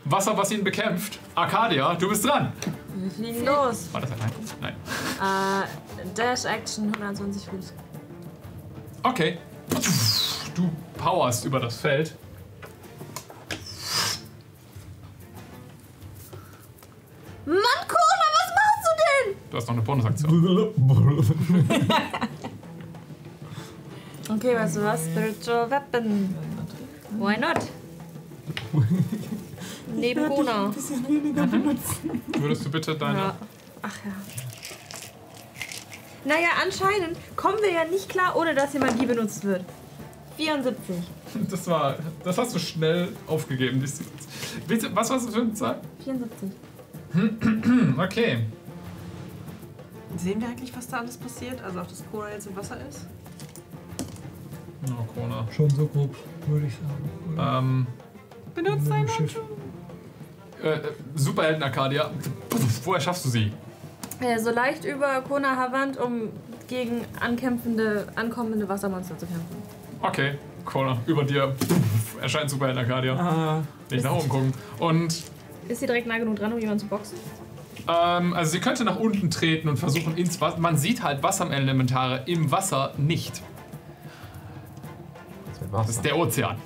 Speaker 2: Wasser, was ihn bekämpft. Arcadia, du bist dran.
Speaker 6: Wir fliegen los.
Speaker 2: War das allein? Nein.
Speaker 6: Äh, Dash Action 120 Fuß.
Speaker 2: Okay. Du powerst über das Feld.
Speaker 6: Mann, Kona, was machst du denn?
Speaker 2: Du hast noch eine Bonusaktion.
Speaker 6: Okay, weißt du was? Spiritual Weapon. Why not? Neben Kona.
Speaker 2: Würdest du bitte deine.
Speaker 6: Ja. Ach ja. Naja, anscheinend kommen wir ja nicht klar, ohne dass hier Magie benutzt wird. 74.
Speaker 2: Das war. Das hast du schnell aufgegeben. Bitte, was war das für eine Zahl?
Speaker 6: 74.
Speaker 2: Hm, Okay.
Speaker 5: Sehen wir eigentlich, was da alles passiert? Also auch das Cora jetzt im Wasser ist?
Speaker 2: Oh, Kona.
Speaker 7: Schon so grob, würde ich sagen.
Speaker 2: Ähm.
Speaker 5: Benutzt deinen
Speaker 7: Schiff.
Speaker 2: Äh, äh, Superhelden Arcadia. Woher schaffst du sie?
Speaker 6: Äh, so leicht über Kona Havant, um gegen ankämpfende, ankommende Wassermonster zu kämpfen.
Speaker 2: Okay, Kona, über dir erscheint Superhelden Arcadia.
Speaker 3: Ah,
Speaker 2: Nicht nach oben gucken. Und
Speaker 6: Ist sie direkt nah genug dran, um jemanden zu boxen?
Speaker 2: Ähm, also sie könnte nach unten treten und versuchen ins Wasser. Man sieht halt Wasserelementare im Wasser nicht.
Speaker 3: das
Speaker 2: ist der Ozean.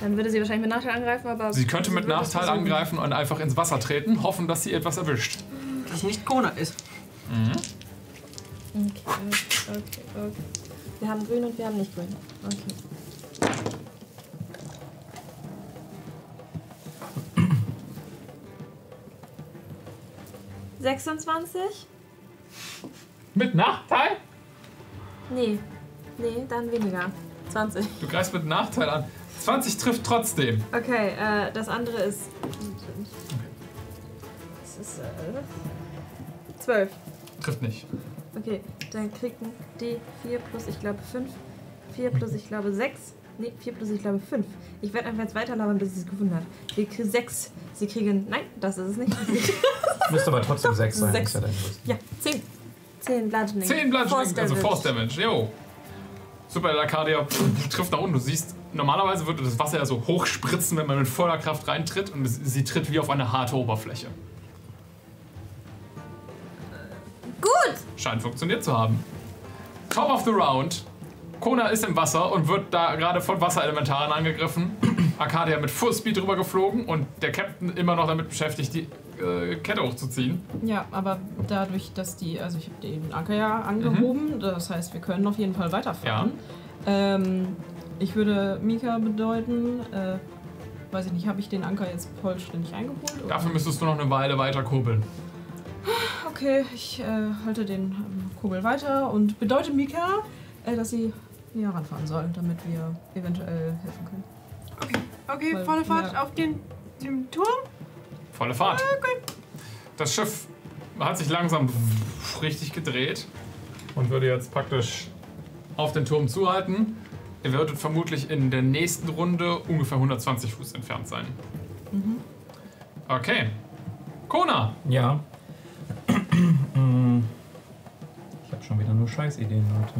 Speaker 6: Dann würde sie wahrscheinlich mit Nachteil angreifen, aber.
Speaker 2: Sie könnte mit Nachteil angreifen und einfach ins Wasser treten, hoffen, dass sie etwas erwischt.
Speaker 5: Dass nicht Kona ist. Mhm.
Speaker 6: Okay, okay, okay. Wir haben grün und wir haben nicht grün. Okay. Sechsundzwanzig?
Speaker 2: Mit Nachteil?
Speaker 6: Nee. Nee, dann weniger. 20.
Speaker 2: Du greifst mit Nachteil an. 20 trifft trotzdem.
Speaker 6: Okay, äh, das andere ist. Das ist. Äh, 12.
Speaker 2: Trifft nicht.
Speaker 6: Okay, dann kriegen die 4 plus, ich glaube, 5. 4 plus, ich glaube, 6. Nee, 4 plus, ich glaube, 5. Ich werde einfach jetzt weiterlabern, bis sie es gefunden hat. Sie kriegen 6. Sie kriegen. Nein, das ist es nicht.
Speaker 3: Müsste aber trotzdem 6 sein.
Speaker 6: Sechs.
Speaker 3: ist ja dein Größten.
Speaker 6: ja, 10. 10 Bludgeoning.
Speaker 2: 10 Bludgeoning, also. Force Damage. Jo. Super, der Arcadia pff, trifft nach unten. Du siehst, normalerweise würde das Wasser ja so hochspritzen, wenn man mit voller Kraft reintritt. Und es, sie tritt wie auf eine harte Oberfläche.
Speaker 6: Gut!
Speaker 2: Scheint funktioniert zu haben. Top of the Round. Kona ist im Wasser und wird da gerade von Wasserelementaren angegriffen. Arcadia mit Full Speed drüber geflogen und der Captain immer noch damit beschäftigt, die äh, Kette hochzuziehen.
Speaker 4: Ja, aber dadurch, dass die, also ich habe den Anker ja angehoben, das heißt, wir können auf jeden Fall weiterfahren. Ähm, ich würde Mika bedeuten, äh, weiß ich nicht, habe ich den Anker jetzt vollständig eingeholt? oder?
Speaker 2: Dafür müsstest du noch eine Weile weiter kurbeln.
Speaker 4: Okay, ich äh, halte den ähm, Kugel weiter und bedeute Mika, äh, dass sie näher ranfahren soll, damit wir eventuell helfen können.
Speaker 5: Okay,
Speaker 4: Weil-
Speaker 5: volle Fahrt
Speaker 4: ja.
Speaker 5: auf den, den Turm.
Speaker 2: Volle Fahrt. Das Schiff hat sich langsam richtig gedreht und würde jetzt praktisch auf den Turm zuhalten. Ihr würdet vermutlich in der nächsten Runde ungefähr 120 Fuß entfernt sein. Okay. Kona,
Speaker 3: Ja. Mm. ich habe schon wieder nur Scheißideen, Leute.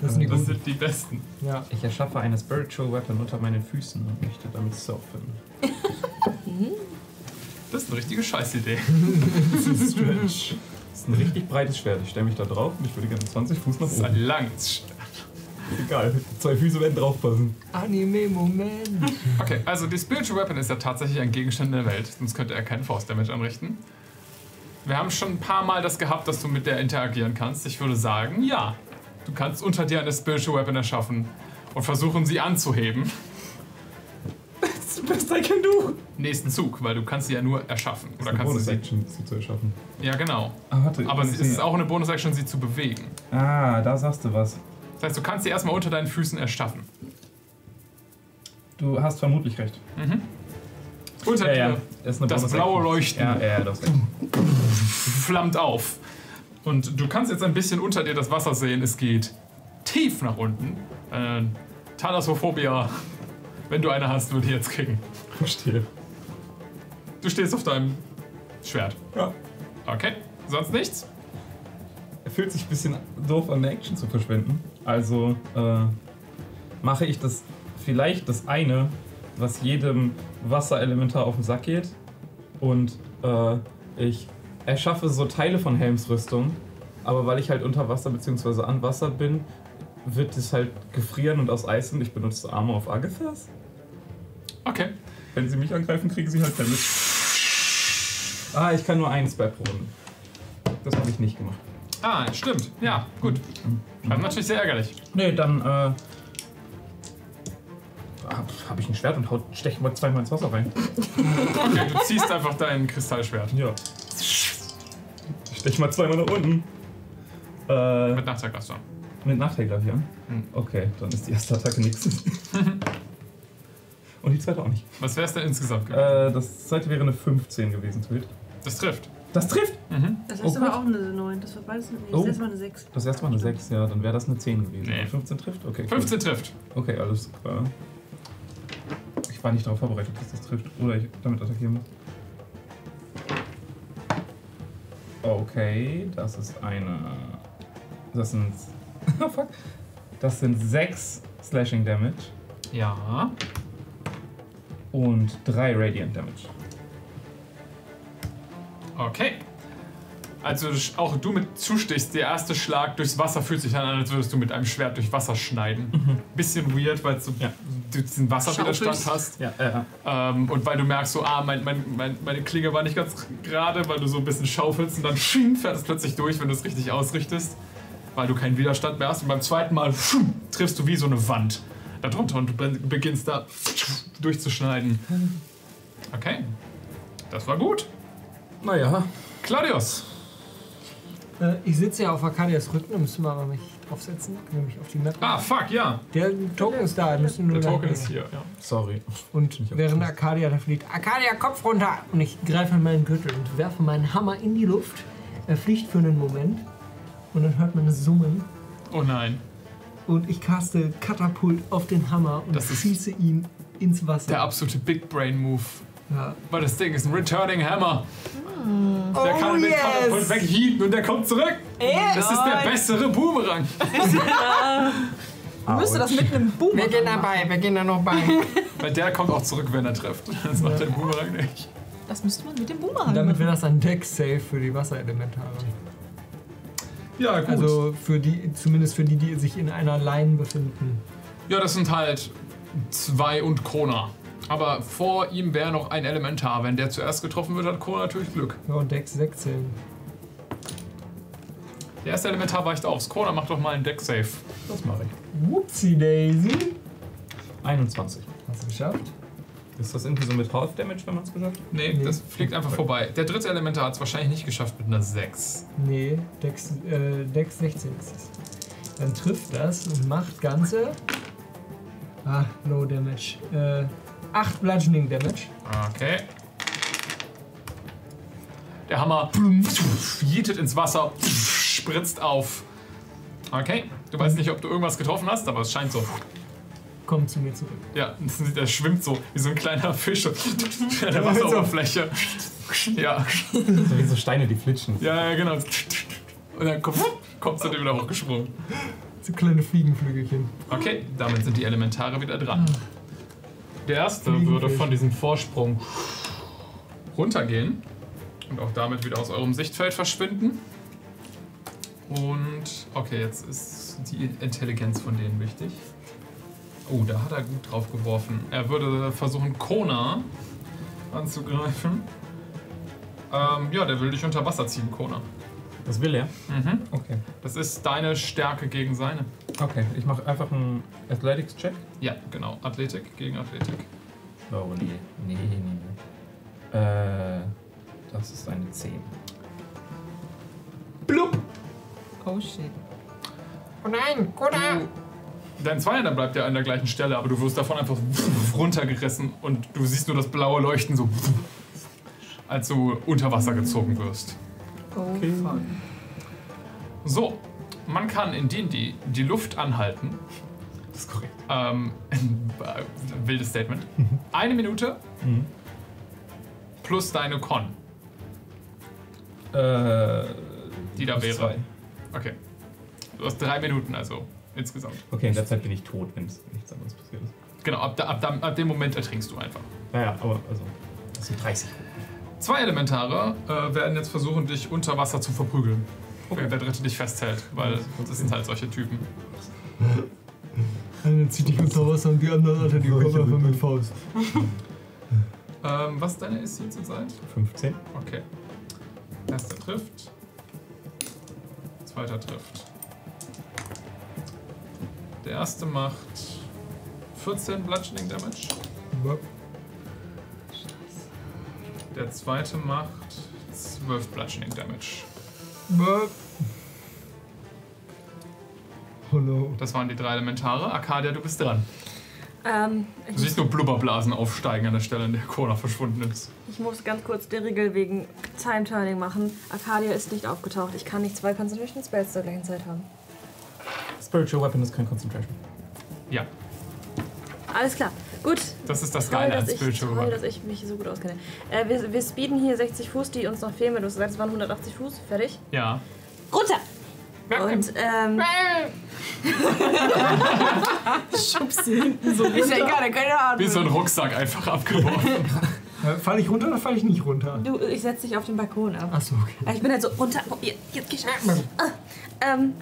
Speaker 9: Das eine
Speaker 2: das sind die besten.
Speaker 9: Ja.
Speaker 3: Ich erschaffe eine Spiritual Weapon unter meinen Füßen und möchte damit surfen.
Speaker 2: Das ist eine richtige Scheißidee.
Speaker 3: Stretch. Das ist ein richtig breites Schwert. Ich stelle mich da drauf und ich würde gerne 20 Fuß nach
Speaker 2: Das ist ein
Speaker 3: oben.
Speaker 2: langes Schwert.
Speaker 3: Egal, zwei Füße werden draufpassen.
Speaker 9: Anime-Moment.
Speaker 2: Okay, also die Spiritual Weapon ist ja tatsächlich ein Gegenstand der Welt, sonst könnte er keinen Force Damage anrichten. Wir haben schon ein paar Mal das gehabt, dass du mit der interagieren kannst. Ich würde sagen, ja. Du kannst unter dir eine Spiritual Weapon erschaffen und versuchen, sie anzuheben.
Speaker 3: Das ist the best I can do.
Speaker 2: Nächsten Zug, weil du kannst sie ja nur erschaffen. Oder kannst du sie.
Speaker 3: Bonus-Action, sie zu erschaffen.
Speaker 2: Ja, genau.
Speaker 3: Ah, warte.
Speaker 2: Aber es ist auch eine Bonus-Action, sie zu bewegen.
Speaker 3: Ah, da sagst du was.
Speaker 2: Das heißt, du kannst sie erstmal unter deinen Füßen erschaffen.
Speaker 3: Du hast vermutlich recht.
Speaker 2: Unter
Speaker 3: Ja, ja.
Speaker 2: dir
Speaker 3: Das, ist eine
Speaker 2: das blaue Leuchten.
Speaker 3: Ja, ja, ja, das
Speaker 2: flammt auf. Und du kannst jetzt ein bisschen unter dir das Wasser sehen. Es geht tief nach unten. Äh, Thalassophobia, wenn du eine hast, würde ich jetzt kriegen.
Speaker 3: Verstehe.
Speaker 2: Du stehst auf deinem Schwert.
Speaker 3: Ja.
Speaker 2: Okay, sonst nichts?
Speaker 3: Er fühlt sich ein bisschen doof an der Action zu verschwenden. Also äh, mache ich das vielleicht das eine, was jedem Wasserelementar auf den Sack geht. Und äh, ich erschaffe so Teile von Helms Rüstung. Aber weil ich halt unter Wasser bzw. an Wasser bin, wird es halt gefrieren und aus Eis und ich benutze Armor of Agathas.
Speaker 2: Okay.
Speaker 3: Wenn sie mich angreifen, kriegen sie halt Damage. Ah, ich kann nur eins bei pro Runde. Das habe ich nicht gemacht.
Speaker 2: Ah, stimmt. Ja, gut. Das ist natürlich sehr ärgerlich.
Speaker 3: Nee, dann äh, habe hab ich ein Schwert und haut, stech mal zweimal ins Wasser rein.
Speaker 2: Okay, du ziehst einfach dein Kristallschwert.
Speaker 3: Ja. Stech mal zweimal nach unten. Äh,
Speaker 2: Mit Nachteil darfst du.
Speaker 3: mit Nachteil, glaube ich, ja?
Speaker 2: Hm.
Speaker 3: Okay, dann ist die erste Attacke nix. und die zweite auch nicht.
Speaker 2: Was wäre es denn insgesamt gewesen?
Speaker 3: Äh, das zweite wäre eine 15 gewesen, Twit.
Speaker 2: Das trifft.
Speaker 3: Das trifft!
Speaker 5: Das
Speaker 3: Oh
Speaker 5: ist aber
Speaker 3: Gott.
Speaker 5: auch eine 9. Das war beides eine, nee,
Speaker 3: Oh.
Speaker 5: das erste Mal eine 6.
Speaker 3: Das erste Mal eine 6, ja, dann wäre das eine 10 gewesen.
Speaker 2: Nee.
Speaker 3: Aber 15 trifft? Okay. cool.
Speaker 2: 15 trifft.
Speaker 3: Okay, alles klar. Ich war nicht darauf vorbereitet, dass das trifft. Oder ich damit attackieren muss. Okay, das ist eine. Das sind. Fuck. Das sind 6 Slashing Damage
Speaker 2: Ja.
Speaker 3: Und 3 Radiant Damage.
Speaker 2: Okay. Also auch du mit zustichst, der erste Schlag durchs Wasser fühlt sich an, als würdest du mit einem Schwert durch Wasser schneiden. Bisschen weird, weil so
Speaker 3: Ja.
Speaker 2: du diesen Wasserwiderstand hast.
Speaker 3: Ja, äh,
Speaker 2: Ähm, und weil du merkst so, ah, mein, mein, mein, meine Klinge war nicht ganz gerade, weil du so ein bisschen schaufelst und dann sching, fährt es plötzlich durch, wenn du es richtig ausrichtest, weil du keinen Widerstand mehr hast. Und beim zweiten Mal schum, triffst du wie so eine Wand darunter und du beginnst da durchzuschneiden. Okay, das war gut.
Speaker 3: Naja,
Speaker 2: Claudius.
Speaker 7: Äh, ich sitze ja auf Arcadias Rücken, da müssen wir mal mich draufsetzen, nämlich auf die Map.
Speaker 2: Ah, fuck, ja.
Speaker 7: Der Token ist da, müssen nur
Speaker 2: Der Token ist hier, ja.
Speaker 3: sorry.
Speaker 7: Und während. Arcadia da fliegt, Arcadia, Kopf runter! Und ich greife an meinen Gürtel und werfe meinen Hammer in die Luft. Er fliegt für einen Moment und dann hört man das Summen.
Speaker 2: Oh nein.
Speaker 7: Und ich caste Katapult auf den Hammer und
Speaker 2: Das
Speaker 7: schieße ihn ins Wasser.
Speaker 2: Der absolute Big Brain Move.
Speaker 7: ja.
Speaker 2: Weil das Ding ist ein Returning Hammer. Der
Speaker 7: Oh,
Speaker 2: kann mit
Speaker 7: yes.
Speaker 2: Katapult wegheaten und der kommt zurück. Das ist der bessere Boomerang.
Speaker 4: Müsste das mit einem Boom
Speaker 7: Wir gehen dabei, wir gehen da noch bei.
Speaker 2: Weil der kommt auch zurück, wenn er trifft. Das macht der Boomerang nicht.
Speaker 4: Das müsste man mit dem Boomerang
Speaker 7: Und damit
Speaker 4: machen.
Speaker 7: wäre das ein Deck-Save für die Wasserelementare.
Speaker 2: Ja, gut.
Speaker 7: Also für die, zumindest für die, die sich in einer Line befinden.
Speaker 2: ja, das sind halt zwei und Kona. Aber vor ihm wäre noch ein Elementar. Wenn der zuerst getroffen wird, hat Kona natürlich Glück.
Speaker 7: Ja, und Deck 16.
Speaker 2: Der erste Elementar weicht aus. Kona macht doch mal einen Deck-Save.
Speaker 3: Das mache ich.
Speaker 7: Whoopsie Daisy.
Speaker 3: 21.
Speaker 7: Hast du geschafft?
Speaker 3: Ist das irgendwie so mit Half Damage, wenn man es geschafft hat?
Speaker 2: Nee,
Speaker 7: Nee.
Speaker 2: das fliegt einfach vorbei. Der dritte Elementar hat es wahrscheinlich nicht geschafft mit einer 6.
Speaker 7: Nee, Deck, äh, Deck 16 ist es. Dann trifft das und macht ganze. Ah, Low Damage. Äh, 8 Bludgeoning Damage.
Speaker 2: Okay. Der Hammer jietet ins Wasser, spritzt auf. Okay, du weißt nicht, ob du irgendwas getroffen hast, aber es scheint so.
Speaker 7: Kommt zu mir zurück.
Speaker 2: Ja, der schwimmt so wie so ein kleiner Fisch an der Wasseroberfläche. Ja,
Speaker 3: So wie so Steine, die flitschen.
Speaker 2: ja, ja, genau. Und dann kommt, kommst du dir wieder hochgesprungen.
Speaker 7: So kleine Fliegenflügelchen.
Speaker 2: Okay, damit sind die Elementare wieder dran. Der erste würde von diesem Vorsprung runtergehen und auch damit wieder aus eurem Sichtfeld verschwinden. Und okay, jetzt ist die Intelligenz von denen wichtig. Oh, da hat er gut drauf geworfen. Er würde versuchen, Kona anzugreifen. Ähm, ja, der will dich unter Wasser ziehen, Kona.
Speaker 3: Das will er?
Speaker 2: Mhm.
Speaker 3: Okay.
Speaker 2: Das ist deine Stärke gegen seine.
Speaker 3: Okay, ich mache einfach einen Athletics-Check.
Speaker 2: Ja, genau. Athletik gegen Athletik.
Speaker 3: Oh, nee. Nee, nee, nee. Äh, das ist eine 10.
Speaker 2: Blub!
Speaker 4: Oh shit.
Speaker 7: Oh nein, Koda!
Speaker 2: Dein Zweiter bleibt ja an der gleichen Stelle, aber du wirst davon einfach runtergerissen und du siehst nur das blaue Leuchten so, als du unter Wasser gezogen wirst.
Speaker 4: Okay.
Speaker 2: So, man kann in D&D die Luft anhalten.
Speaker 3: Das ist korrekt.
Speaker 2: Ähm, äh, wildes Statement. Eine Minute
Speaker 3: Mhm.
Speaker 2: plus deine Con,
Speaker 3: Äh,
Speaker 2: die da
Speaker 3: plus
Speaker 2: wäre.
Speaker 3: zwei.
Speaker 2: Okay. Du hast drei Minuten also insgesamt.
Speaker 3: Okay, in der Zeit bin ich tot, wenn nichts anderes passiert ist.
Speaker 2: Genau, ab, da, ab, da, ab dem Moment ertrinkst du einfach.
Speaker 3: Naja, aber also, das sind 30.
Speaker 2: Zwei Elementare äh, werden jetzt versuchen, dich unter Wasser zu verprügeln. Während der dritte dich festhält, weil das sind halt solche Typen.
Speaker 7: Einer zieht dich unter Wasser und die anderen Alter, die kommen einfach mit Faust.
Speaker 2: Ähm, was ist deine AC zurzeit?
Speaker 3: 15.
Speaker 2: Okay. Erster trifft. Zweiter trifft. Der erste macht 14 Bludgeoning Damage. Der zweite macht 12 Bludgeoning Damage.
Speaker 7: Oh no.
Speaker 2: Das waren die drei Elementare. Arcadia, du bist dran.
Speaker 6: Ähm,
Speaker 2: Du
Speaker 6: ich,
Speaker 2: siehst nur Blubberblasen aufsteigen an der Stelle, an der Kona verschwunden ist.
Speaker 6: ich muss ganz kurz die Regel wegen Time Turning machen. Arcadia ist nicht aufgetaucht. Ich kann nicht zwei Concentration Spells zur gleichen Zeit haben.
Speaker 3: Spiritual Weapon ist kein Concentration.
Speaker 2: Ja,
Speaker 6: Alles klar. Gut.
Speaker 2: das ist das
Speaker 6: Toll,
Speaker 2: Geile an
Speaker 6: ich,
Speaker 2: Spiritual
Speaker 6: toll,
Speaker 2: Weapon.
Speaker 6: dass ich mich so gut auskenne. Äh, wir, wir speeden hier 60 Fuß, die uns noch fehlen. Du hast gesagt, es waren 180 Fuß. Fertig.
Speaker 2: Ja.
Speaker 6: Runter! Und ähm,
Speaker 4: Schubst sie hinten so
Speaker 5: Ist ja egal, keine Ahnung.
Speaker 2: Wie so ein Rucksack einfach abgeworfen.
Speaker 7: Fall ich runter oder fall ich nicht runter?
Speaker 6: du, ich setze dich auf den Balkon ab.
Speaker 7: Achso, okay.
Speaker 6: Ich bin halt so runter. Jetzt, geh schnell. Ah, ähm,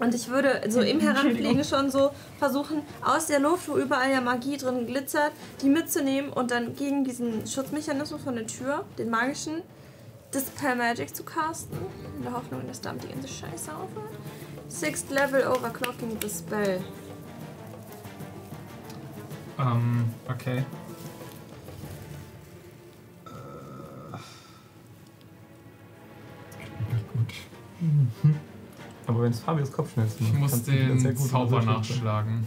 Speaker 6: und ich würde so im Heranfliegen schon so versuchen, aus der Luft, wo überall ja Magie drin glitzert, die mitzunehmen und dann gegen diesen Schutzmechanismus von der Tür, den magischen, Dispel Magic zu casten. In der Hoffnung, dass damit die ganze Scheiße aufhört. Sixth Level Overclocking the Spell.
Speaker 2: ähm, okay.
Speaker 3: Aber wenn es Fabius Kopfschmerzen
Speaker 2: Ich
Speaker 3: macht,
Speaker 2: muss
Speaker 3: wieder sehr
Speaker 2: den
Speaker 3: gut
Speaker 2: Zauber nachschlagen.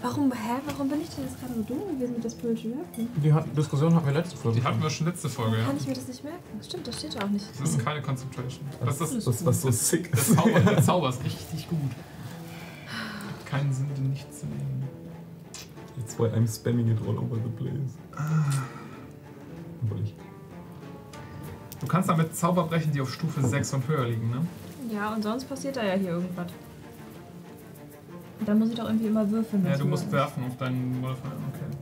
Speaker 6: Warum, hä? Warum bin ich denn jetzt gerade so dumm gewesen mit der Spiritual Weapon?
Speaker 3: Die hat, Diskussion hatten wir letzte Folge.
Speaker 2: Die hatten wir schon letzte Folge, ja.
Speaker 6: Kann ich mir das nicht merken? Stimmt, das steht da auch nicht.
Speaker 2: Das ist keine Concentration. Das ist
Speaker 3: das, was so sick
Speaker 2: der
Speaker 3: ist.
Speaker 2: Zauber, der Zauber ist richtig gut. Keinen Sinn, den nicht zu nehmen.
Speaker 3: That's why I'm spamming it all over the place. Obwohl ich.
Speaker 2: Du kannst damit Zauber brechen, die auf Stufe 6 und höher liegen, ne?
Speaker 6: Ja, und sonst passiert da ja hier irgendwas. Dann muss ich doch irgendwie immer würfeln.
Speaker 2: Ja, du musst
Speaker 6: höher
Speaker 2: werfen auf deinen Modifier, okay.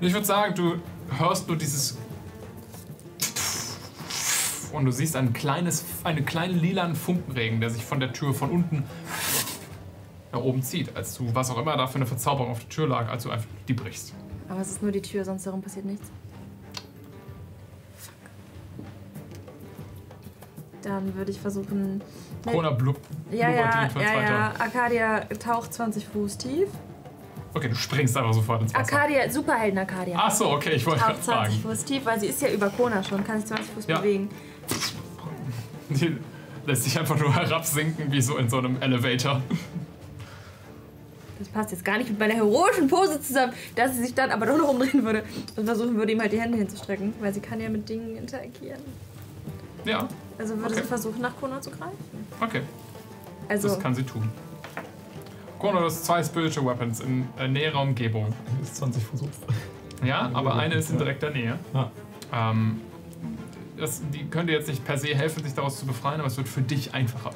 Speaker 2: Ich würde sagen, du hörst nur dieses. Und du siehst ein kleines, einen kleinen lilanen Funkenregen, der sich von der Tür von unten nach oben zieht, als du, was auch immer da für eine Verzauberung auf der Tür lag, als du einfach die brichst.
Speaker 6: Aber es ist nur die Tür, sonst herum passiert nichts. Dann würde ich versuchen. Nee,
Speaker 2: Kona blub.
Speaker 6: ja, ja, ja, ja. Arcadia taucht 20 Fuß tief.
Speaker 2: Okay, du springst einfach sofort ins Wasser.
Speaker 6: Arcadia, Superhelden Arcadia.
Speaker 2: Ach so, okay, ich wollte gerade
Speaker 6: Taucht 20
Speaker 2: fragen.
Speaker 6: Fuß tief, weil sie ist ja über Kona schon, kann sich 20 Fuß
Speaker 2: Ja.
Speaker 6: bewegen.
Speaker 2: Die lässt sich einfach nur herabsinken, wie so in so einem Elevator.
Speaker 6: Das passt jetzt gar nicht mit meiner heroischen Pose zusammen, dass sie sich dann aber doch noch umdrehen würde und versuchen würde, ihm halt die Hände hinzustrecken, weil sie kann ja mit Dingen interagieren.
Speaker 2: Ja,
Speaker 6: Also würde
Speaker 2: Okay.
Speaker 6: sie versuchen, nach Kona zu greifen.
Speaker 2: okay,
Speaker 6: Also,
Speaker 2: das kann sie tun. Kona, du hast zwei Spiritual Weapons in äh, näherer Umgebung.
Speaker 3: Ist 20 Fuß hoch.
Speaker 2: Ja, aber eine ist in direkter Nähe.
Speaker 3: Ja.
Speaker 2: Ähm, das, die könnte jetzt nicht per se helfen, sich daraus zu befreien, aber es wird für dich einfacher,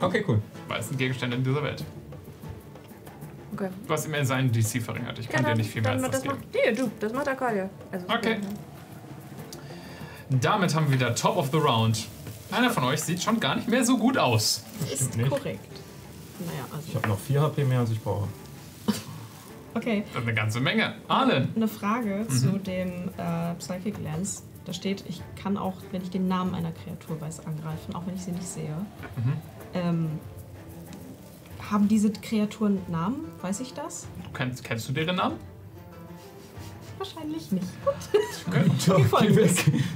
Speaker 3: Okay, cool.
Speaker 2: weil es sind Gegenstände in dieser Welt.
Speaker 6: okay.
Speaker 2: Du hast immer seinen DC verringert. Ich kann
Speaker 6: Ja,
Speaker 2: dir nicht viel mehr als
Speaker 6: dann,
Speaker 2: das
Speaker 6: das
Speaker 2: geben.
Speaker 6: macht, nee, du, das macht Arcadia. Also,
Speaker 2: Okay. Damit haben wir wieder Top of the Round. Einer von euch sieht schon gar nicht mehr so gut aus.
Speaker 4: Ist
Speaker 3: nicht.
Speaker 4: korrekt. Naja,
Speaker 3: Ich
Speaker 4: also.
Speaker 3: habe noch 4 HP mehr, als ich brauche.
Speaker 4: Okay.
Speaker 2: Das ist eine ganze Menge. Arlen.
Speaker 4: Eine Frage
Speaker 2: Mhm.
Speaker 4: zu dem äh, Psychic Lens. Da steht, ich kann auch, wenn ich den Namen einer Kreatur weiß, angreifen, auch wenn ich sie nicht sehe.
Speaker 2: Mhm.
Speaker 4: Ähm, haben diese Kreaturen Namen? Weiß ich das?
Speaker 2: Du kennst, kennst du deren Namen?
Speaker 4: Wahrscheinlich nicht.
Speaker 2: Okay.
Speaker 4: Wir fahren,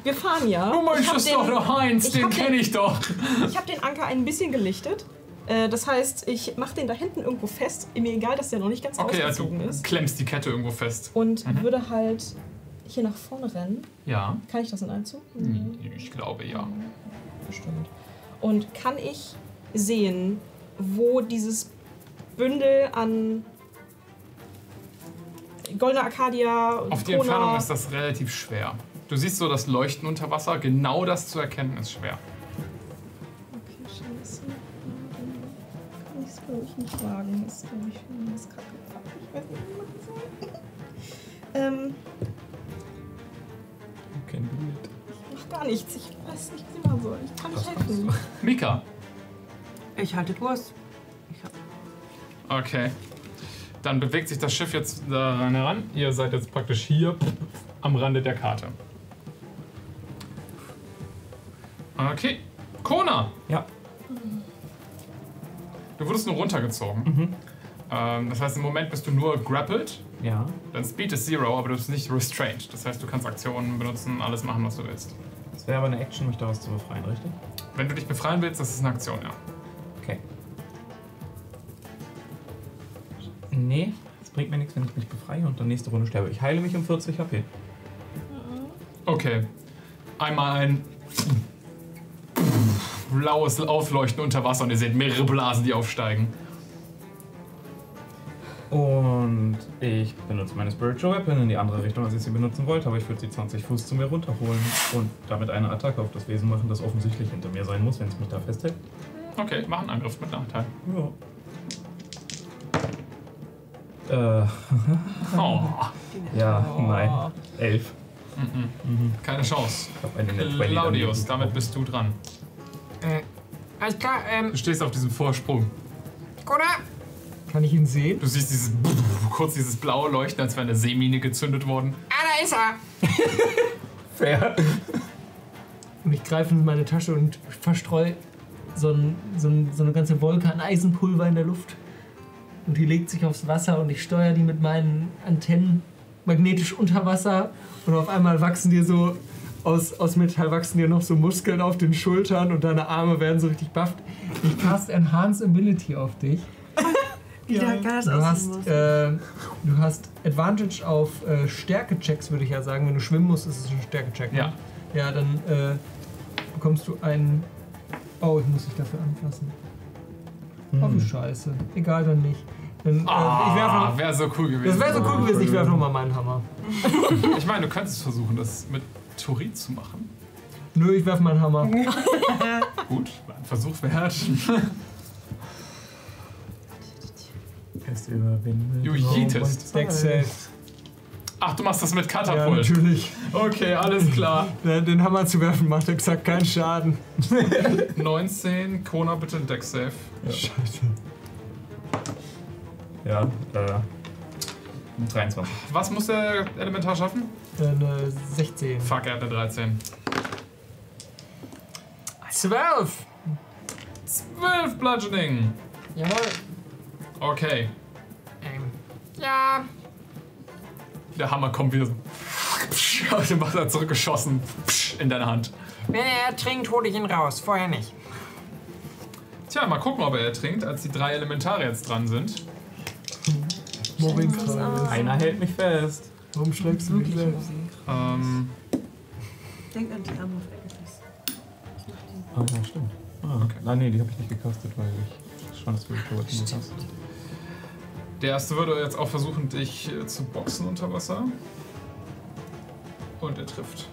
Speaker 4: wir fahren ja.
Speaker 2: Du
Speaker 4: den-
Speaker 2: doch der Heinz, den kenne ich doch.
Speaker 4: Ich habe den Anker ein bisschen gelichtet. Äh, das heißt, ich mache den da hinten irgendwo fest. Mir egal, dass der noch nicht ganz
Speaker 2: Okay,
Speaker 4: ausgezogen
Speaker 2: du
Speaker 4: ist.
Speaker 2: klemmst die Kette irgendwo fest.
Speaker 4: Und
Speaker 2: Mhm.
Speaker 4: würde halt hier nach vorne rennen.
Speaker 2: Ja,
Speaker 4: Kann ich das in einem Zug?
Speaker 2: ich glaube ja.
Speaker 4: Bestimmt. Und kann ich sehen, wo dieses Bündel an Goldener Arcadia,
Speaker 2: Auf die
Speaker 4: Kona-
Speaker 2: Entfernung ist das relativ schwer. Du siehst so das Leuchten unter Wasser, genau das zu erkennen ist schwer.
Speaker 4: Okay, scheiße. Kann ich es, glaube ich, nicht wagen. Das ist, glaube ich, das kacke. Ich weiß nicht, wie man das soll. ähm,
Speaker 3: Okay, gut.
Speaker 4: ich mach gar nichts. Ich weiß nicht, wie man soll. Ich kann nicht
Speaker 3: Das
Speaker 4: helfen.
Speaker 2: Mika.
Speaker 5: Ich halte Kurs.
Speaker 2: Okay. Dann bewegt sich das Schiff jetzt daran heran. Ihr seid jetzt praktisch hier am Rande der Karte. Okay. Kona,
Speaker 3: Ja.
Speaker 2: du wurdest nur runtergezogen. Ähm, das heißt, im Moment bist du nur grappled.
Speaker 3: Ja.
Speaker 2: Dein Speed ist Zero, aber du bist nicht restrained. Das heißt, du kannst Aktionen benutzen, alles machen, was du willst.
Speaker 3: Das wäre aber eine Action, mich daraus zu befreien, richtig?
Speaker 2: Wenn du dich befreien willst, das ist eine Aktion, ja.
Speaker 3: Nee, es bringt mir nichts, wenn ich mich befreie und dann nächste Runde sterbe. Ich heile mich um 40 HP.
Speaker 2: Okay. Einmal ein blaues Aufleuchten unter Wasser und ihr seht mehrere Blasen, die aufsteigen.
Speaker 3: Und ich benutze meine Spiritual Weapon in die andere Richtung, als ich sie benutzen wollte, aber ich würde sie 20 Fuß zu mir runterholen und damit eine Attacke auf das Wesen machen, das offensichtlich hinter mir sein muss, wenn es mich da festhält.
Speaker 2: Okay, mach einen Angriff mit Nachteil.
Speaker 3: Ja. Äh,
Speaker 2: Oh,
Speaker 3: ja, nein. Elf.
Speaker 2: keine Chance.
Speaker 3: Ich habe eine Net 20
Speaker 2: Claudius, damit bist du dran.
Speaker 7: Äh, alles klar, ähm,
Speaker 2: Du stehst auf diesem Vorsprung.
Speaker 7: Koda,
Speaker 9: Kann ich ihn sehen?
Speaker 2: Du siehst dieses kurz dieses blaue Leuchten, als wäre eine Seemine gezündet worden.
Speaker 7: ah, da ist er.
Speaker 3: Fair.
Speaker 9: Und ich greife in meine Tasche und verstreue so, ein, so, ein, so eine ganze Wolke an Eisenpulver in der Luft. Und die legt sich aufs Wasser und ich steuere die mit meinen Antennen magnetisch unter Wasser. Und auf einmal wachsen dir so aus, aus Metall wachsen dir noch so Muskeln auf den Schultern und deine Arme werden so richtig bufft. Ich cast Enhance Ability auf dich.
Speaker 5: Wie der Gas
Speaker 9: Du hast, äh, du hast Advantage auf äh, Stärke-Checks, würde ich ja sagen. Wenn du schwimmen musst, ist es ein Stärke-Check. ne?
Speaker 2: Ja.
Speaker 9: Ja, dann äh, bekommst du einen. Oh, ich muss dich dafür anfassen. Oh, wie scheiße. Egal, dann nicht. Dann, äh,
Speaker 2: Ah,
Speaker 9: noch,
Speaker 2: wäre so cool gewesen.
Speaker 9: das wäre so cool gewesen, ich werfe nochmal meinen Hammer.
Speaker 2: Ich meine, du könntest versuchen, das mit Turit zu machen.
Speaker 9: Nö, ich werfe meinen Hammer.
Speaker 2: Gut, ein Versuch wert.
Speaker 3: Es überwindet.
Speaker 2: Du jeetest.
Speaker 9: Deck safe.
Speaker 2: Ach, du machst das mit
Speaker 9: Ja,
Speaker 2: Katapult.
Speaker 9: natürlich.
Speaker 2: okay, alles klar.
Speaker 9: Den Hammer zu werfen macht exakt keinen Schaden.
Speaker 2: 19, Kona bitte ein Deck Safe.
Speaker 9: Scheiße.
Speaker 3: Ja, äh. 23.
Speaker 2: Was muss der Elementar schaffen?
Speaker 9: Eine 16.
Speaker 2: Fuck, er hat eine 13.
Speaker 9: 12!
Speaker 2: 12 Bludgeoning.
Speaker 7: Jawohl.
Speaker 2: Okay.
Speaker 7: Ähm, ja,
Speaker 2: Der Hammer kommt wieder so. Aus dem Wasser zurückgeschossen. In deine Hand.
Speaker 7: wenn er ertrinkt, hole ich ihn raus. Vorher nicht.
Speaker 2: Tja, mal gucken, ob er ertrinkt, als die drei Elementare jetzt dran sind.
Speaker 9: Mobbingkreis.
Speaker 3: Einer hält mich fest.
Speaker 9: Warum schreibst du mich selbst?
Speaker 2: Ähm,
Speaker 5: Denk an die Arme auf Agnes.
Speaker 3: Ah, ja, stimmt. Ah, okay. Ah, nee, die habe ich nicht gecastet, weil ich schon das Weapon gecastet
Speaker 2: der erste würde jetzt auch versuchen, dich äh, zu boxen unter Wasser. Und er trifft.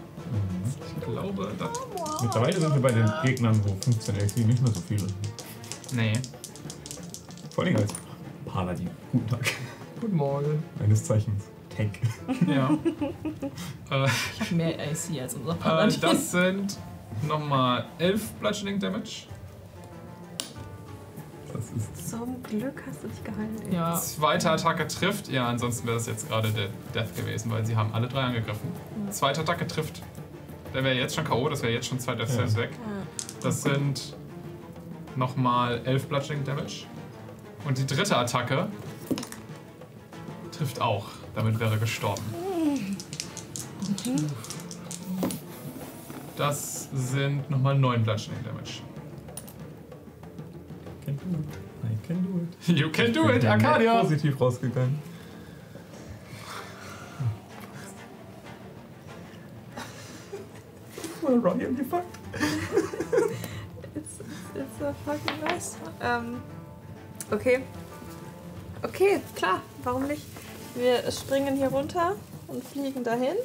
Speaker 2: Ich glaube, das.
Speaker 3: Mittlerweile sind wir bei den Gegnern so 15 LC, nicht mehr so viele.
Speaker 2: Nee.
Speaker 3: Vor allem als Paladin. Guten Tag.
Speaker 9: Guten Morgen.
Speaker 3: Eines Zeichens. Tank.
Speaker 2: Ja. äh,
Speaker 4: Ich habe mehr AC als unser
Speaker 2: äh,
Speaker 4: Paladin.
Speaker 2: das sind nochmal 11 Bludgeoning Damage.
Speaker 6: Zum Glück hast du dich geheilt.
Speaker 4: ja.
Speaker 2: Zweite Attacke trifft. Ja, ansonsten wäre das jetzt gerade der Death gewesen, weil sie haben alle drei angegriffen. Zweite Attacke trifft. Der wäre jetzt schon K.O., das wäre jetzt schon zwei Death
Speaker 3: Ja.
Speaker 2: Saves weg. Das sind nochmal 11 Bludgeoning Damage. Und die dritte Attacke trifft auch. Damit wäre er gestorben. Das sind nochmal 9 Bludgeoning Damage.
Speaker 3: Do it. I can do it.
Speaker 2: You can do
Speaker 3: Ich bin
Speaker 2: it, Arcadia!
Speaker 3: positiv rausgegangen. Well, Ryan, you fucked.
Speaker 6: It's, it's a fucking mess. Ähm, okay. Okay, klar, warum nicht? Wir springen hier runter und fliegen dahin,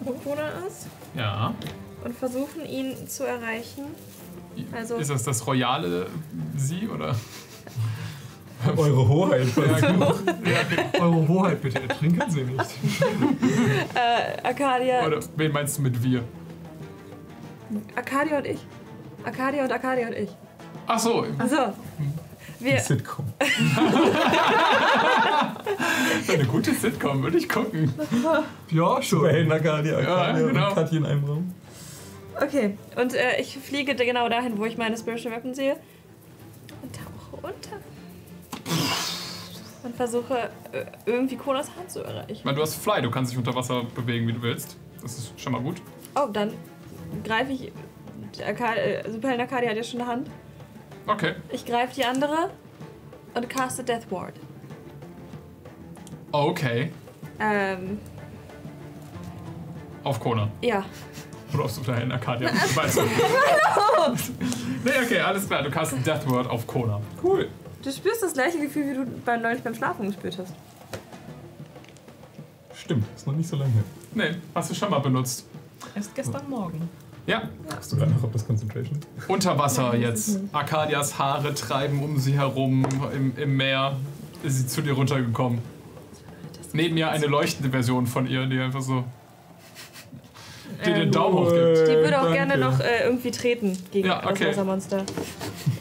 Speaker 6: wo Kona ist,
Speaker 2: Ja.
Speaker 6: und versuchen ihn zu erreichen. Also-
Speaker 2: Ist das das royale Sie oder?
Speaker 3: Eure Hoheit.
Speaker 9: Eure Hoheit bitte, ertrinken Sie nicht.
Speaker 6: Äh, Arcadia,
Speaker 2: Oder wen meinst du mit wir?
Speaker 6: Arcadia und ich. Arcadia und Arcadia und ich.
Speaker 2: Ach so,
Speaker 6: Also, wir,
Speaker 3: Sitcom.
Speaker 2: eine gute Sitcom, würde ich gucken.
Speaker 9: Ja, schon.
Speaker 3: Superhelden Arcadia,
Speaker 2: Ja,
Speaker 3: Arcadia
Speaker 2: genau.
Speaker 3: und Katja in einem Raum.
Speaker 6: Okay, und äh, ich fliege genau dahin, wo ich meine Spiritual Weapon sehe. Und tauche unter. Und versuche äh, irgendwie Konas Hand zu erreichen.
Speaker 2: Ich meine, du hast Fly, du kannst dich unter Wasser bewegen, wie du willst. Das ist schon mal gut.
Speaker 6: Oh, dann greife ich. Äh, Superhelden Arcadia hat ja schon eine Hand.
Speaker 2: Okay.
Speaker 6: Ich greife die andere und caste Death Ward.
Speaker 2: Okay.
Speaker 6: Ähm,
Speaker 2: Auf Kona.
Speaker 6: ja.
Speaker 2: Oder auf Superhelden Arcadia. Weißt du. nee, okay, alles klar. Du kannst Death Word auf Kona. Cool.
Speaker 6: Du spürst das gleiche Gefühl, wie du beim neulich beim Schlafen gespürt hast.
Speaker 3: Stimmt, ist noch nicht so lange her.
Speaker 2: Nee, hast du schon mal benutzt.
Speaker 4: Erst gestern Morgen.
Speaker 2: Ja,
Speaker 3: Hast du gerade noch, ob das Concentration
Speaker 2: unter Wasser jetzt. Arcadias Haare treiben um sie herum im, im Meer. Ist sie zu dir runtergekommen. Neben ihr eine leuchtende Version von ihr, die einfach so dir den Daumen hoch gibt.
Speaker 6: Die würde auch
Speaker 3: danke.
Speaker 6: gerne noch äh, irgendwie treten gegen
Speaker 2: Ja, okay.
Speaker 6: das Wassermonster.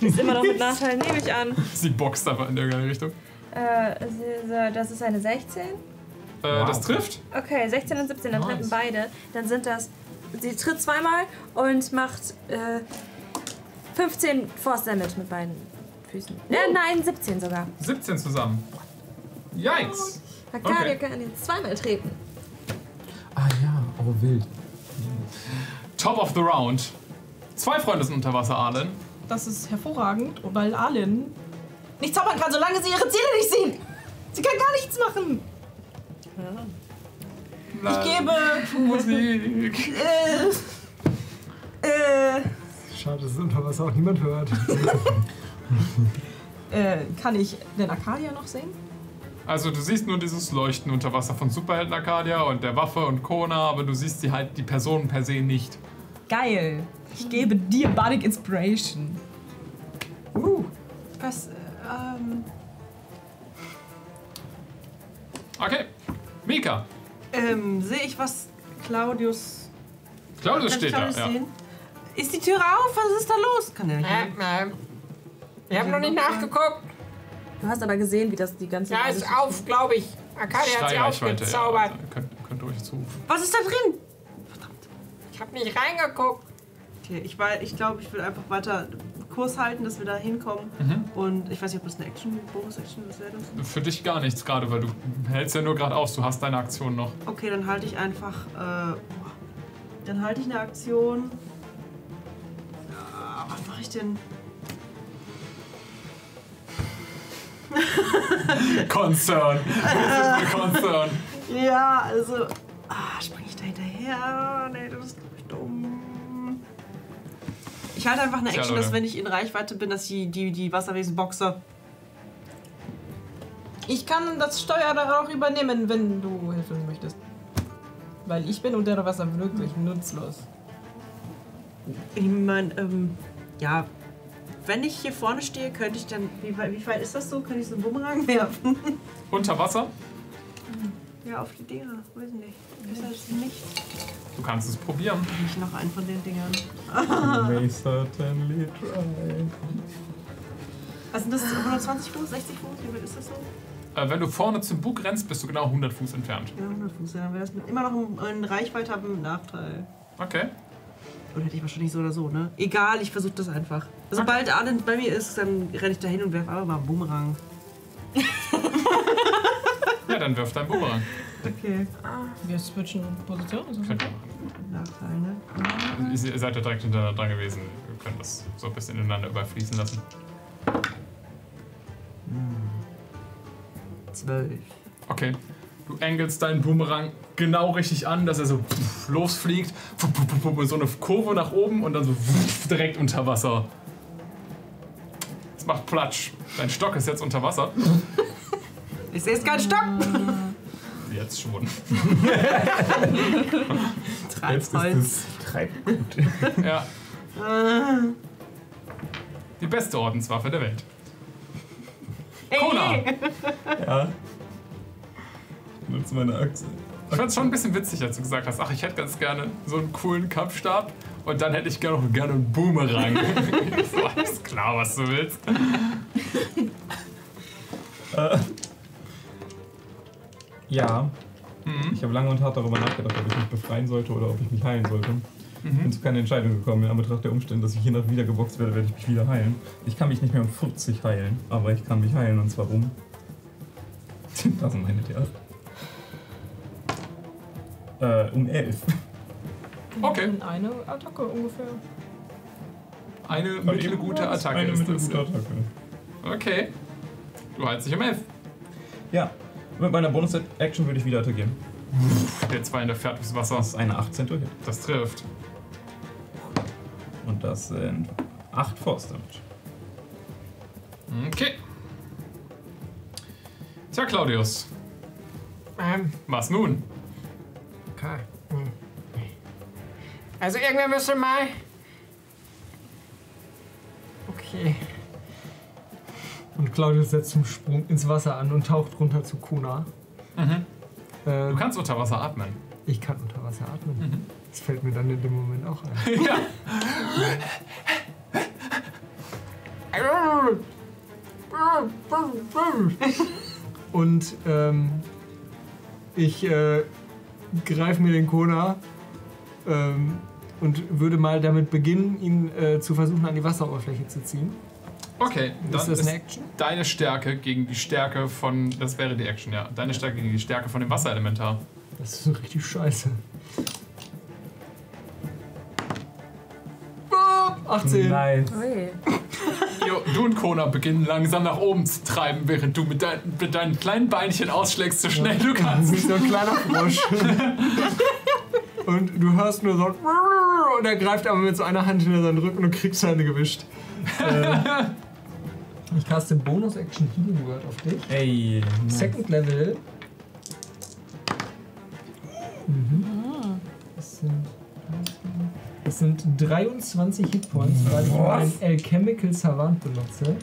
Speaker 6: Ist immer noch mit Nachteil, nehme ich an.
Speaker 2: Sie boxt einfach in irgendeine Richtung.
Speaker 6: Äh, sie- das ist eine 16.
Speaker 2: Äh,
Speaker 3: Wow.
Speaker 2: Das trifft.
Speaker 6: Okay, 16 und 17, dann
Speaker 9: Nice.
Speaker 6: treffen beide. Dann sind das. Sie tritt zweimal und macht äh, 15 Force Damage mit beiden Füßen. Äh, nein, 17 sogar.
Speaker 2: 17 zusammen. Yikes.
Speaker 6: Arcadia
Speaker 2: Okay.
Speaker 6: kann jetzt zweimal treten.
Speaker 3: Ah ja, oh wild.
Speaker 2: Top of the Round. Zwei Freunde sind unter Wasser, Arlen.
Speaker 4: Das ist hervorragend, weil Alin nicht zaubern kann, solange sie ihre Ziele nicht sehen. Sie kann gar nichts machen. Ich gebe.
Speaker 2: Musik.
Speaker 4: Äh, äh,
Speaker 9: Schade, dass es unter Wasser auch niemand hört.
Speaker 4: äh, kann ich den Arcadia noch sehen?
Speaker 2: Also du siehst nur dieses Leuchten unter Wasser von Superhelden Arcadia und der Waffe und Kona, aber du siehst sie halt die Personen per se nicht.
Speaker 4: Geil. Ich gebe dir Bardic Inspiration.
Speaker 5: Uh, was, äh, ähm,
Speaker 2: Okay, Mika.
Speaker 5: ähm, sehe ich, was Claudius.
Speaker 2: Claudius
Speaker 5: Kann
Speaker 2: steht da.
Speaker 5: Claudius
Speaker 2: Ja.
Speaker 5: sehen? Ist die Tür auf? Was ist da los? Kann der nicht.
Speaker 7: Äh, äh, ich habe noch nicht nachgeguckt.
Speaker 6: Du hast aber gesehen, wie das die ganze
Speaker 7: Ja, ist auf, glaube ich. Arcadia hat sie aufgezaubert.
Speaker 2: Ja, könnt, könnt ruhig zu.
Speaker 5: Was ist da drin?
Speaker 7: Ich habe nicht reingeguckt.
Speaker 5: Okay, ich, ich glaube, ich will einfach weiter Kurs halten, dass wir da hinkommen.
Speaker 2: Mhm.
Speaker 5: Und ich weiß nicht, ob das eine Action, Bonus-Action, was wäre das?
Speaker 2: Für dich gar nichts gerade, weil du hältst ja nur gerade aus. Du hast deine Aktion noch.
Speaker 5: Okay, dann halte ich einfach. Äh, dann halte ich eine Aktion. Ja, was mache ich denn?
Speaker 2: Concern. Concern.
Speaker 5: Ja, also. Ah, springe ich da hinterher? Nee, das ist dumm. Ich halte einfach eine
Speaker 2: Tja,
Speaker 5: Action,
Speaker 2: Leute.
Speaker 5: dass wenn ich in Reichweite bin, dass ich die, die Wasserwesen boxe.
Speaker 4: Ich kann das Steuer da auch übernehmen, wenn du helfen möchtest. Weil ich bin unter Wasser wirklich nutzlos.
Speaker 5: Ich meine, ähm, ja. Wenn ich hier vorne stehe, könnte ich dann. Wie, weit- wie weit ist das so? Könnte ich so einen Bumerang werfen?
Speaker 2: Unter Wasser?
Speaker 5: Ja, auf die Dinger. Weiß ich nicht. Ist das nicht?
Speaker 2: Du kannst es probieren.
Speaker 5: Nicht noch einen von den Dingern.
Speaker 3: May certainly try.
Speaker 5: Was sind das? 120 Fuß? 60 Fuß? Wie weit ist das so?
Speaker 2: Äh, wenn du vorne zum Bug rennst, bist du genau 100 Fuß entfernt.
Speaker 5: Ja, 100 Fuß. Ja, dann wäre das mit, immer noch ein, ein Reichweite haben mit Nachteil.
Speaker 2: Okay.
Speaker 5: Oder hätte ich wahrscheinlich so oder so, ne? Egal, ich versuche das einfach. Sobald Arlen bei mir ist, dann renne ich da hin und werfe einfach mal einen Bumerang.
Speaker 2: Ja, dann wirf dein Boomerang.
Speaker 5: Okay.
Speaker 4: Wir switchen Position. Ist das
Speaker 2: Könnt ihr machen.
Speaker 5: Nachteil, ne?
Speaker 2: Ihr ihr seid ja direkt hintereinander dran gewesen. Wir können das so ein bisschen ineinander überfließen lassen.
Speaker 5: Zwölf.
Speaker 2: Okay. Du engelst deinen Boomerang genau richtig an, dass er so losfliegt. Pff, So eine Kurve nach oben und dann so direkt unter Wasser. Es macht Platsch. Dein Stock ist jetzt unter Wasser.
Speaker 5: Ich sehe jetzt keinen Stock.
Speaker 2: Jetzt schon.
Speaker 5: Treibholz.
Speaker 3: Treibgut.
Speaker 2: Ja. Die beste Ordenswaffe der Welt. Kona!
Speaker 3: Ja. Ich nutze meine Achse.
Speaker 2: Ich fand es schon ein bisschen witzig, als du gesagt hast, ach, ich hätte ganz gerne so einen coolen Kampfstab und dann hätte ich gerne noch gerne einen Boomerang. so, alles klar, was du willst.
Speaker 3: Ja.
Speaker 2: Mhm.
Speaker 3: Ich habe lange und hart darüber nachgedacht, ob ich mich befreien sollte oder ob ich mich heilen sollte. Ich bin
Speaker 2: Mhm.
Speaker 3: zu keiner Entscheidung gekommen. In Anbetracht der Umstände, dass ich hier noch wieder geboxt werde, werde ich mich wieder heilen. Ich kann mich nicht mehr um 40 heilen, aber ich kann mich heilen und zwar um. Das sind meine Theater. Äh, um 11.
Speaker 2: Okay,
Speaker 4: Eine Attacke ungefähr.
Speaker 2: eine mittelgute Attacke
Speaker 3: Eine
Speaker 2: ist das.
Speaker 3: mittelgute Attacke.
Speaker 2: Okay. Du hältst dich um 11.
Speaker 3: Ja. Mit meiner Bonus-Action würde ich wieder attackieren.
Speaker 2: Der zwei in der fährt durchs Wasser.
Speaker 3: Das ist eine 18. Hit.
Speaker 2: Das trifft.
Speaker 3: Und das sind 8 Force Damage.
Speaker 2: Okay. Tja, Claudius.
Speaker 7: Ähm,
Speaker 2: Was nun?
Speaker 7: okay. Hm. Also irgendwer müsste mal. Okay.
Speaker 9: Und Claudius setzt zum Sprung ins Wasser an und taucht runter zu Kuna.
Speaker 2: Mhm.
Speaker 9: Äh,
Speaker 2: Du kannst unter Wasser atmen.
Speaker 9: ich kann unter Wasser atmen.
Speaker 2: Mhm.
Speaker 9: Das fällt mir dann in dem Moment auch ein.
Speaker 2: ja.
Speaker 9: Und ähm, ich äh, greife mir den Kona ähm, und würde mal damit beginnen, ihn äh, zu versuchen, an die Wasseroberfläche zu ziehen.
Speaker 2: Okay, dann
Speaker 9: Ist das
Speaker 2: ist
Speaker 9: eine Action?
Speaker 2: deine Stärke gegen die Stärke von. Das wäre die Action, ja. Deine Stärke gegen die Stärke von dem Wasserelementar.
Speaker 9: Das ist richtig scheiße. 18.
Speaker 3: Nice.
Speaker 6: Ui.
Speaker 2: Jo, du und Kona beginnen langsam nach oben zu treiben, während du mit, dein, mit deinen kleinen Beinchen ausschlägst, so schnell du
Speaker 9: Du
Speaker 2: kannst.
Speaker 9: bist so ein kleiner Frosch. und du hörst nur so und er greift aber mit so einer Hand hinter seinen Rücken und kriegst seine gewischt. Äh, ich caste Bonus-Action Healing Word auf dich.
Speaker 3: Ey.
Speaker 9: Second Level. Mhm. Das sind, das sind 23 Hitpoints, weil ich meinen Alchemical Savant benutze.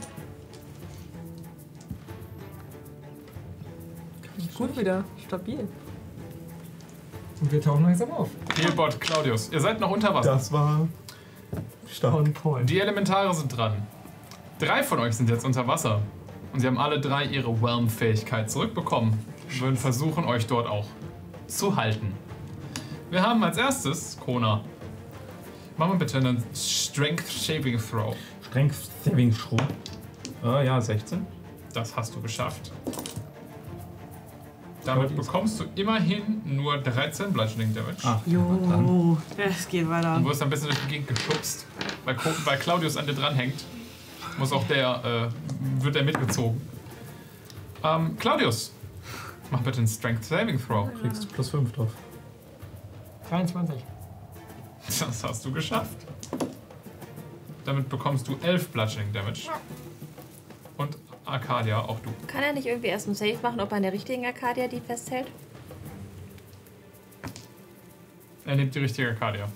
Speaker 6: Gut wieder. Stabil.
Speaker 9: Und wir tauchen langsam auf.
Speaker 2: Heelbot, Claudius, ihr seid noch unter Wasser.
Speaker 3: Das war stark.
Speaker 2: Die Elementare sind dran. Drei von euch sind jetzt unter Wasser. Und sie haben alle drei ihre Whelm-Fähigkeit zurückbekommen. Und würden versuchen, euch dort auch zu halten. Wir haben als erstes Kona. Mach mal bitte einen Strength Shaping Throw.
Speaker 3: Strength Saving Throw. Äh, ja, 16.
Speaker 2: Das hast du geschafft. Damit bekommst du immerhin nur 13 Bludgeoning Damage.
Speaker 3: Ach,
Speaker 5: Jo, es geht weiter.
Speaker 2: Du wirst ein bisschen durch die Gegend geschubst. Weil Claudius an dir dranhängt, muss auch der, äh, wird der mitgezogen. Ähm, Claudius, mach bitte einen Strength Saving Throw.
Speaker 3: kriegst du plus 5 drauf.
Speaker 9: 23.
Speaker 2: Das hast du geschafft. Damit bekommst du 11 Bludgeoning Damage. Und Arcadia, auch du.
Speaker 6: Kann er nicht irgendwie erst einen Save machen, ob er an der richtigen Arcadia die festhält?
Speaker 2: Er nimmt die richtige Arcadia.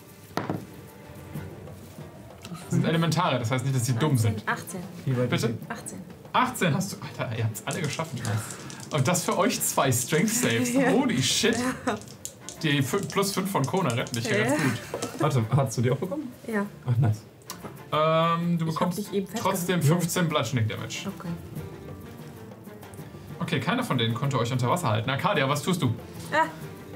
Speaker 2: Das sind Elementare, das heißt nicht, dass sie dumm sind.
Speaker 6: 18.
Speaker 3: Wie weit
Speaker 2: Bitte?
Speaker 3: ist
Speaker 6: 18.
Speaker 2: 18 hast du. Alter, ihr habt es alle geschafft. Und das für euch zwei Strength Saves. Holy shit. Die fü- plus 5 von Kona retten dich ja
Speaker 6: Ja.
Speaker 2: ganz gut.
Speaker 3: die? Warte, hast du die auch bekommen?
Speaker 6: Ja.
Speaker 3: Ach, nice.
Speaker 2: Ähm, du bekommst trotzdem 15 Bludgeoning Damage.
Speaker 6: Okay.
Speaker 2: Okay, keiner von denen konnte euch unter Wasser halten. Arcadia, was tust du?
Speaker 6: Ah,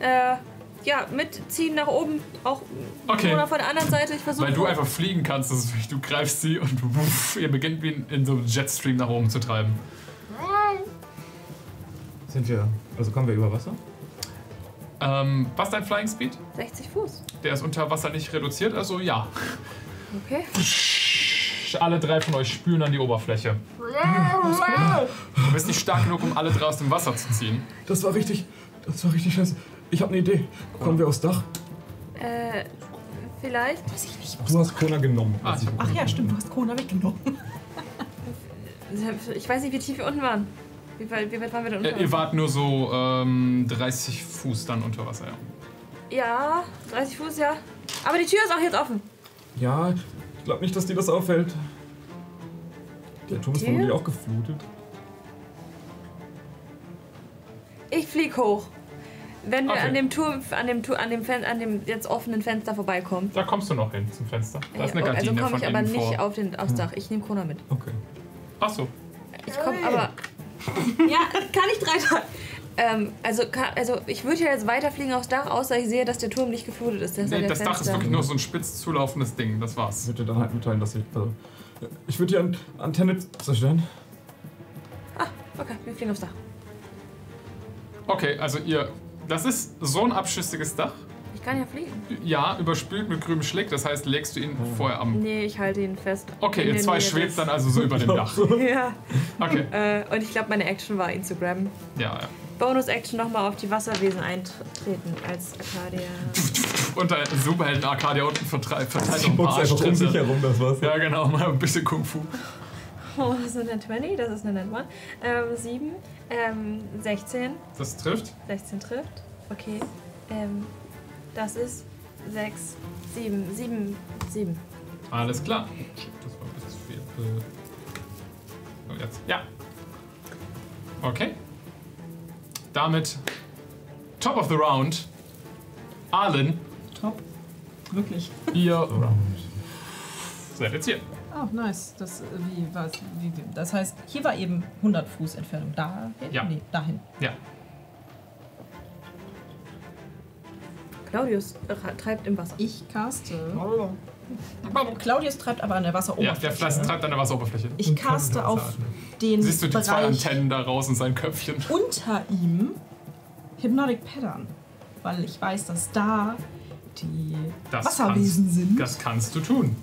Speaker 6: äh, ja, mitziehen nach oben. Auch
Speaker 2: Okay.
Speaker 6: oder von der anderen Seite. Ich versuche.
Speaker 2: Weil du einfach fliegen kannst, das ist, du greifst sie und wuff, ihr beginnt wie in, in so einem Jetstream nach oben zu treiben.
Speaker 3: Sind wir. Also kommen wir über Wasser?
Speaker 2: Ähm, was ist dein Flying Speed?
Speaker 6: 60 Fuß.
Speaker 2: Der ist unter Wasser nicht reduziert, also ja.
Speaker 6: Okay.
Speaker 2: Alle drei von euch spülen an die Oberfläche. Du bist nicht stark genug, um alle drei aus dem Wasser zu ziehen.
Speaker 3: Das war richtig. Das war richtig scheiße. Ich habe eine Idee. Kommen wir aufs Dach?
Speaker 6: Äh, vielleicht.
Speaker 3: Du hast Kona genommen.
Speaker 2: Ah,
Speaker 3: ich-
Speaker 4: Ach ja, stimmt, du hast Kona weggenommen.
Speaker 6: Ich weiß nicht, wie tief wir unten waren. Wie weit, wie weit waren wir denn unter?
Speaker 2: Äh, ihr wart nur so ähm, 30 Fuß dann unter Wasser, ja.
Speaker 6: ja, 30 Fuß, ja. Aber die Tür ist auch jetzt offen.
Speaker 3: Ja, ich glaube nicht, dass dir das auffällt. Der Turm ist vermutlich auch geflutet.
Speaker 6: Ich flieg hoch. Wenn wir
Speaker 2: Okay.
Speaker 6: an dem Turm, an dem, an dem, Fen an dem jetzt offenen Fenster vorbeikommen.
Speaker 2: Da kommst du noch hin zum Fenster. Da ist eine Gardine
Speaker 6: also komme
Speaker 2: von
Speaker 6: ich aber nicht
Speaker 2: vor.
Speaker 6: auf den, aufs Dach. Ich nehme Kona mit.
Speaker 3: Okay.
Speaker 2: Ach so.
Speaker 6: Ich komme aber. ja, kann ich drei Tage. Ähm, also, kann, also ich würde ja jetzt weiterfliegen aufs Dach, außer ich sehe, dass der Turm nicht geflutet ist. Das,
Speaker 2: Nee, das Dach ist wirklich nur so ein spitz zulaufendes Ding, das
Speaker 3: Ich
Speaker 2: war's.
Speaker 3: würde dir dann halt mitteilen, dass ich. Also, ich würde die An Antenne zerstören.
Speaker 6: Okay, wir fliegen aufs Dach.
Speaker 2: Okay, also ihr. Das ist so ein abschüssiges Dach.
Speaker 6: Ich kann ja fliegen.
Speaker 2: Ja, überspült mit grünem Schlick, das heißt, legst du ihn vorher am.
Speaker 6: Nee, ich halte ihn fest.
Speaker 2: Okay,
Speaker 6: In
Speaker 2: ihr zwei schwebt dann also so über dem Dach.
Speaker 6: Ja.
Speaker 2: Okay,
Speaker 6: Äh, und ich glaube, meine Action war, ihn zu grabben.
Speaker 2: ja, ja.
Speaker 6: Bonus-Action nochmal auf die Wasserwesen eintreten als Arcadia.
Speaker 2: Und der Superhelden Arcadia unten verteilt, noch
Speaker 3: Ich
Speaker 2: ein paar
Speaker 3: einfach um sich herum, das war's.
Speaker 2: Ja, genau, mal ein bisschen Kung Fu.
Speaker 6: Oh, das ist eine 20, das ist eine Net One. Ähm, 7, ähm, 16.
Speaker 2: Das trifft.
Speaker 6: 16 trifft. Okay. Ähm, das ist 6, 7, 7, 7.
Speaker 2: Alles klar. Das war ein bisschen viel. Äh, so, jetzt. Ja. Okay. Damit Top of the Round. Arlen,
Speaker 4: Top. Wirklich.
Speaker 2: ihr seid jetzt hier.
Speaker 4: Oh, nice. Das, äh, wie, was, wie, wie, das heißt, hier war eben 100 Fuß Entfernung. Dahin?
Speaker 2: Ja.
Speaker 4: Nee, dahin.
Speaker 2: Ja.
Speaker 6: Claudius treibt im Wasser.
Speaker 4: Ich caste. Claudius treibt aber an der
Speaker 2: Ja,
Speaker 4: Wasseroberfläche.
Speaker 2: der Fleiß treibt an der Wasseroberfläche.
Speaker 4: ich caste auf den
Speaker 2: Siehst du die zwei
Speaker 4: Bereich
Speaker 2: Antennen da raus in sein Köpfchen?
Speaker 4: unter ihm Hypnotic Pattern. Weil ich weiß, dass da die
Speaker 2: Das
Speaker 4: Wasserwesen
Speaker 2: kannst,
Speaker 4: sind.
Speaker 2: Das kannst du tun.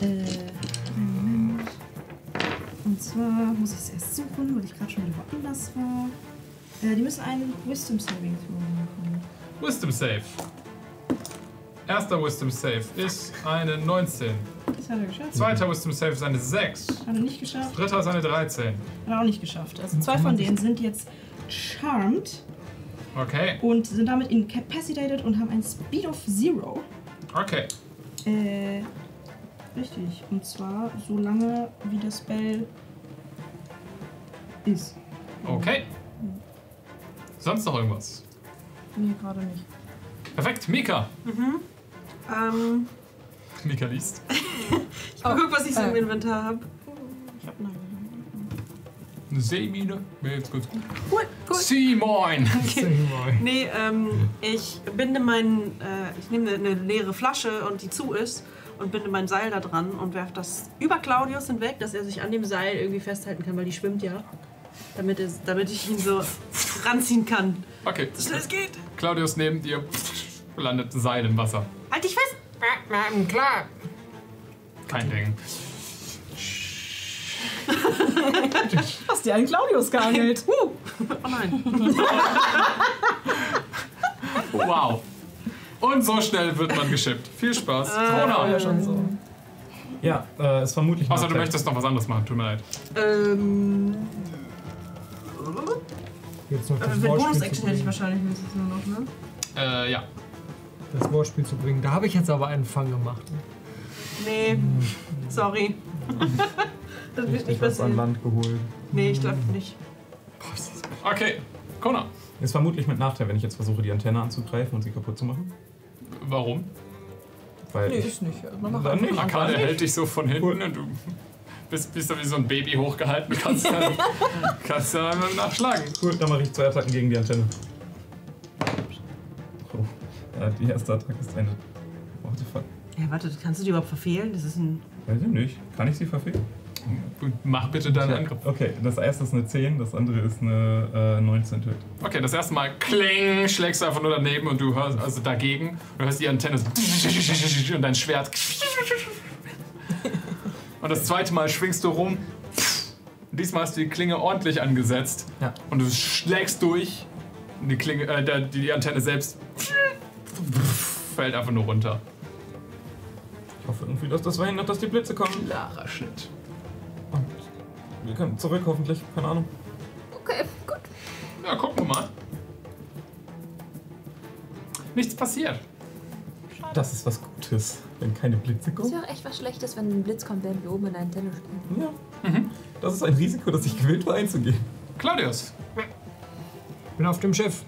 Speaker 4: Äh, einen Moment. Und zwar muss ich es erst suchen, weil ich gerade schon wieder woanders war. Äh, die müssen einen Wisdom Saving Throw machen.
Speaker 2: Wisdom Save. Erster Wisdom Save ist eine 19.
Speaker 4: Das hat er geschafft.
Speaker 2: Zweiter Wisdom Save ist eine 6.
Speaker 4: Hat er nicht geschafft.
Speaker 2: Dritter ist eine 13.
Speaker 4: Hat er auch nicht geschafft. Also zwei von denen sind jetzt charmed
Speaker 2: Okay,
Speaker 4: und sind damit incapacitated und haben ein Speed of Zero.
Speaker 2: okay.
Speaker 4: Äh, richtig. Und zwar so lange, wie das Spell ist.
Speaker 2: Okay. Sonst noch irgendwas?
Speaker 4: Nee, gerade nicht.
Speaker 2: Perfekt, Mika.
Speaker 5: Ähm,
Speaker 2: Mika liest.
Speaker 5: ich guck, was ich so im Inventar habe.
Speaker 4: Ich hab nein.
Speaker 2: Eine Seemine. Wäre jetzt ganz gut.
Speaker 5: Cool, cool.
Speaker 2: Sea Moin.
Speaker 5: Nee, ähm, ich binde meinen, äh, ich nehme eine leere Flasche und die zu ist und binde mein Seil da dran und werfe das über Claudius hinweg, dass er sich an dem Seil irgendwie festhalten kann, weil die schwimmt ja. Damit, es, damit ich ihn so ranziehen kann.
Speaker 2: Okay.
Speaker 5: So schnell es geht.
Speaker 2: Claudius neben dir landet ein Seil im Wasser.
Speaker 5: Halt dich fest!
Speaker 7: Klar.
Speaker 2: Kein Ding.
Speaker 4: Hast dir einen Claudius geangelt?
Speaker 5: Uh. Oh nein.
Speaker 2: Wow. Und so schnell wird man geschippt. Viel Spaß.
Speaker 4: Ja,
Speaker 2: Corona.
Speaker 4: schon so.
Speaker 3: Ja, äh, ist vermutlich
Speaker 2: Außer du möchtest noch was anderes machen. Tut mir leid.
Speaker 5: ähm.
Speaker 9: Jetzt noch
Speaker 5: Äh,
Speaker 9: das
Speaker 5: Bonus-Action hätte ich wahrscheinlich mindestens nur noch, ne?
Speaker 2: Äh, ja.
Speaker 9: das Wortspiel zu bringen. Da habe ich jetzt aber einen Fang gemacht.
Speaker 5: Nee. Sorry. das wird nicht
Speaker 3: was an. Land geholt.
Speaker 5: Nee, ich glaube nicht.
Speaker 2: Okay. Kona.
Speaker 3: Ist vermutlich mit Nachteil, wenn ich jetzt versuche, die Antenne anzugreifen und sie kaputt zu machen.
Speaker 2: Warum?
Speaker 3: Weil
Speaker 4: Nee,
Speaker 3: ich,
Speaker 4: ist nicht. Man macht
Speaker 3: Dann nicht.
Speaker 4: Angriff.
Speaker 2: hält dich so von hinten und du bist, bist da wie so ein Baby hochgehalten. Kannst dann, kannst dann nachschlagen.
Speaker 3: Cool, dann mache ich zwei Attacken gegen die Antenne. Oh. Ja, die erste Attacke ist eine. What the fuck?
Speaker 5: Ja, warte, kannst du die überhaupt verfehlen? Das ist ein.
Speaker 3: Weiß ich nicht. Kann ich sie verfehlen?
Speaker 2: Mach bitte deinen
Speaker 3: Ja.
Speaker 2: Angriff.
Speaker 3: Okay, das erste ist eine 10, das andere ist eine äh, 19 tötet.
Speaker 2: Okay, das erste Mal kling, schlägst du einfach nur daneben und du hörst, also dagegen, und du hörst die Antenne so und dein Schwert. Und das zweite Mal schwingst du rum. Und diesmal hast du die Klinge ordentlich angesetzt.
Speaker 3: Ja.
Speaker 2: Und du schlägst durch. Und die Klinge, äh, die Antenne selbst fällt einfach nur runter.
Speaker 3: Ich hoffe irgendwie, dass das verhindert, dass die Blitze kommen.
Speaker 2: Klarer Schnitt.
Speaker 3: Wir können zurück, hoffentlich. Keine Ahnung.
Speaker 6: Okay, gut.
Speaker 2: Ja, gucken wir mal. Nichts passiert.
Speaker 3: Das ist was Gutes, wenn keine Blitze
Speaker 6: Das
Speaker 3: kommen.
Speaker 6: wäre auch echt was Schlechtes, wenn ein Blitz kommt, während wir oben in der Antenne stehen.
Speaker 3: Ja. Das ist ein Risiko, das ich gewillt war einzugehen.
Speaker 2: Claudius.
Speaker 9: Bin auf dem Schiff.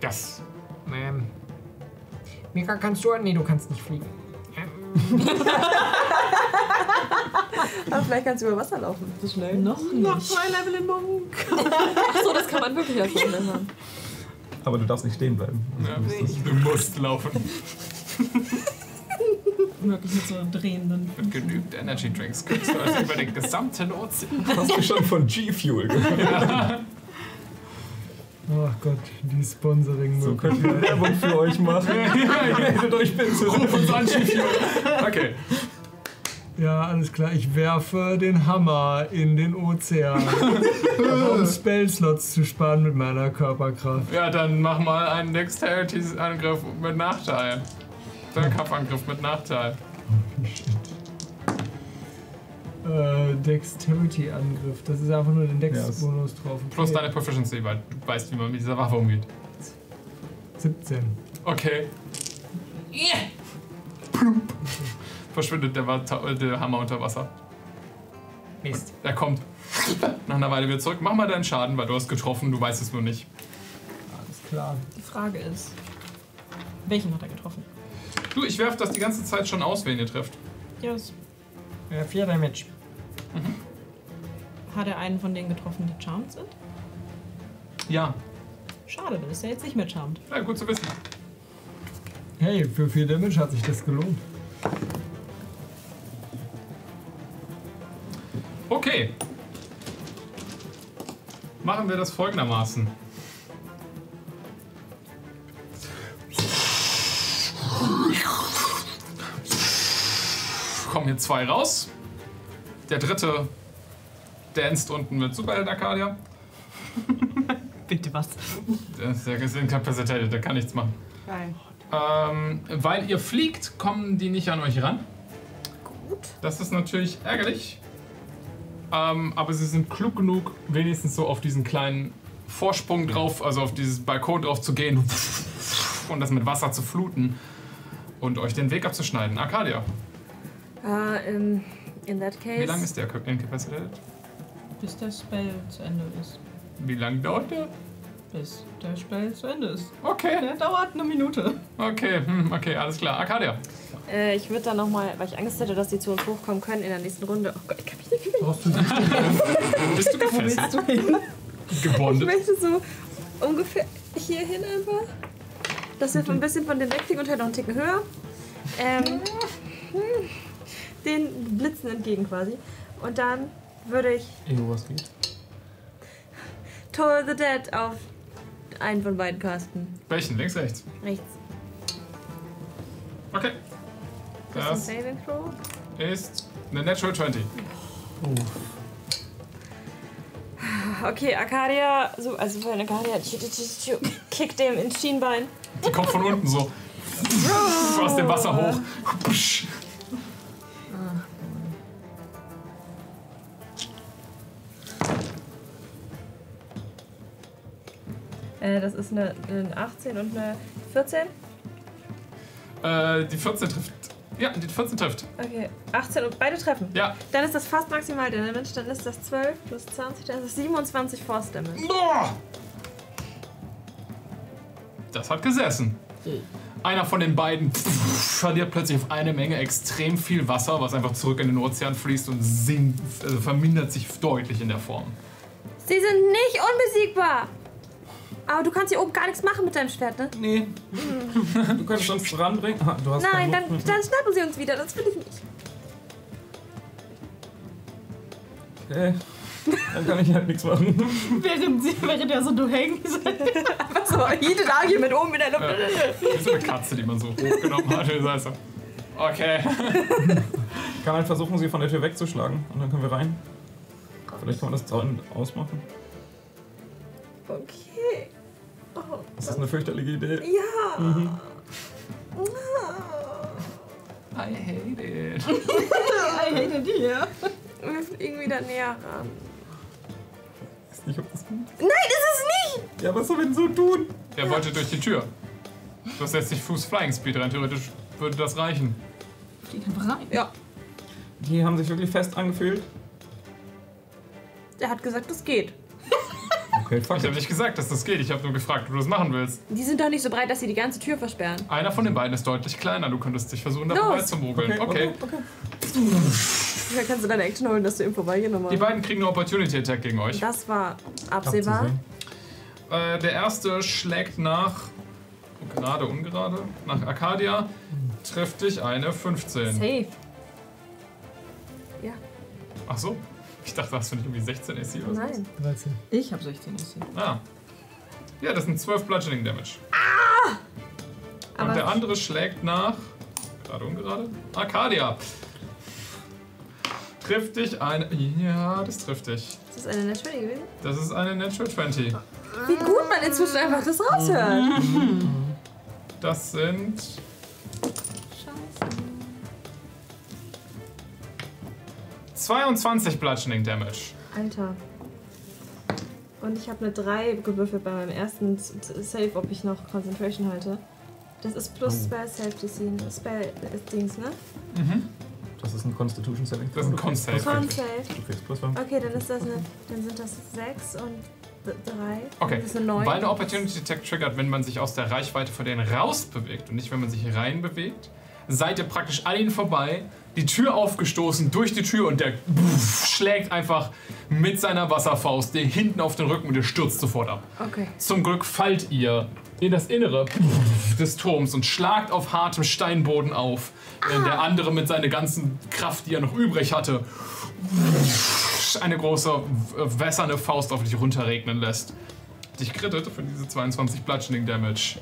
Speaker 2: Das.
Speaker 9: Ähm. Mika, kannst du? Nee, du kannst nicht fliegen.
Speaker 6: Aber vielleicht kannst du über Wasser laufen. So schnell.
Speaker 4: Noch
Speaker 5: Noch
Speaker 4: nicht.
Speaker 5: zwei Level in Monk.
Speaker 6: Achso, das kann man wirklich erst so schnell machen.
Speaker 3: Aber du darfst nicht stehen bleiben.
Speaker 2: Ja, du musst laufen.
Speaker 4: Wirklich mit so drehenden.
Speaker 2: Mit genügend Energy Drinks kriegst du also über den gesamten Ozean.
Speaker 3: Hast du schon von G-Fuel gehört?
Speaker 9: Ach Gott, die sponsoring
Speaker 3: So könnt ihr Werbung für euch machen. Meldet euch bitte.
Speaker 2: Ruf uns an. Okay.
Speaker 9: Ja, alles klar. Ich werfe den Hammer in den Ozean. Um Spellslots zu sparen mit meiner Körperkraft.
Speaker 2: Ja, dann mach mal einen Dexterity-Angriff mit Nachteil. Dein Kampfangriff mit Nachteil.
Speaker 9: Äh, Dexterity-Angriff. Das ist einfach nur den
Speaker 3: Ja,
Speaker 9: Dex-Bonus drauf. Okay.
Speaker 2: Plus deine Proficiency, weil du weißt, wie man mit dieser Waffe umgeht.
Speaker 9: 17.
Speaker 2: Okay. Plump. Verschwindet der, der Hammer unter Wasser.
Speaker 9: Mist.
Speaker 2: Er kommt nach einer Weile wieder zurück. Mach mal deinen Schaden, weil du hast getroffen, du weißt es nur nicht.
Speaker 9: Alles klar.
Speaker 4: Die Frage ist, welchen hat er getroffen?
Speaker 2: Du, ich werf das die ganze Zeit schon aus, wen ihr trefft.
Speaker 4: Ja, das
Speaker 9: Ja, vier Damage.
Speaker 4: hat er einen von denen getroffen, die charmed sind?
Speaker 2: Ja,
Speaker 4: Schade, dann ist er jetzt nicht mehr charmed.
Speaker 2: ja gut zu wissen.
Speaker 9: Hey, für 4 Damage hat sich das gelohnt.
Speaker 2: Okay. Machen wir das folgendermaßen. kommen hier zwei raus. Der dritte danst unten mit Superheld Arcadia.
Speaker 4: Bitte was?
Speaker 2: Der ist, incapacitated, der kann nichts machen.
Speaker 5: Geil.
Speaker 2: Ähm, weil ihr fliegt, kommen die nicht an euch ran.
Speaker 6: Gut.
Speaker 2: Das ist natürlich ärgerlich. Ähm, aber sie sind klug genug, wenigstens so auf diesen kleinen Vorsprung drauf, also auf dieses Balkon drauf zu gehen und das mit Wasser zu fluten und euch den Weg abzuschneiden. Arcadia,
Speaker 6: Äh, in, in that case.
Speaker 2: wie lange ist der incapacitated?
Speaker 4: Bis der Spell zu Ende ist.
Speaker 2: Wie lange dauert der?
Speaker 4: Bis der Spell zu Ende ist.
Speaker 2: Okay,
Speaker 4: Der dauert eine Minute.
Speaker 2: okay, hm, okay, alles klar. Arcadia.
Speaker 6: Äh, ich würde dann nochmal, weil ich Angst hätte, dass die zu uns hochkommen können in der nächsten Runde. Oh Gott, ich kann mich nicht bewegen.
Speaker 3: Brauchst du nicht
Speaker 2: Bist du gefesselt?
Speaker 6: Ich
Speaker 2: Gebondet?
Speaker 6: möchte so ungefähr hier hin einfach. Dass wir ein bisschen von dem wegfliegen und halt noch einen Ticken höher. Ähm, hm, den Blitzen entgegen quasi. Und dann würde ich
Speaker 3: Ego, was geht?
Speaker 6: Toll the Dead auf einen von beiden casten.
Speaker 2: Welchen? Links, rechts?
Speaker 6: Rechts.
Speaker 2: Okay.
Speaker 6: Das ist
Speaker 2: Das
Speaker 6: ein Saving Throw.
Speaker 2: ist eine Natural 20.
Speaker 6: Okay, Arcadia, so, also für eine Arcadia, kickt dem ins Schienbein.
Speaker 2: Die kommt von unten so. Aus dem Wasser hoch.
Speaker 6: Äh, das ist eine, eine 18 und eine 14.
Speaker 2: Äh, die 14 trifft. Ja, die 14 trifft.
Speaker 6: Okay, 18 und beide treffen.
Speaker 2: Ja.
Speaker 6: Dann ist das fast maximal Damage, dann ist das 12 plus 20, dann ist es 27 Force Damage.
Speaker 2: Boah. Das hat gesessen. Einer von den beiden pff, verliert plötzlich auf eine Menge extrem viel Wasser, was einfach zurück in den Ozean fließt und sinkt, also vermindert sich deutlich in der Form.
Speaker 6: Sie sind nicht unbesiegbar! Aber du kannst hier oben gar nichts machen mit deinem Schwert, ne?
Speaker 3: Nee. Du könntest uns ranbringen. Ah, du hast
Speaker 6: Nein, dann, dann schnappen sie uns wieder, das will ich nicht.
Speaker 3: Okay. Dann kann ich halt nichts machen.
Speaker 4: Während, sie, während er so du hängst.
Speaker 6: Einfach so, heated Argument oben in der Luft.
Speaker 2: Wie so eine Katze, die man so hochgenommen hat. Das heißt so, Okay.
Speaker 3: Ich kann halt versuchen, sie von der Tür wegzuschlagen. Und dann können wir rein. Vielleicht kann man das Zaun ausmachen.
Speaker 6: Okay. Oh,
Speaker 3: Das ist eine fürchterliche Idee.
Speaker 6: ja.
Speaker 2: I hate it.
Speaker 4: I hate it here.
Speaker 6: Wir fliegen wieder näher ran.
Speaker 3: Ich weiß nicht, ob das gut
Speaker 6: Nein, ist es nicht!
Speaker 3: Ja, was soll man so tun?
Speaker 2: Er wollte durch die Tür. Du hast jetzt nicht Fuß Flying Speed rein. Theoretisch würde das reichen.
Speaker 4: Flieg einfach rein.
Speaker 6: Ja.
Speaker 3: Die haben sich wirklich fest angefühlt.
Speaker 6: Der hat gesagt, das geht.
Speaker 3: Okay, fuck
Speaker 2: Ich habe
Speaker 3: it.
Speaker 2: nicht gesagt, dass das geht. Ich habe nur gefragt, ob du das machen willst.
Speaker 6: Die sind doch nicht so breit, dass sie die ganze Tür versperren.
Speaker 2: Einer von den beiden ist deutlich kleiner. Du könntest dich versuchen, da vorbei zu mogeln. Okay.
Speaker 3: okay.
Speaker 6: Da kannst du deine Action holen, dass du im Vorbeigehen nochmal.
Speaker 2: Die beiden kriegen eine Opportunity Attack gegen euch.
Speaker 6: Das war absehbar.
Speaker 2: Äh, der erste schlägt nach. Gerade, ungerade. Nach Arcadia. Trifft dich eine 15.
Speaker 6: Safe. Ja,
Speaker 2: Ach so. Ich dachte, hast du nicht irgendwie 16 AC oder so?
Speaker 6: nein.
Speaker 9: 13.
Speaker 4: Ich habe 16 AC.
Speaker 2: Ah. Ja, das sind 12 Bludgeoning Damage. Und
Speaker 6: Aber
Speaker 2: der andere schlägt nach. Gerade ungerade. Arcadia. Trifft dich eine. Ja, das trifft dich.
Speaker 6: ist das eine Natural gewesen?
Speaker 2: Das ist eine Natural 20.
Speaker 6: Wie gut man inzwischen einfach das raushört.
Speaker 2: Das sind. 22 Bludgeoning Damage.
Speaker 6: Alter. Und ich habe eine 3 gewürfelt bei meinem ersten Save, ob ich noch Concentration halte. Das ist plus
Speaker 3: Oh.
Speaker 6: Spell Save DC. Spell ist Dings, ne?
Speaker 3: Das ist ein Constitution Saving
Speaker 2: Das ist ein. Con Save.
Speaker 6: Con Save.
Speaker 3: Du kriegst plus 5.
Speaker 6: Okay, dann ist das eine. Dann sind das 6 und 3.
Speaker 2: Okay,
Speaker 6: Das ist eine 9.
Speaker 2: weil eine Opportunity Attack triggert, wenn man sich aus der Reichweite von denen raus bewegt und nicht, wenn man sich rein bewegt, seid ihr praktisch an ihnen vorbei, die Tür aufgestoßen durch die Tür und der pff, schlägt einfach mit seiner Wasserfaust dir hinten auf den Rücken und ihr stürzt sofort ab.
Speaker 6: Okay.
Speaker 2: Zum Glück fallt ihr in das Innere pff, des Turms und schlagt auf hartem Steinboden auf, während der andere mit seiner ganzen Kraft, die er noch übrig hatte, eine große w- wässerne Faust auf dich runterregnen lässt. Dich krittet für diese 22 Bludgeoning Damage.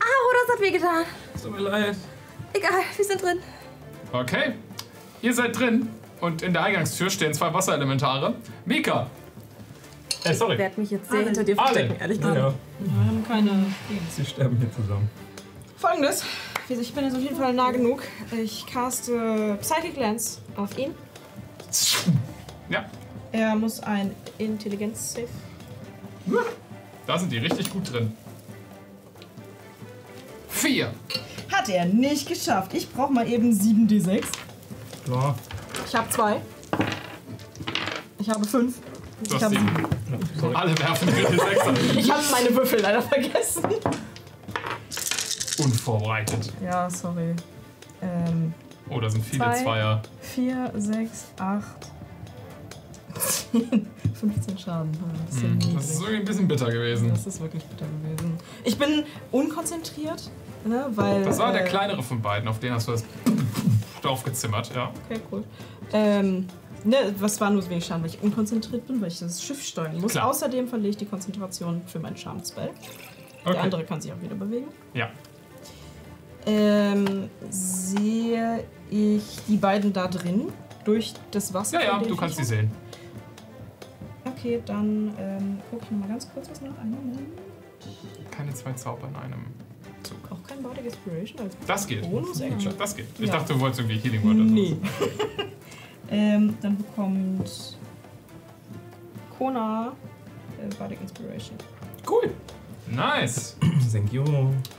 Speaker 6: Au, das hat wehgetan.
Speaker 3: Tut mir leid.
Speaker 6: Egal, wir sind drin.
Speaker 2: Okay. Ihr seid drin und in der Eingangstür stehen zwei Wasserelementare. Mika. Äh,
Speaker 6: Ich
Speaker 2: sorry.
Speaker 6: werde mich jetzt sehr
Speaker 5: Alle.
Speaker 6: hinter dir verstecken, ehrlich gesagt.
Speaker 3: Ja,
Speaker 4: Wir haben keine.
Speaker 3: sie sterben hier zusammen.
Speaker 4: Folgendes. Ich bin jetzt auf jeden Fall nah genug. Ich caste Psychic Lens auf ihn.
Speaker 2: Ja,
Speaker 4: Er muss ein Intelligenz-Save.
Speaker 2: da sind die richtig gut drin. Vier.
Speaker 4: Hat er nicht geschafft. Ich brauche mal eben 7d6.
Speaker 3: Klar.
Speaker 4: Ich habe zwei. Ich habe fünf.
Speaker 2: Du
Speaker 4: Ich habe
Speaker 2: sieben.
Speaker 4: sieben.
Speaker 2: Alle werfen ihre Sechser.
Speaker 4: Ich habe meine Würfel leider vergessen.
Speaker 2: Unvorbereitet.
Speaker 4: Ja, sorry. Ähm,
Speaker 2: Oh, da sind viele
Speaker 4: Zwei.
Speaker 2: Zweier.
Speaker 4: 4, 6, 8, 10, 15 Schaden. Ah, Das
Speaker 2: Hm,
Speaker 4: niedrig.
Speaker 2: Das ist irgendwie ein bisschen bitter gewesen.
Speaker 4: das ist wirklich bitter gewesen. Ich bin unkonzentriert, ne, weil.
Speaker 2: Das war der
Speaker 4: äh,
Speaker 2: kleinere von beiden, auf den hast du das draufgezimmert, ja.
Speaker 4: Okay, cool. Ähm, ne, was war nur wenig Schaden, weil ich unkonzentriert bin, weil ich das Schiff steuern muss.
Speaker 2: Klar.
Speaker 4: Außerdem verliere ich die Konzentration für meinen Charm-Spell. Der
Speaker 2: Okay.
Speaker 4: andere kann sich auch wieder bewegen.
Speaker 2: Ja.
Speaker 4: Ähm, sehe ich die beiden da drin durch das Wasser?
Speaker 2: Ja, ja, du kannst sie sehen.
Speaker 4: Okay, dann ähm, gucke ich mal ganz kurz was nach. Einen Moment.
Speaker 2: Keine zwei Zauber in einem
Speaker 4: kein Bardic Inspiration als
Speaker 2: Das geht.
Speaker 4: Bonus Action.
Speaker 2: Das geht. Ich
Speaker 4: Ja.
Speaker 2: dachte, du wolltest irgendwie Healing Word oder
Speaker 4: Nee. ähm, dann bekommt Kona äh, Bardic Inspiration.
Speaker 2: Cool. Nice.
Speaker 3: Thank you.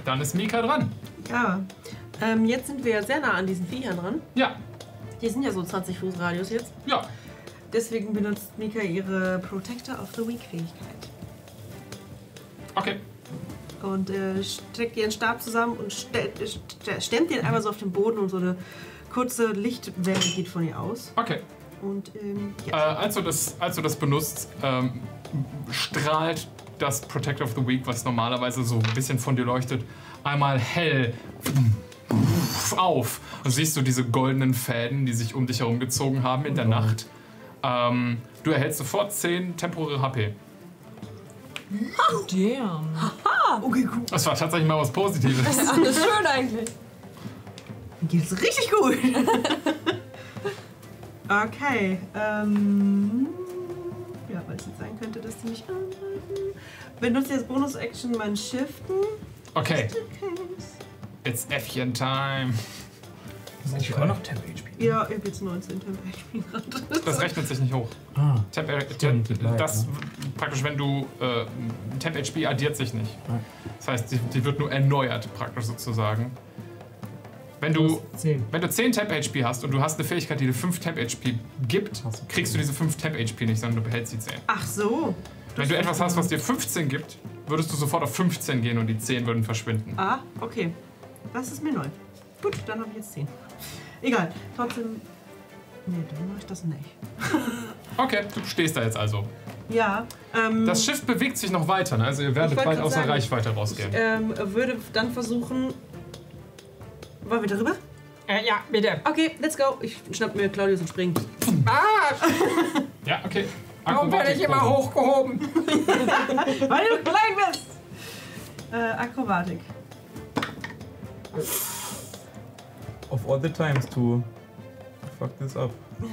Speaker 2: Dann ist Mika dran.
Speaker 5: Ja. Ähm, jetzt sind wir ja sehr nah an diesen Viechern dran.
Speaker 2: Ja.
Speaker 5: Die sind ja so 20 Fuß Radius jetzt.
Speaker 2: Ja.
Speaker 5: Deswegen benutzt Mika ihre Protector of the Weak Fähigkeit.
Speaker 2: Okay.
Speaker 5: Und äh, streckt ihren Stab zusammen und stemmt den einmal so auf den Boden und so eine kurze Lichtwelle geht von ihr aus.
Speaker 2: Okay.
Speaker 5: Und ähm,
Speaker 2: Äh,
Speaker 5: ja.
Speaker 2: als, du das, als du das benutzt, ähm, strahlt das Protect of the Week, was normalerweise so ein bisschen von dir leuchtet, einmal hell auf. Und siehst du diese goldenen Fäden, die sich um dich herum gezogen haben in der Nacht. Ähm, du erhältst sofort 10 temporäre HP.
Speaker 4: Damn.
Speaker 5: Okay, cool.
Speaker 2: Das war tatsächlich mal was Positives.
Speaker 6: Alles schön eigentlich.
Speaker 5: Geht's richtig gut. okay. Ähm, ja, weil es jetzt sein könnte, dass die mich angreifen. Benutze jetzt Bonus-Action mein Shiften.
Speaker 2: Okay, it's Äffchen Time.
Speaker 3: Ich immer noch Temp HP.
Speaker 5: Ja, ich hab jetzt 19 Temp HP gerade.
Speaker 2: Das rechnet sich nicht hoch.
Speaker 3: Ah,
Speaker 2: Temp, Temp,
Speaker 3: bleibt,
Speaker 2: das
Speaker 3: ne?
Speaker 2: praktisch, wenn du äh, Temp HP addiert sich nicht. Das heißt, die, die wird nur erneuert praktisch sozusagen. Wenn du,
Speaker 9: 10.
Speaker 2: wenn du 10 Temp HP hast und du hast eine Fähigkeit, die dir 5 Temp HP gibt, kriegst du diese 5 Temp HP nicht, sondern du behältst die 10.
Speaker 5: Ach so.
Speaker 2: Wenn du etwas hast, was dir 15 gibt, würdest du sofort auf 15 gehen und die 10 würden verschwinden.
Speaker 5: Ah, okay. Das ist mir neu. Gut, dann habe ich jetzt 10. Egal. Trotzdem. Nee, dann mache ich das nicht.
Speaker 2: Okay, du stehst da jetzt also.
Speaker 5: Ja. Ähm,
Speaker 2: Das Schiff bewegt sich noch weiter, ne? also ihr werdet
Speaker 5: Ich
Speaker 2: weit
Speaker 5: grad
Speaker 2: außer
Speaker 5: sagen,
Speaker 2: Reichweite
Speaker 5: ich
Speaker 2: rausgehen.
Speaker 5: ähm, würde dann versuchen. Wollen wir darüber?
Speaker 7: Äh, ja, bitte.
Speaker 5: Okay, let's go. Ich schnapp mir Claudius und spring.
Speaker 7: Ah,
Speaker 2: Ja, okay.
Speaker 7: warum werde ich immer hochgehoben?
Speaker 5: Weil du klein bist! Äh, Akrobatik.
Speaker 3: Of all the times to fuck this up.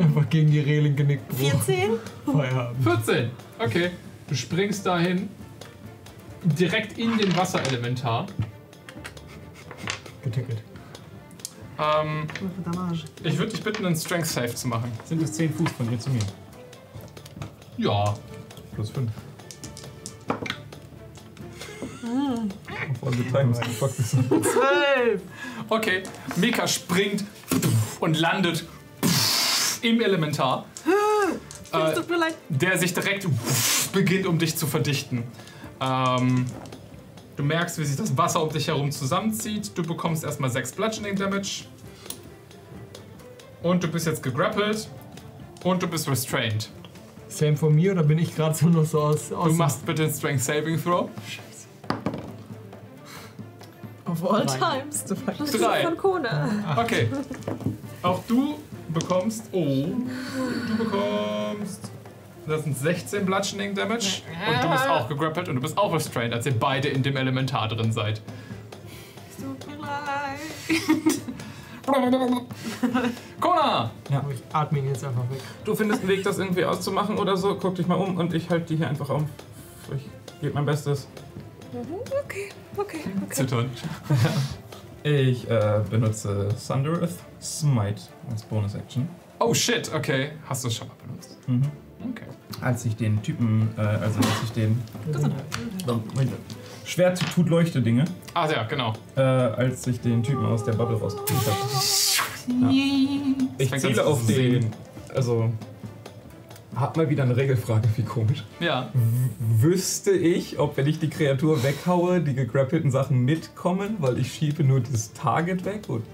Speaker 9: Einfach gegen die Reling genickt. Bro.
Speaker 5: 14?
Speaker 9: Feierabend.
Speaker 2: 14. Okay. Du springst dahin. Direkt in den Wasserelementar.
Speaker 9: Getickelt.
Speaker 2: Ähm, ich würde dich bitten, einen Strength Save zu machen.
Speaker 3: Sind es 10 Fuß von dir zu mir?
Speaker 2: Ja.
Speaker 3: Plus 5. Of all the times fuck this up.
Speaker 5: 12!
Speaker 2: Okay. Mika springt und landet im Elementar. Äh,
Speaker 5: tut mir leid.
Speaker 2: der sich direkt beginnt, um dich zu verdichten. Ähm, du merkst, wie sich das Wasser um dich herum zusammenzieht. Du bekommst erstmal 6 Bludgeoning Damage. Und du bist jetzt gegrappelt. Und du bist restrained.
Speaker 9: Same von mir oder bin ich gerade so noch so aus. aus
Speaker 2: Du machst bitte einen Strength Saving Throw.
Speaker 4: Of all
Speaker 9: Drei.
Speaker 4: times. Du weißt.
Speaker 2: Drei.
Speaker 6: Von Kona.
Speaker 2: Okay. Auch du bekommst. Oh. Du bekommst. Das sind 16 Bludgeoning Damage. Und du bist auch gegrappelt und du bist auch restrained, als ihr beide in dem Elementar drin seid.
Speaker 5: Es tut mir leid.
Speaker 2: Kona!
Speaker 7: Aber ich atme ihn jetzt einfach weg.
Speaker 3: Du findest einen Weg, das irgendwie auszumachen oder so? Guck dich mal um und ich halte die hier einfach auf. Ich gebe mein Bestes.
Speaker 6: Okay, okay, okay.
Speaker 2: Zittern.
Speaker 3: Ich äh, benutze Thundereth Smite als Bonus-Action.
Speaker 2: Oh shit, okay. Hast du es schon mal benutzt?
Speaker 3: Mhm.
Speaker 2: Okay.
Speaker 3: Als ich den Typen, äh, also als ich den. Schwert tut leuchte Dinge.
Speaker 2: Ah ja, genau.
Speaker 3: Äh, als ich den Typen aus der Bubble rausgekriegt habe. Ja. Ich
Speaker 2: an zu
Speaker 3: auf den. Also. Hab mal wieder eine Regelfrage, wie komisch.
Speaker 2: Ja.
Speaker 3: Wüsste ich, ob wenn ich die Kreatur weghaue, die gegrappelten Sachen mitkommen, weil ich schiebe nur das Target weg und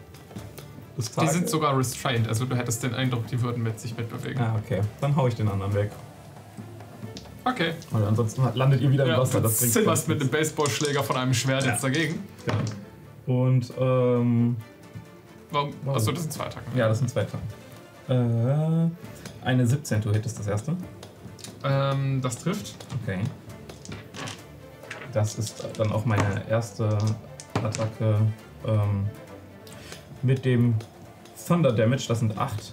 Speaker 3: das
Speaker 2: Die
Speaker 3: Target.
Speaker 2: sind sogar restrained, also du hättest den Eindruck, die würden mit sich mitbewegen.
Speaker 3: Ah, okay. Dann hau ich den anderen weg.
Speaker 2: Okay.
Speaker 3: Weil ansonsten landet ihr wieder im
Speaker 2: Ja,
Speaker 3: Wasser. Das bringt sonst
Speaker 2: mit einem
Speaker 3: nichts.
Speaker 2: Baseballschläger von einem Schwert jetzt dagegen.
Speaker 3: Genau. Und, ähm.
Speaker 2: Warum?
Speaker 3: Warum?
Speaker 2: Achso, das sind zwei Attacken.
Speaker 3: Ja, das sind zwei Tage. Äh. Eine 17 to Hit ist das erste.
Speaker 2: Ähm, das trifft.
Speaker 3: Okay. Das ist dann auch meine erste Attacke ähm, mit dem Thunder Damage, das sind 8.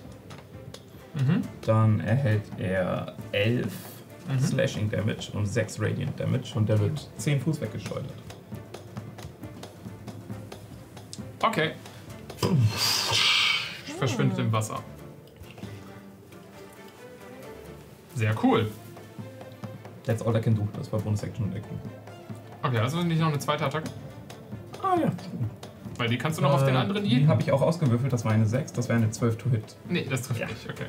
Speaker 2: Mhm.
Speaker 3: Dann erhält er 11
Speaker 2: Mhm.
Speaker 3: Slashing Damage und 6 Radiant Damage und der wird 10 Fuß weggeschleudert.
Speaker 2: Okay. Verschwindet im Wasser. Sehr cool.
Speaker 3: That's all I can do. Das war Bonus Action und Action.
Speaker 2: Okay, also nicht noch eine zweite Attacke?
Speaker 3: Ah ja.
Speaker 2: Weil die kannst du noch auf den anderen
Speaker 3: Die
Speaker 2: jeden.
Speaker 3: habe ich auch ausgewürfelt, das war eine 6, das wäre eine 12 to Hit.
Speaker 2: Nee, das trifft nicht, okay.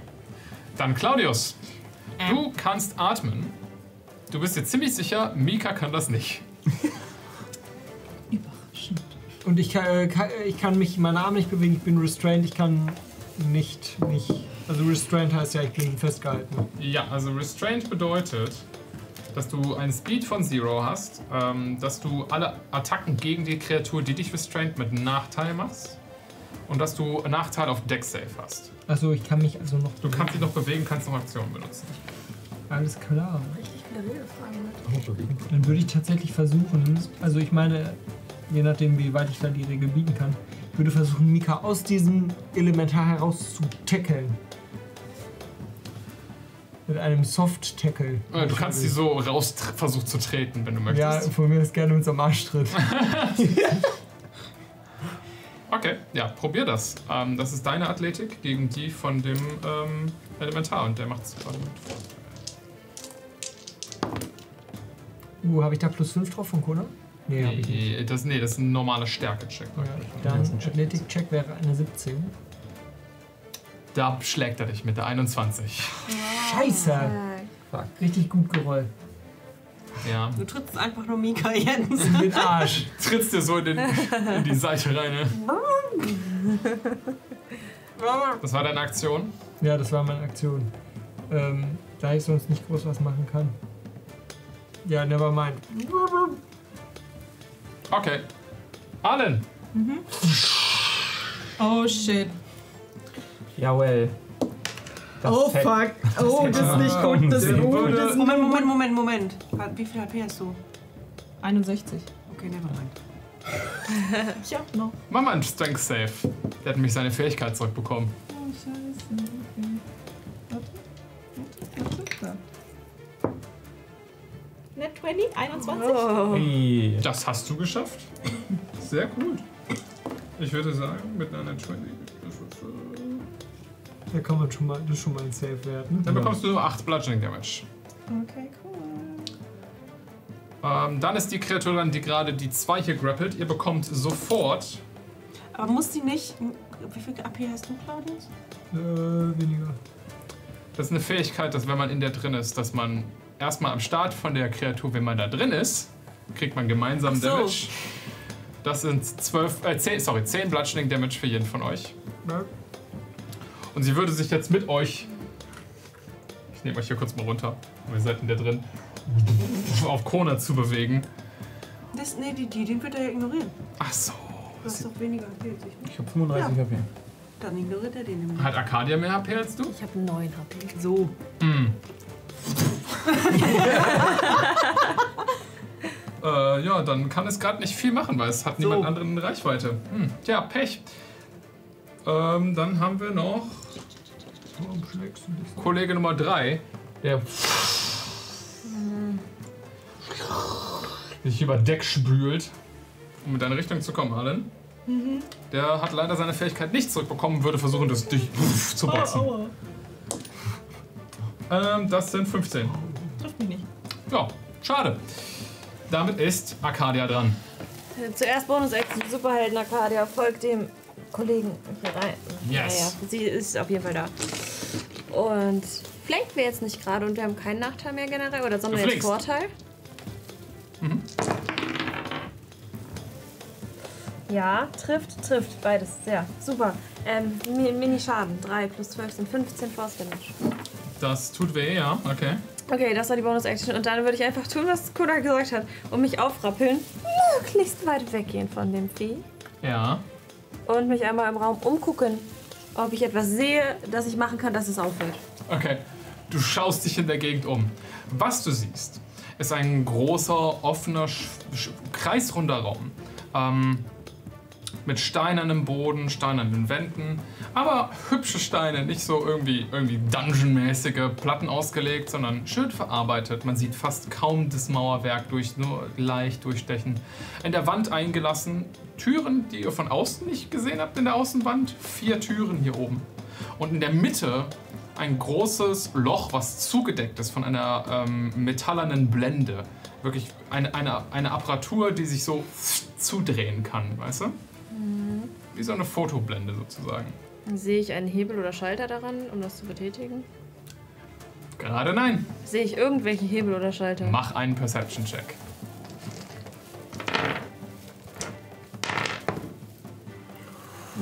Speaker 2: Dann Claudius. Du kannst atmen. Du bist dir ziemlich sicher, Mika kann das nicht.
Speaker 7: Und ich kann, äh, kann, ich kann mich, meine Arme nicht bewegen, ich bin restrained, ich kann nicht, nicht. Also restrained heißt ja, ich bin festgehalten.
Speaker 2: Ja, also Restrained bedeutet, dass du einen Speed von Zero hast, ähm, dass du alle Attacken gegen die Kreatur, die dich restrained, mit Nachteil machst und dass du Nachteil auf Deck Save hast.
Speaker 7: Achso, ich kann mich also noch.
Speaker 2: Du kannst dich noch bewegen, kannst noch Aktionen benutzen.
Speaker 7: Alles klar.
Speaker 6: Richtig viele Redefragen mit.
Speaker 7: Dann würde ich tatsächlich versuchen, also ich meine, je nachdem, wie weit ich da die Regel bieten kann, würde versuchen, Mika aus diesem Elementar heraus zu tackeln. Mit einem Soft-Tackle.
Speaker 2: Äh, Du kannst sie so raus versuchen zu treten, wenn du
Speaker 7: Ja,
Speaker 2: möchtest.
Speaker 7: von mir ist gerne mit so einem Arschtritt.
Speaker 2: Okay, ja, probier das. Ähm, das ist deine Athletik gegen die von dem ähm, Elementar und der macht es gerade mit.
Speaker 7: Uh, habe ich da plus 5 drauf von Kona? Nee, habe ich nicht.
Speaker 2: Nee, das, nee, das ist ein normaler Stärke-Check.
Speaker 7: Ja, dann Athletic-Check wäre eine 17.
Speaker 2: Da schlägt er dich mit der 21.
Speaker 7: Scheiße! Richtig gut gerollt.
Speaker 2: Ja.
Speaker 5: Du trittst einfach nur Mika Jens.
Speaker 7: In den Arsch.
Speaker 2: Trittst dir so in, den, in die Seite rein. Ne? Das war deine Aktion.
Speaker 7: Ja, das war meine Aktion. Ähm, da ich sonst nicht groß was machen kann. Ja, never mind.
Speaker 2: Okay. Allen.
Speaker 4: Oh shit.
Speaker 3: Jawohl. Das
Speaker 4: oh fuck. Oh, das ist nicht gut. Das, oh, das
Speaker 5: Moment, Moment, Moment, Moment. Wie viel HP hast du?
Speaker 4: 61.
Speaker 5: Okay, nevermind.
Speaker 4: Ich hab noch.
Speaker 2: Mach mal einen Strength Save. Der hat nämlich seine Fähigkeit zurückbekommen.
Speaker 4: 20, 21?
Speaker 3: Hey.
Speaker 2: Das hast du geschafft. Sehr gut. Ich würde sagen, mit einer 20. Das ist, äh,
Speaker 7: Da kann man schon mal, das ist schon mal ein Safe-Wert. Ne?
Speaker 2: dann bekommst du 8 Bludgeoning Damage.
Speaker 4: Okay, cool.
Speaker 2: Ähm, dann ist die Kreatur dann, die gerade die 2 hier grappelt. Ihr bekommt sofort.
Speaker 5: Aber muss die nicht. Wie viel AP hast du, Claudius?
Speaker 7: Äh, weniger.
Speaker 2: Das ist eine Fähigkeit, dass wenn man in der drin ist, dass man erstmal am Start von der Kreatur, wenn man da drin ist, kriegt man gemeinsam
Speaker 5: so.
Speaker 2: Damage. Das sind 12, äh, 10, sorry, 10 Bludgeoning Damage für jeden von euch. Und sie würde sich jetzt mit euch. Ich nehme euch hier kurz mal runter. Wir seid in der drin. Auf Kona zu bewegen.
Speaker 5: Das, nee, die, die, den wird er ja ignorieren.
Speaker 2: Ach so.
Speaker 5: Du hast doch weniger HP als ich.
Speaker 3: Ich habe 35
Speaker 5: Ja.
Speaker 3: HP.
Speaker 5: Dann ignoriert er den nämlich.
Speaker 2: Hat Arcadia mehr HP als du?
Speaker 6: Ich habe 9 HP.
Speaker 5: So.
Speaker 2: Hm. äh, ja, dann kann es gerade nicht viel machen, weil es hat niemand
Speaker 5: So.
Speaker 2: anderen in Reichweite. Hm. Tja, Pech. Äh, Ähm, dann haben wir noch Kollege Nummer 3, der sich über Deck spült, um in deine Richtung zu kommen, Allen. Der hat leider seine Fähigkeit nicht zurückbekommen, würde versuchen, das dich zu boxen.
Speaker 4: Aua.
Speaker 2: Ähm, das sind 15.
Speaker 4: Trifft mich nicht.
Speaker 2: Ja, schade. Damit ist Arcadia dran.
Speaker 6: Zuerst Bonus-Action, Superhelden Arcadia, folgt dem Kollegen hier rein.
Speaker 2: Yes.
Speaker 6: Naja, sie ist auf jeden Fall da. Und flankt wir jetzt nicht gerade und wir haben keinen Nachteil mehr generell, oder sondern jetzt. Vorteil?
Speaker 2: Mhm.
Speaker 6: Ja, trifft, trifft, beides. Ja, super. Ähm, Mi- Mini-Schaden. 3 plus 12 sind 15 Force Damage.
Speaker 2: Das tut weh, ja, okay.
Speaker 6: Okay, das war die Bonus-Action. Und dann würde ich einfach tun, was Koda gesagt hat. Und mich aufrappeln. Möglichst weit weggehen von dem Vieh.
Speaker 2: Ja.
Speaker 6: Und mich einmal im Raum umgucken, ob ich etwas sehe, das ich machen kann, dass es aufhört.
Speaker 2: Okay. Du schaust dich in der Gegend um. Was du siehst, ist ein großer, offener, kreisrunder Raum. Ähm, mit steinernem Boden, steinernen Wänden, aber hübsche Steine, nicht so irgendwie, irgendwie Dungeon-mäßige Platten ausgelegt, sondern schön verarbeitet. Man sieht fast kaum das Mauerwerk durch, nur leicht durchstechen. In der Wand eingelassen Türen, die ihr von außen nicht gesehen habt in der Außenwand. Vier Türen hier oben. Und in der Mitte ein großes Loch, was zugedeckt ist von einer ähm, metallernen Blende. Wirklich eine, eine, eine Apparatur, die sich so zudrehen kann, weißt du? Wie so eine Fotoblende sozusagen.
Speaker 6: Sehe ich einen Hebel oder Schalter daran, um das zu betätigen?
Speaker 2: Gerade nein.
Speaker 6: Sehe ich irgendwelche Hebel oder Schalter?
Speaker 2: Mach einen Perception-Check.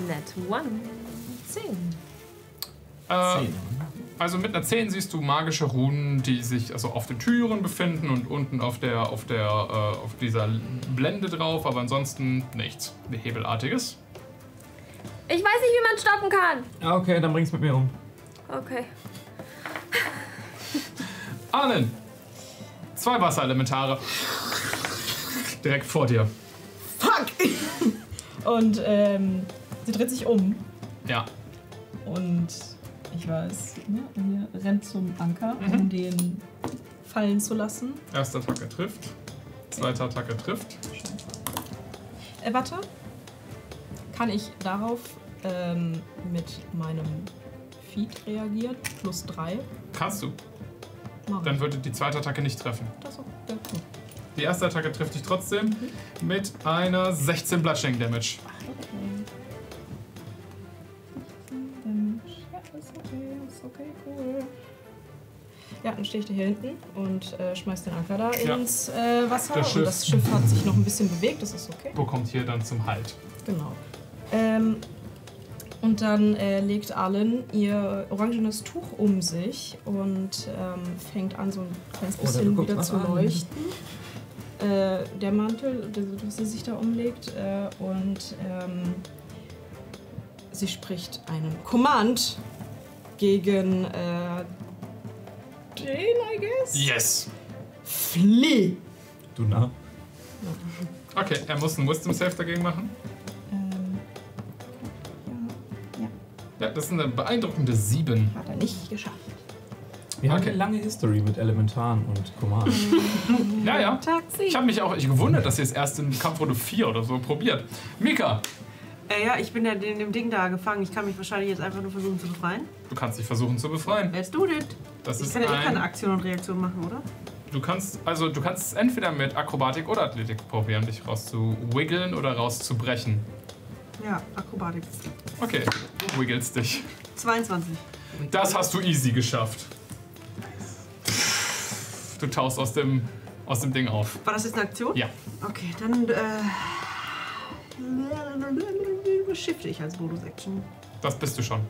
Speaker 6: Net one. 10.
Speaker 2: Äh, also mit einer 10 siehst du magische Runen, die sich also auf den Türen befinden und unten auf der auf der äh, auf dieser Blende drauf, aber ansonsten nichts Hebelartiges.
Speaker 6: Ich weiß nicht, wie man stoppen kann.
Speaker 3: Ah, okay, dann bring's mit mir um.
Speaker 6: Okay.
Speaker 2: Arnen! Zwei Wasserelementare. Direkt vor dir.
Speaker 4: Fuck! Und ähm, sie dreht sich um
Speaker 2: Ja.
Speaker 4: und ich weiß, ne, ihr rennt zum Anker, um den fallen zu lassen.
Speaker 2: Erste Attacke trifft. Zweite Attacke trifft.
Speaker 4: Äh, warte. Kann ich darauf ähm, mit meinem Feed reagieren? Plus drei.
Speaker 2: Kannst du.
Speaker 4: Mach
Speaker 2: Dann würde die zweite Attacke nicht treffen.
Speaker 4: Das ist okay.
Speaker 2: Die erste Attacke trifft dich trotzdem mit einer 16 Bludgeoning Damage.
Speaker 4: Ja, ist okay. Ja, dann stehe ich da hier hinten und äh, schmeiß den Anker da
Speaker 2: Ja.
Speaker 4: ins äh, Wasser.
Speaker 2: Das
Speaker 4: und
Speaker 2: Schiff.
Speaker 4: das Schiff hat sich noch ein bisschen bewegt, das ist okay.
Speaker 2: Bekommt hier dann zum Halt.
Speaker 4: Genau. Ähm, und dann äh, legt Allen ihr orangenes Tuch um sich und ähm, fängt an, so ein kleines bisschen wieder zu
Speaker 3: an.
Speaker 4: leuchten. Äh, der Mantel, der, was sie sich da umlegt. Äh, und ähm, sie spricht einen Command gegen äh, den, I guess.
Speaker 2: Yes!
Speaker 4: Flee!
Speaker 3: Du nah.
Speaker 2: Okay, er muss einen Wisdom Save dagegen machen.
Speaker 4: Ja,
Speaker 2: das ist eine beeindruckende 7.
Speaker 4: hat er nicht geschafft.
Speaker 3: Wir haben
Speaker 2: Okay.
Speaker 3: eine lange History mit Elementaren und Command.
Speaker 2: Ja, ja.
Speaker 6: Taxi.
Speaker 2: Ich habe mich auch gewundert, dass ihr es erst in Kampfrunde 4 oder so probiert. Mika,
Speaker 5: Äh, ja, ich bin ja in dem Ding da gefangen. Ich kann mich wahrscheinlich jetzt einfach nur versuchen zu befreien.
Speaker 2: du kannst dich versuchen zu befreien.
Speaker 5: Let's do it.
Speaker 2: Das
Speaker 5: Ich
Speaker 2: ist
Speaker 5: kann ja eh keine
Speaker 2: ein,
Speaker 5: Aktion und Reaktion machen, oder?
Speaker 2: du kannst also du kannst es entweder mit Akrobatik oder Athletik probieren, dich rauszuwiggeln oder rauszubrechen.
Speaker 5: Ja, Akrobatik.
Speaker 2: Okay, wiggelst dich.
Speaker 5: 22.
Speaker 2: Das hast du easy geschafft. Du tauchst aus dem aus dem Ding auf.
Speaker 5: War das jetzt eine Aktion?
Speaker 2: Ja.
Speaker 5: Okay, dann äh, shifte ich als Bonus-Action.
Speaker 2: Das bist du schon.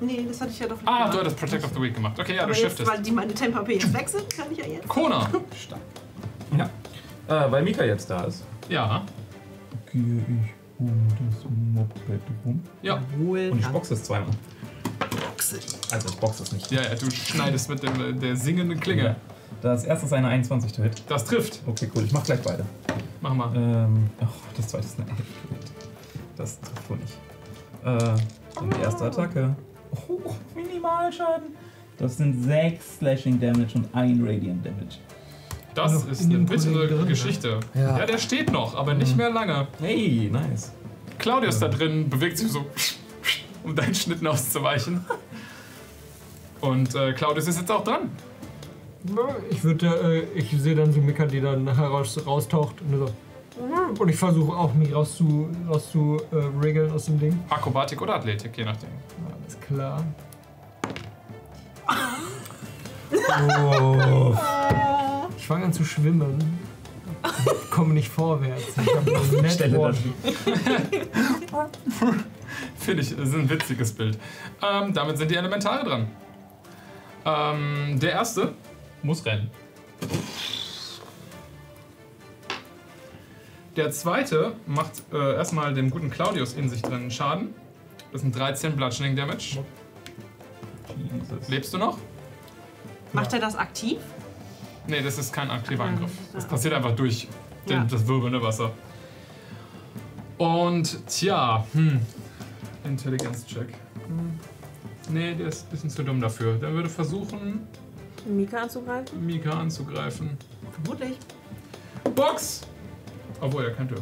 Speaker 5: Nee, das hatte ich ja doch nicht
Speaker 2: Ah,
Speaker 5: gemacht.
Speaker 2: du hattest Protect of the Week gemacht. Okay, ja,
Speaker 5: Aber
Speaker 2: du
Speaker 5: jetzt,
Speaker 2: shiftest.
Speaker 5: weil die meine Tempo HP jetzt weg sind, kann ich ja jetzt.
Speaker 2: Kona.
Speaker 3: ja. Äh, weil Mika jetzt da ist.
Speaker 2: Ja.
Speaker 3: Gehe ich um das Moped rum.
Speaker 2: Ja.
Speaker 3: Und ich boxe es zweimal. Also ich boxe es nicht.
Speaker 2: Ja, ja, du schneidest mit dem, der singenden Klinge.
Speaker 3: Das erste ist eine 21 to hit.
Speaker 2: Das trifft.
Speaker 3: Okay, cool. Ich mach gleich beide.
Speaker 2: Mach mal.
Speaker 3: Ähm, ach, das zweite ist eine 11 to hit. Das trifft wohl nicht. Äh,
Speaker 10: Und die erste Attacke. Oh, Minimalschaden. Das sind 6 Slashing Damage und 1 Radiant Damage.
Speaker 2: Das ist
Speaker 9: in
Speaker 2: eine bittere
Speaker 9: drin, ne?
Speaker 2: Geschichte.
Speaker 10: Ja.
Speaker 2: Ja. der steht noch, aber nicht mehr lange.
Speaker 10: Hey, nice.
Speaker 2: Claudius da drin bewegt sich so, um deinen Schnitten auszuweichen. Und äh, Claudius ist jetzt auch dran.
Speaker 9: Ich würde, äh, ich sehe dann so Mika, die dann heraus, raustaucht und so. Und ich versuche auch mich rauszu, rauszu äh, aus dem Ding.
Speaker 2: Akrobatik oder Athletik, je nachdem.
Speaker 9: Alles klar.
Speaker 10: Oh.
Speaker 9: Ich fange an zu schwimmen. Ich komme nicht vorwärts. Ich habe einen
Speaker 10: Stelle.
Speaker 2: Finde ich, das ist ein witziges Bild. Ähm, damit sind die Elementare dran. Ähm, der erste muss rennen. Der zweite macht äh, erstmal dem guten Claudius in sich drin Schaden. Das sind 13 Bludgeoning Damage.
Speaker 10: Jesus.
Speaker 2: Lebst du noch?
Speaker 5: Macht er das aktiv?
Speaker 2: Nee, das ist kein aktiver
Speaker 5: Ah,
Speaker 2: Angriff.
Speaker 5: das
Speaker 2: Das passiert einfach durch den,
Speaker 5: Ja.
Speaker 2: das wirbelnde Wasser. Und tja, hm. Intelligence-Check. Hm. Nee, der ist ein bisschen zu dumm dafür. Der würde versuchen,
Speaker 6: Mika anzugreifen?
Speaker 2: Mika anzugreifen.
Speaker 5: Vermutlich.
Speaker 2: Box! Obwohl, er könnte.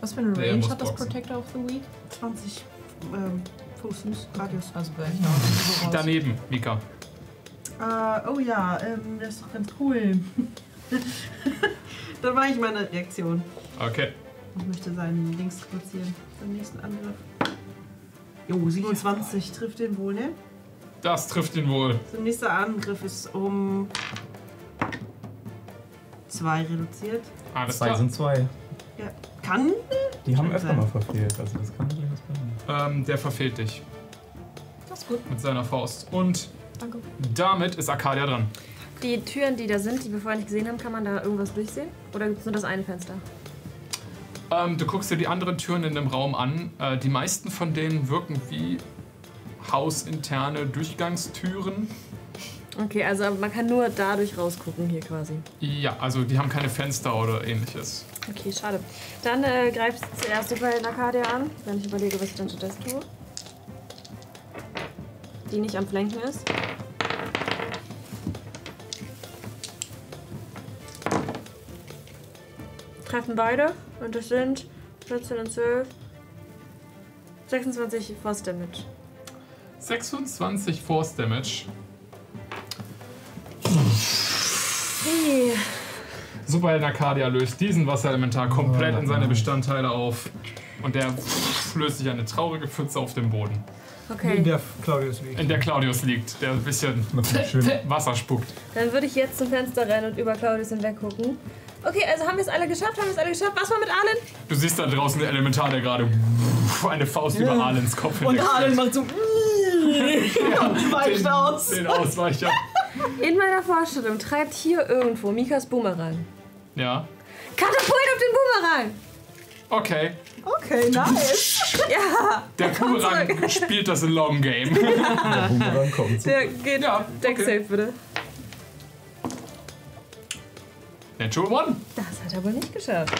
Speaker 4: Was für eine
Speaker 2: Nee, er
Speaker 4: Range
Speaker 2: muss
Speaker 4: hat das
Speaker 2: boxen.
Speaker 4: Protector of the Week?
Speaker 5: 20 ähm, Fuß Radius.
Speaker 4: Also wäre ich da so raus.
Speaker 2: Daneben, Mika.
Speaker 5: Äh, oh ja, ähm, das ist doch ganz cool. Dann mache ich meine Reaktion
Speaker 2: Okay.
Speaker 5: und möchte seinen Links platzieren beim nächsten Angriff. Jo, 27 trifft den wohl, ne?
Speaker 2: Das trifft ihn wohl.
Speaker 5: Der nächste Angriff ist um 2 reduziert.
Speaker 2: Alles
Speaker 10: Zwei
Speaker 2: klar.
Speaker 10: sind zwei.
Speaker 5: Ja. Kann?
Speaker 10: Die haben öfter
Speaker 5: sein.
Speaker 10: mal verfehlt, also das kann durchaus passieren.
Speaker 2: Ähm, der verfehlt dich
Speaker 4: Das ist gut.
Speaker 2: mit seiner Faust. Und
Speaker 4: Danke.
Speaker 2: damit ist Arcadia dran.
Speaker 6: Die Türen, die da sind, die wir vorher nicht gesehen haben, kann man da irgendwas durchsehen? Oder gibt es nur das eine Fenster?
Speaker 2: Ähm, du guckst dir die anderen Türen in dem Raum an. Äh, die meisten von denen wirken wie hausinterne Durchgangstüren.
Speaker 6: Okay, also man kann nur dadurch rausgucken hier quasi.
Speaker 2: Ja, also die haben keine Fenster oder ähnliches.
Speaker 6: Okay, schade. Dann äh, greifst du zuerst die Nakadia an, wenn ich überlege, was ich dann stattdessen tue. Die nicht am Flanken ist. Treffen beide und das sind 14 und 12. 26 Force Damage.
Speaker 2: 26 Force Damage.
Speaker 6: Hey.
Speaker 2: Superheld Arcadia löst diesen Wasserelementar komplett in seine Bestandteile auf. Und der löst sich eine traurige Pfütze auf dem Boden.
Speaker 9: In
Speaker 6: Okay,
Speaker 9: der Claudius liegt.
Speaker 2: In der Claudius liegt, der ein bisschen
Speaker 10: Schön.
Speaker 2: Wasser spuckt.
Speaker 6: dann würde ich jetzt zum Fenster rennen und über Claudius hinweg gucken. Okay, also haben wir es alle geschafft? Haben wir es alle geschafft? Was war mit Allen?
Speaker 2: Du siehst da draußen den Elementar, der gerade eine Faust über Alens Kopf
Speaker 4: Und Allen macht so. und weicht
Speaker 2: den,
Speaker 4: aus.
Speaker 2: den Ausweicher.
Speaker 6: In meiner Vorstellung treibt hier irgendwo Mikas Boomerang.
Speaker 2: Ja.
Speaker 6: Katapult auf den Boomerang!
Speaker 2: Okay.
Speaker 4: Okay, nice.
Speaker 6: Ja,
Speaker 2: Der Boomerang spielt das Long Game.
Speaker 10: Der Boomerang kommt.
Speaker 6: der geht.
Speaker 2: Ja,
Speaker 6: Deck
Speaker 2: okay.
Speaker 6: safe bitte.
Speaker 2: Natural One.
Speaker 6: Das hat er wohl nicht geschafft.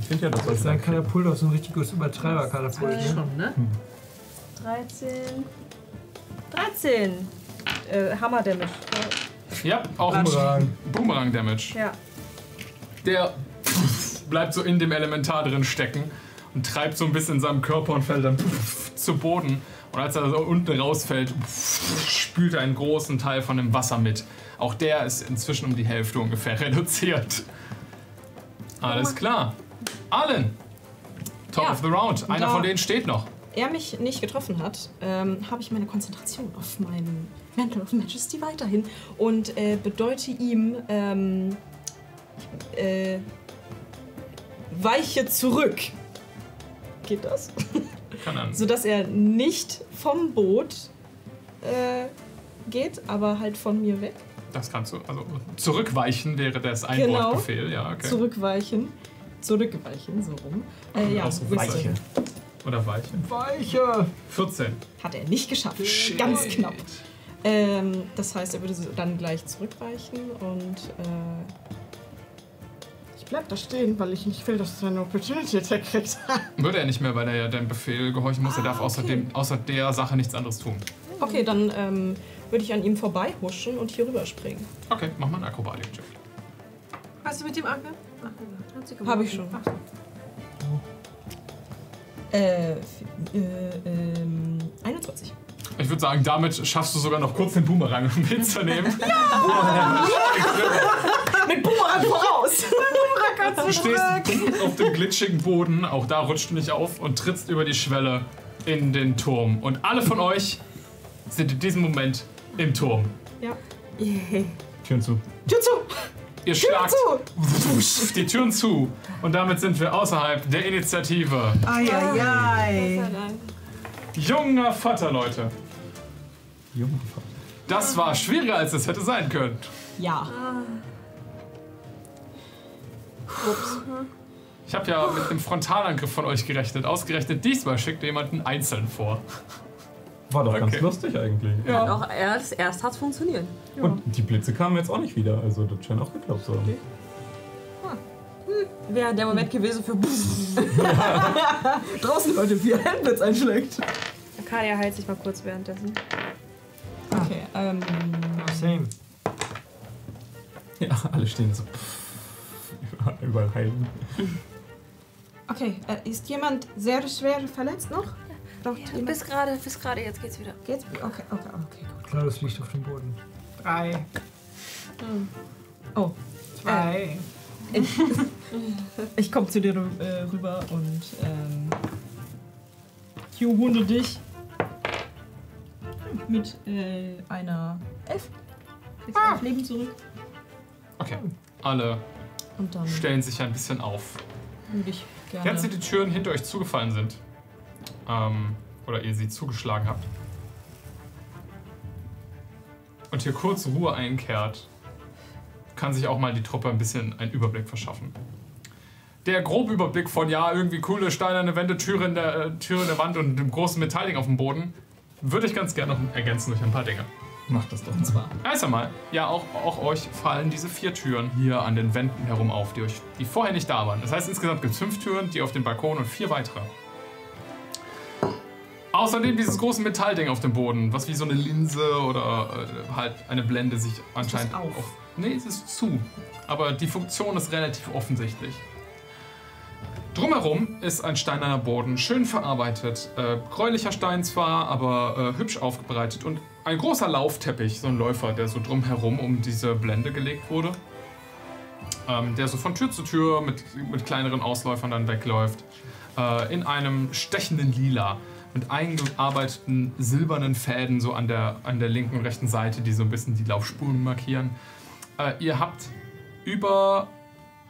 Speaker 10: Ich finde ja, das
Speaker 9: ist ein
Speaker 10: ist
Speaker 9: Katapult auch so ein richtig gutes Übertreiber-Katapult. Ne?
Speaker 5: Schon, ne?
Speaker 6: 13. 13. Äh, Hammer Damage.
Speaker 2: Ja, auch
Speaker 10: Boomerang.
Speaker 2: Boomerang Damage.
Speaker 6: Ja.
Speaker 2: Der bleibt so in dem Elementar drin stecken und treibt so ein bisschen in seinem Körper und fällt dann zu Boden. Und als er so unten rausfällt, spült er einen großen Teil von dem Wasser mit. Auch der ist inzwischen um die Hälfte ungefähr reduziert. Alles klar. Allen. Top
Speaker 4: Ja.
Speaker 2: of the round. Einer
Speaker 4: Da-
Speaker 2: von denen steht noch.
Speaker 4: er mich nicht getroffen hat, ähm, habe ich meine Konzentration auf meinen Mantle of Majesty weiterhin und äh, bedeute ihm ähm, äh, weiche zurück. Geht das?
Speaker 2: Kann dann.
Speaker 4: Sodass er nicht vom Boot äh, geht, aber halt von mir weg.
Speaker 2: Das kannst du. Also zurückweichen wäre das
Speaker 4: Genau.
Speaker 2: Einwortbefehl. Ja, okay.
Speaker 4: Zurückweichen. Zurückweichen, so rum. Äh, ja,
Speaker 2: Auch so
Speaker 4: Wisdom.
Speaker 10: Weiche.
Speaker 2: Oder weichen.
Speaker 9: Weiche!
Speaker 2: 14.
Speaker 4: Hat er nicht geschafft. Ganz knapp. Ähm, das heißt, er würde dann gleich zurückweichen und äh, bleib da stehen, weil ich nicht will, dass du eine Opportunity Attack kriegst.
Speaker 2: Würde er nicht mehr, weil er ja deinem Befehl gehorchen muss. er darf außerdem, außer der Sache nichts anderes tun.
Speaker 4: okay, dann ähm, würde ich an ihm vorbeihuschen und hier rüberspringen.
Speaker 2: Okay, mach mal einen Akrobatik-Check.
Speaker 5: Hast du mit dem Anker? Ach,
Speaker 6: Hat sie
Speaker 4: Habe ich schon.
Speaker 5: Ach,
Speaker 4: Äh, äh, ähm, 21.
Speaker 2: Ich würde sagen, damit schaffst du sogar noch kurz den Boomerang mitzunehmen.
Speaker 4: Mit Boomerang voraus!
Speaker 2: Du stehst auf dem glitschigen Boden, auch da rutscht du nicht auf und trittst über die Schwelle in den Turm. Und alle von euch sind in diesem Moment im Turm.
Speaker 4: Ja.
Speaker 6: Yay.
Speaker 3: Türen zu.
Speaker 4: Tür zu!
Speaker 2: Ihr schlagt die Türen zu und damit sind wir außerhalb der Initiative.
Speaker 1: Eieiei.
Speaker 2: Junger Vater, Leute.
Speaker 3: Junger Vater.
Speaker 2: Das war schwieriger, als es hätte sein können.
Speaker 4: Ja.
Speaker 2: Ich habe ja mit einem Frontalangriff von euch gerechnet. Ausgerechnet diesmal schickt ihr jemanden einzeln vor.
Speaker 3: War doch ganz
Speaker 2: Okay.
Speaker 3: lustig eigentlich.
Speaker 2: Ja.
Speaker 6: Auch erst, erst hat's funktioniert.
Speaker 3: Und die Blitze kamen jetzt auch nicht wieder, also das scheint auch geklappt zu haben.
Speaker 4: Wäre der Moment gewesen für. Draußen Leute, wie ein Helmblitz einschlägt.
Speaker 6: Arcadia heilt sich mal kurz währenddessen.
Speaker 4: Okay, ähm.
Speaker 9: Same.
Speaker 3: Ja, alle stehen so. Überall- Überall heilen.
Speaker 4: Okay, äh, ist jemand sehr schwer verletzt noch? Braucht
Speaker 6: Ja, bis gerade, bis gerade, jetzt geht's wieder.
Speaker 4: Geht's? Okay, okay, okay, gut.
Speaker 9: Klaus liegt auf dem Boden.
Speaker 4: Drei. Oh.
Speaker 9: Zwei.
Speaker 4: Ich komme zu dir äh, rüber und ähm, Q wunde dich mit äh, einer Elf. Kriegst elf Leben zurück.
Speaker 2: Okay. Alle
Speaker 4: Und dann
Speaker 2: stellen sich ein bisschen auf.
Speaker 4: würde ich gerne.
Speaker 2: Jetzt, die die Türen hinter euch zugefallen sind, ähm, oder ihr sie zugeschlagen habt, und hier kurz Ruhe einkehrt, kann sich auch mal die Truppe ein bisschen einen Überblick verschaffen. Der grobe Überblick von, ja, irgendwie coole steinerne Wände, Türe in der, äh, Türe in der Wand und dem großen Metallding auf dem Boden, würde ich ganz gerne noch ergänzen durch ein paar Dinge.
Speaker 3: Macht das doch.
Speaker 4: Und zwar.
Speaker 2: Erst einmal, ja, auch, auch euch fallen diese vier Türen hier an den Wänden herum auf, die, euch, die vorher nicht da waren. Das heißt, insgesamt gibt es fünf Türen, die auf dem Balkon und vier weitere. Außerdem dieses große Metallding auf dem Boden, was wie so eine Linse oder äh, halt eine Blende sich anscheinend
Speaker 4: auf?
Speaker 2: Nee, es ist zu. Aber die Funktion ist relativ offensichtlich. Drumherum ist ein steinerner Boden, schön verarbeitet. Äh, gräulicher Stein zwar, aber äh, hübsch aufbereitet. Und ein großer Laufteppich, so ein Läufer, der so drumherum um diese Blende gelegt wurde. Ähm, der so von Tür zu Tür mit, mit kleineren Ausläufern dann wegläuft. Äh, in einem stechenden Lila. Mit eingearbeiteten silbernen Fäden so an der, an der linken und rechten Seite, die so ein bisschen die Laufspuren markieren. Äh, ihr habt über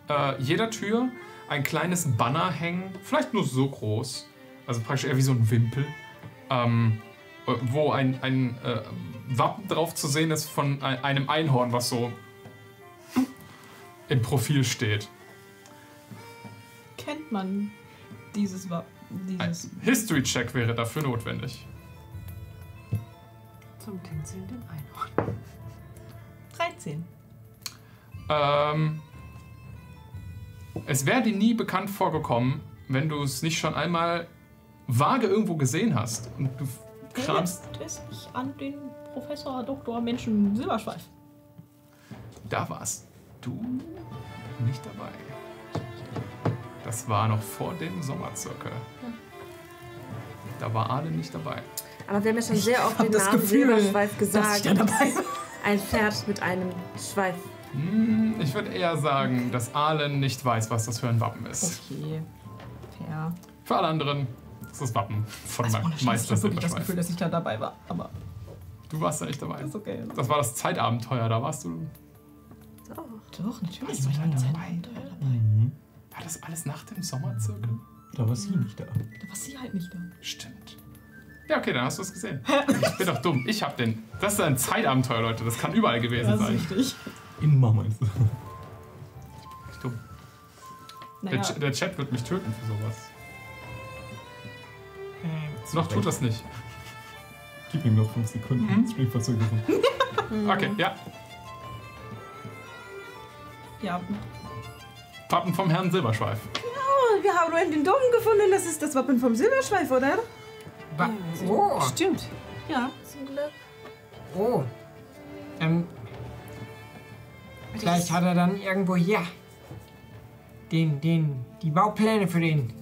Speaker 2: äh, jeder Tür ein kleines Banner hängen, vielleicht nur so groß, also praktisch eher wie so ein Wimpel, ähm, äh, wo ein, ein äh, Wappen drauf zu sehen ist von ein, einem Einhorn, was so im Profil steht.
Speaker 4: Kennt man dieses Wa
Speaker 2: Ein History-Check wäre dafür notwendig.
Speaker 5: Zum tänzelnden Einhorn.
Speaker 4: 13.
Speaker 2: Ähm, es wäre dir nie bekannt vorgekommen, wenn du es nicht schon einmal vage irgendwo gesehen hast. Und du kramst,
Speaker 4: es sich an den Professor Dr. Menschen Silberschweif.
Speaker 2: da warst du nicht dabei. Das war noch vor dem Sommerzirkel. Da war Arne nicht dabei.
Speaker 6: Aber wir haben ja schon sehr oft den
Speaker 4: das
Speaker 6: Namen
Speaker 4: Gefühl,
Speaker 6: Silberschweif
Speaker 4: Dass ich
Speaker 6: gesagt.
Speaker 4: da dabei war.
Speaker 6: Ein Pferd mit einem Schweif.
Speaker 2: Hm, Ich würde eher sagen, dass Arlen nicht weiß, was das für ein Wappen ist.
Speaker 4: Okay. Fair.
Speaker 2: Für alle anderen ist das Wappen von
Speaker 4: Also
Speaker 2: meinem
Speaker 4: Scheiß, ich
Speaker 2: Meister
Speaker 4: habe das. Gefühl, dass ich da dabei war. Aber
Speaker 2: Du warst da nicht dabei.
Speaker 4: ist okay.
Speaker 2: Das war das Zeitabenteuer, da warst du.
Speaker 6: Oh.
Speaker 4: Doch, natürlich
Speaker 2: Warst
Speaker 4: war ich
Speaker 2: du
Speaker 4: bei
Speaker 2: da
Speaker 4: Zeit
Speaker 2: dabei?
Speaker 3: Mhm.
Speaker 2: War das alles nach dem Sommerzirkel?
Speaker 3: Da war sie nicht da.
Speaker 4: Da war sie halt nicht da.
Speaker 2: Stimmt. Ja, okay, dann hast du es gesehen. Ich bin doch dumm. Ich hab den. Das ist ein Zeitabenteuer, Leute. Das kann überall gewesen
Speaker 4: Das ist
Speaker 2: sein.
Speaker 4: richtig.
Speaker 3: Immer meinst du?
Speaker 2: Ich dumm. Der,
Speaker 4: Naja,
Speaker 2: Ch- der Chat wird mich töten für sowas. Noch tut das nicht.
Speaker 3: Gib ihm noch 5 Sekunden.
Speaker 2: Mhm.
Speaker 3: Spielverzögerung.
Speaker 2: Okay, ja.
Speaker 4: ja.
Speaker 2: Wappen vom Herrn Silberschweif.
Speaker 4: Oh, wir haben nur den Dom gefunden. Das ist das Wappen vom Silberschweif, oder?
Speaker 7: Wa oh,
Speaker 5: Stimmt. Ja.
Speaker 6: Zum Glück.
Speaker 7: oh. Ähm, vielleicht hat er dann irgendwo hier den, den, die Baupläne für den,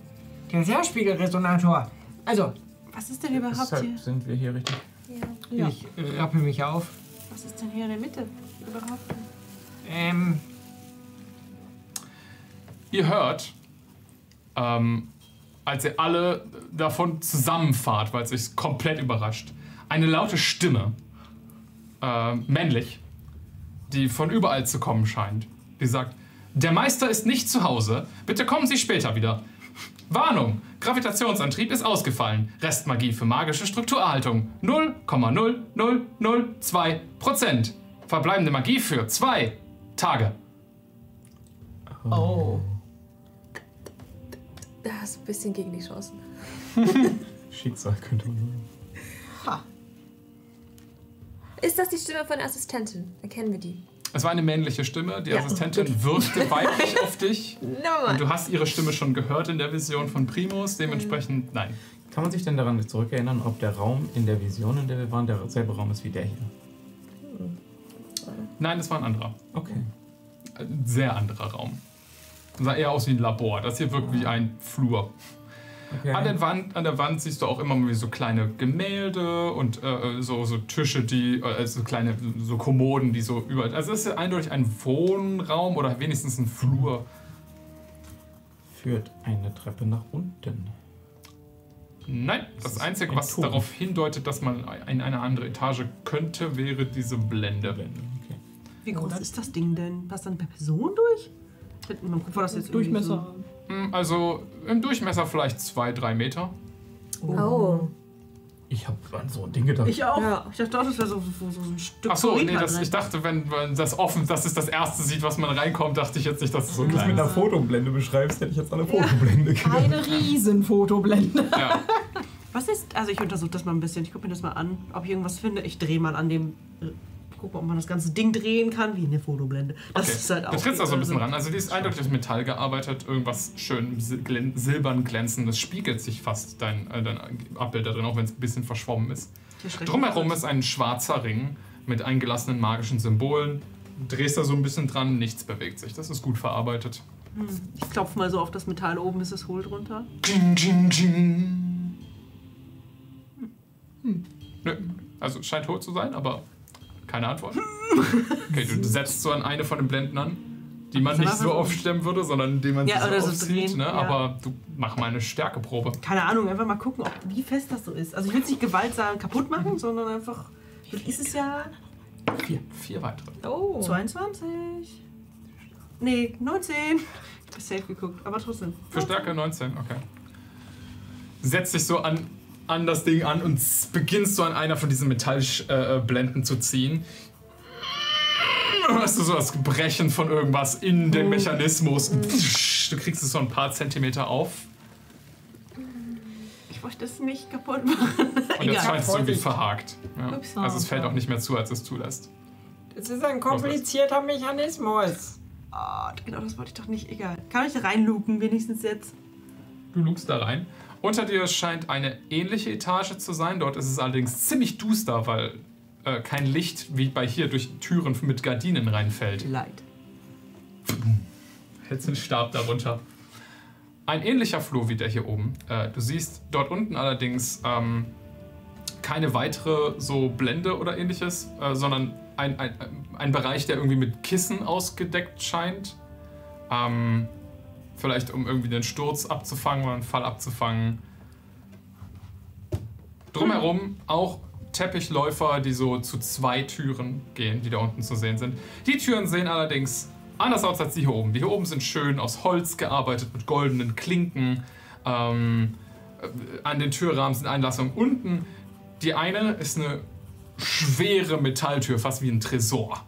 Speaker 7: Serspiegelresonator. Also,
Speaker 5: Was ist denn überhaupt hier?
Speaker 3: Deshalb sind wir hier richtig.
Speaker 5: Ja.
Speaker 7: ich rappel mich auf.
Speaker 5: Was ist denn hier in der Mitte? Überhaupt?
Speaker 7: Ähm,
Speaker 2: Ihr hört, ähm, als ihr alle davon zusammenfahrt, weil es euch komplett überrascht, eine laute Stimme, äh, männlich, die von überall zu kommen scheint, die sagt, der Meister ist nicht zu Hause, bitte kommen Sie später wieder. Warnung, Gravitationsantrieb ist ausgefallen, Restmagie für magische Strukturerhaltung 0,0002%, verbleibende Magie für zwei Tage.
Speaker 4: Oh.
Speaker 6: Da hast du ein bisschen gegen die Chancen.
Speaker 3: Schicksal könnte man sagen.
Speaker 6: Ist das die Stimme von der Assistentin? Erkennen wir die?
Speaker 2: Es war eine männliche Stimme. Die
Speaker 6: Ja.
Speaker 2: Assistentin wirkte weiblich auf dich.
Speaker 6: Nummer.
Speaker 2: Und du hast ihre Stimme schon gehört in der Vision von Primus. Dementsprechend, nein.
Speaker 3: Kann man sich denn daran zurückerinnern, ob der Raum in der Vision, in der wir waren, derselbe Raum ist wie der hier?
Speaker 2: Nein, es war ein anderer.
Speaker 3: Okay.
Speaker 2: Ein sehr anderer Raum. Sah eher aus wie ein Labor. Das hier wirkt wie ein Flur.
Speaker 3: Okay.
Speaker 2: An, der Wand, an der Wand siehst du auch immer mal so kleine Gemälde und äh, so, so Tische, die, äh, so kleine so Kommoden, die so überall. Also es ist eindeutig ein Wohnraum oder wenigstens ein Flur.
Speaker 3: Führt eine Treppe nach unten.
Speaker 2: Nein, das
Speaker 3: ist
Speaker 2: Einzige,
Speaker 3: ein
Speaker 2: was
Speaker 3: Turm.
Speaker 2: darauf hindeutet, dass man in eine andere Etage könnte, wäre diese Blende.
Speaker 3: Blende. Okay.
Speaker 5: Wie groß ist das Ding denn? Passt dann per Person durch? Man guckt, war das jetzt
Speaker 4: Durchmesser.
Speaker 2: Hm, Also im Durchmesser vielleicht zwei, drei Meter.
Speaker 5: So
Speaker 6: Oh.
Speaker 3: Ich habe an so ein Ding gedacht.
Speaker 5: Ich auch.
Speaker 6: Ja.
Speaker 5: Ich dachte auch, das wäre so, so, so ein Stück
Speaker 2: Ach so, nee,
Speaker 5: Korinth
Speaker 2: das,
Speaker 5: drin.
Speaker 2: ich dachte, wenn man das offen, das ist das erste sieht, was man reinkommt, dachte ich jetzt nicht, dass es so
Speaker 3: Wenn du es mit einer. Fotoblende beschreibst, hätte ich jetzt eine Fotoblende gedacht.
Speaker 4: Eine riesen Fotoblende.
Speaker 2: Ja.
Speaker 5: Was ist, also ich untersuche das mal ein bisschen. Ich gucke mir das mal an, ob ich irgendwas finde. Ich drehe mal an dem, äh, gucke, ob man das ganze Ding drehen kann, wie eine Fotoblende. Das
Speaker 2: Okay.
Speaker 5: ist halt auch.
Speaker 2: Du trittst also ein bisschen ran. Also die ist eindeutig aus Metall gearbeitet, irgendwas schön glän- silbern glänzendes, spiegelt sich fast dein, äh, dein Abbild da drin, auch wenn es ein bisschen verschwommen ist. Drumherum ist ein schwarzer Ring mit eingelassenen magischen Symbolen. Du drehst da so ein bisschen dran, nichts bewegt sich. Das ist gut verarbeitet.
Speaker 5: Hm. Ich klopfe mal so auf das Metall oben, ist es hohl drunter.
Speaker 2: Ding, ding, ding. Nö, also es scheint hohl zu sein, aber keine Antwort. Okay, du setzt so an eine von den Blenden an, die man nicht so aufstemmen würde, sondern indem man
Speaker 5: Ja,
Speaker 2: sie
Speaker 5: oder
Speaker 2: so
Speaker 5: so
Speaker 2: aufzieht.
Speaker 5: drehen,
Speaker 2: Ne?
Speaker 5: ja.
Speaker 2: Aber du mach mal eine Stärkeprobe.
Speaker 5: Keine Ahnung, einfach mal gucken, ob, wie fest das so ist. Also ich will es nicht gewaltsam kaputt machen, sondern einfach. Ist es ja
Speaker 2: Vier, vier weitere.
Speaker 6: Oh.
Speaker 5: 22? Nee, 19. Ich hab safe geguckt, aber trotzdem.
Speaker 2: Für Stärke 19, okay. Setzt dich so an, an das Ding an und beginnst so an einer von diesen Metallblenden äh, Blenden zu ziehen. Hörst du so das Brechen von irgendwas in dem Mechanismus. Du kriegst es so ein paar Zentimeter auf
Speaker 5: Ich wollte das nicht kaputt machen.
Speaker 2: und jetzt scheint es irgendwie verhakt. Ja. Also es fällt auch nicht mehr zu, als es zulässt.
Speaker 7: das ist ein komplizierter Mechanismus.
Speaker 5: Ah, genau, das wollte ich doch nicht. Egal. Kann ich reinluken, wenigstens jetzt?
Speaker 2: Du lugst da rein. Unter dir scheint eine ähnliche Etage zu sein. Dort ist es allerdings ziemlich duster, weil äh, kein Licht wie bei hier durch Türen mit Gardinen reinfällt.
Speaker 5: Leid.
Speaker 2: Hältst den Stab darunter. Ein ähnlicher Flur wie der hier oben. Äh, du siehst dort unten allerdings ähm, keine weitere so Blende oder ähnliches, äh, sondern ein, ein, ein Bereich, der irgendwie mit Kissen ausgedeckt scheint. Ähm, vielleicht um irgendwie den Sturz abzufangen oder einen Fall abzufangen. Drumherum auch Teppichläufer, die so zu zwei Türen gehen, die da unten zu sehen sind. Die Türen sehen allerdings anders aus als die hier oben. Die hier oben sind schön aus Holz gearbeitet mit goldenen Klinken. Ähm, äh, an den Türrahmen sind Einlassungen. Unten, die eine ist eine schwere Metalltür, fast wie ein Tresor.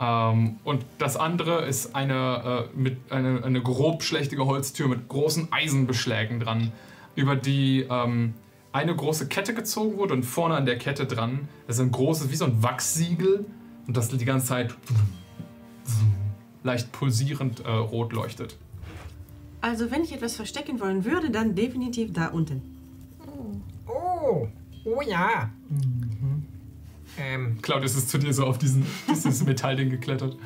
Speaker 2: Ähm, und das andere ist eine, äh, mit, eine, eine grobschlächtige Holztür mit großen Eisenbeschlägen dran, über die ähm, eine große Kette gezogen wurde und vorne an der Kette dran ist ein großes, wie so ein Wachssiegel und das die ganze Zeit leicht pulsierend äh, rot leuchtet.
Speaker 5: Also, wenn ich etwas verstecken wollen würde, dann definitiv da unten.
Speaker 7: Oh, oh ja. Ähm,
Speaker 2: Claudius ist zu dir so auf diesen, dieses Metallding geklettert.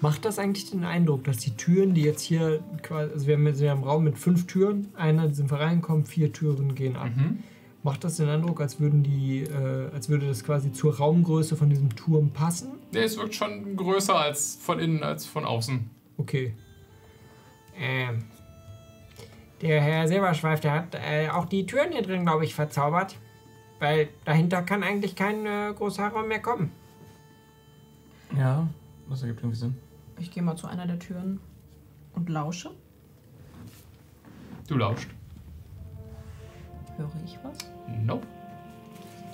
Speaker 9: Macht das eigentlich den Eindruck, dass die Türen, die jetzt hier quasi, also wir haben jetzt einen Raum mit fünf Türen, einer sind reinkommen, vier Türen gehen ab.
Speaker 2: Mhm.
Speaker 9: Macht das den Eindruck, als würden die, äh, als würde das quasi zur Raumgröße von diesem Turm passen?
Speaker 2: Nee, es wirkt schon größer als von innen als von außen.
Speaker 9: Okay.
Speaker 7: ähm, der Herr Silberschweif, der hat äh, auch die Türen hier drin, glaube ich, verzaubert. Weil dahinter kann eigentlich kein äh, großer Raum mehr kommen.
Speaker 3: Ja, das ergibt irgendwie Sinn.
Speaker 4: Ich gehe mal zu einer der Türen und lausche.
Speaker 2: Du lauscht.
Speaker 4: Höre ich was?
Speaker 2: Nope.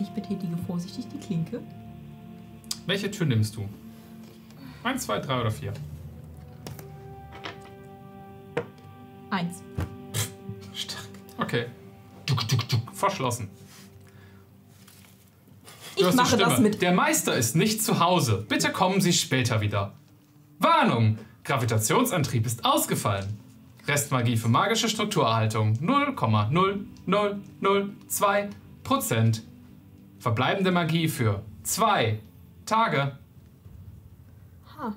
Speaker 4: Ich betätige vorsichtig die Klinke.
Speaker 2: Welche Tür nimmst du? Eins, zwei, drei oder vier?
Speaker 4: Eins.
Speaker 2: Stark. Okay. Duck, duck, duck. Verschlossen. Du
Speaker 4: Ich mache das mit.
Speaker 2: Der Meister ist nicht zu Hause. Bitte kommen Sie später wieder. Warnung! Gravitationsantrieb ist ausgefallen. Restmagie für magische Strukturerhaltung 0,0002 Prozent. Verbleibende Magie für zwei Tage.
Speaker 6: Ha.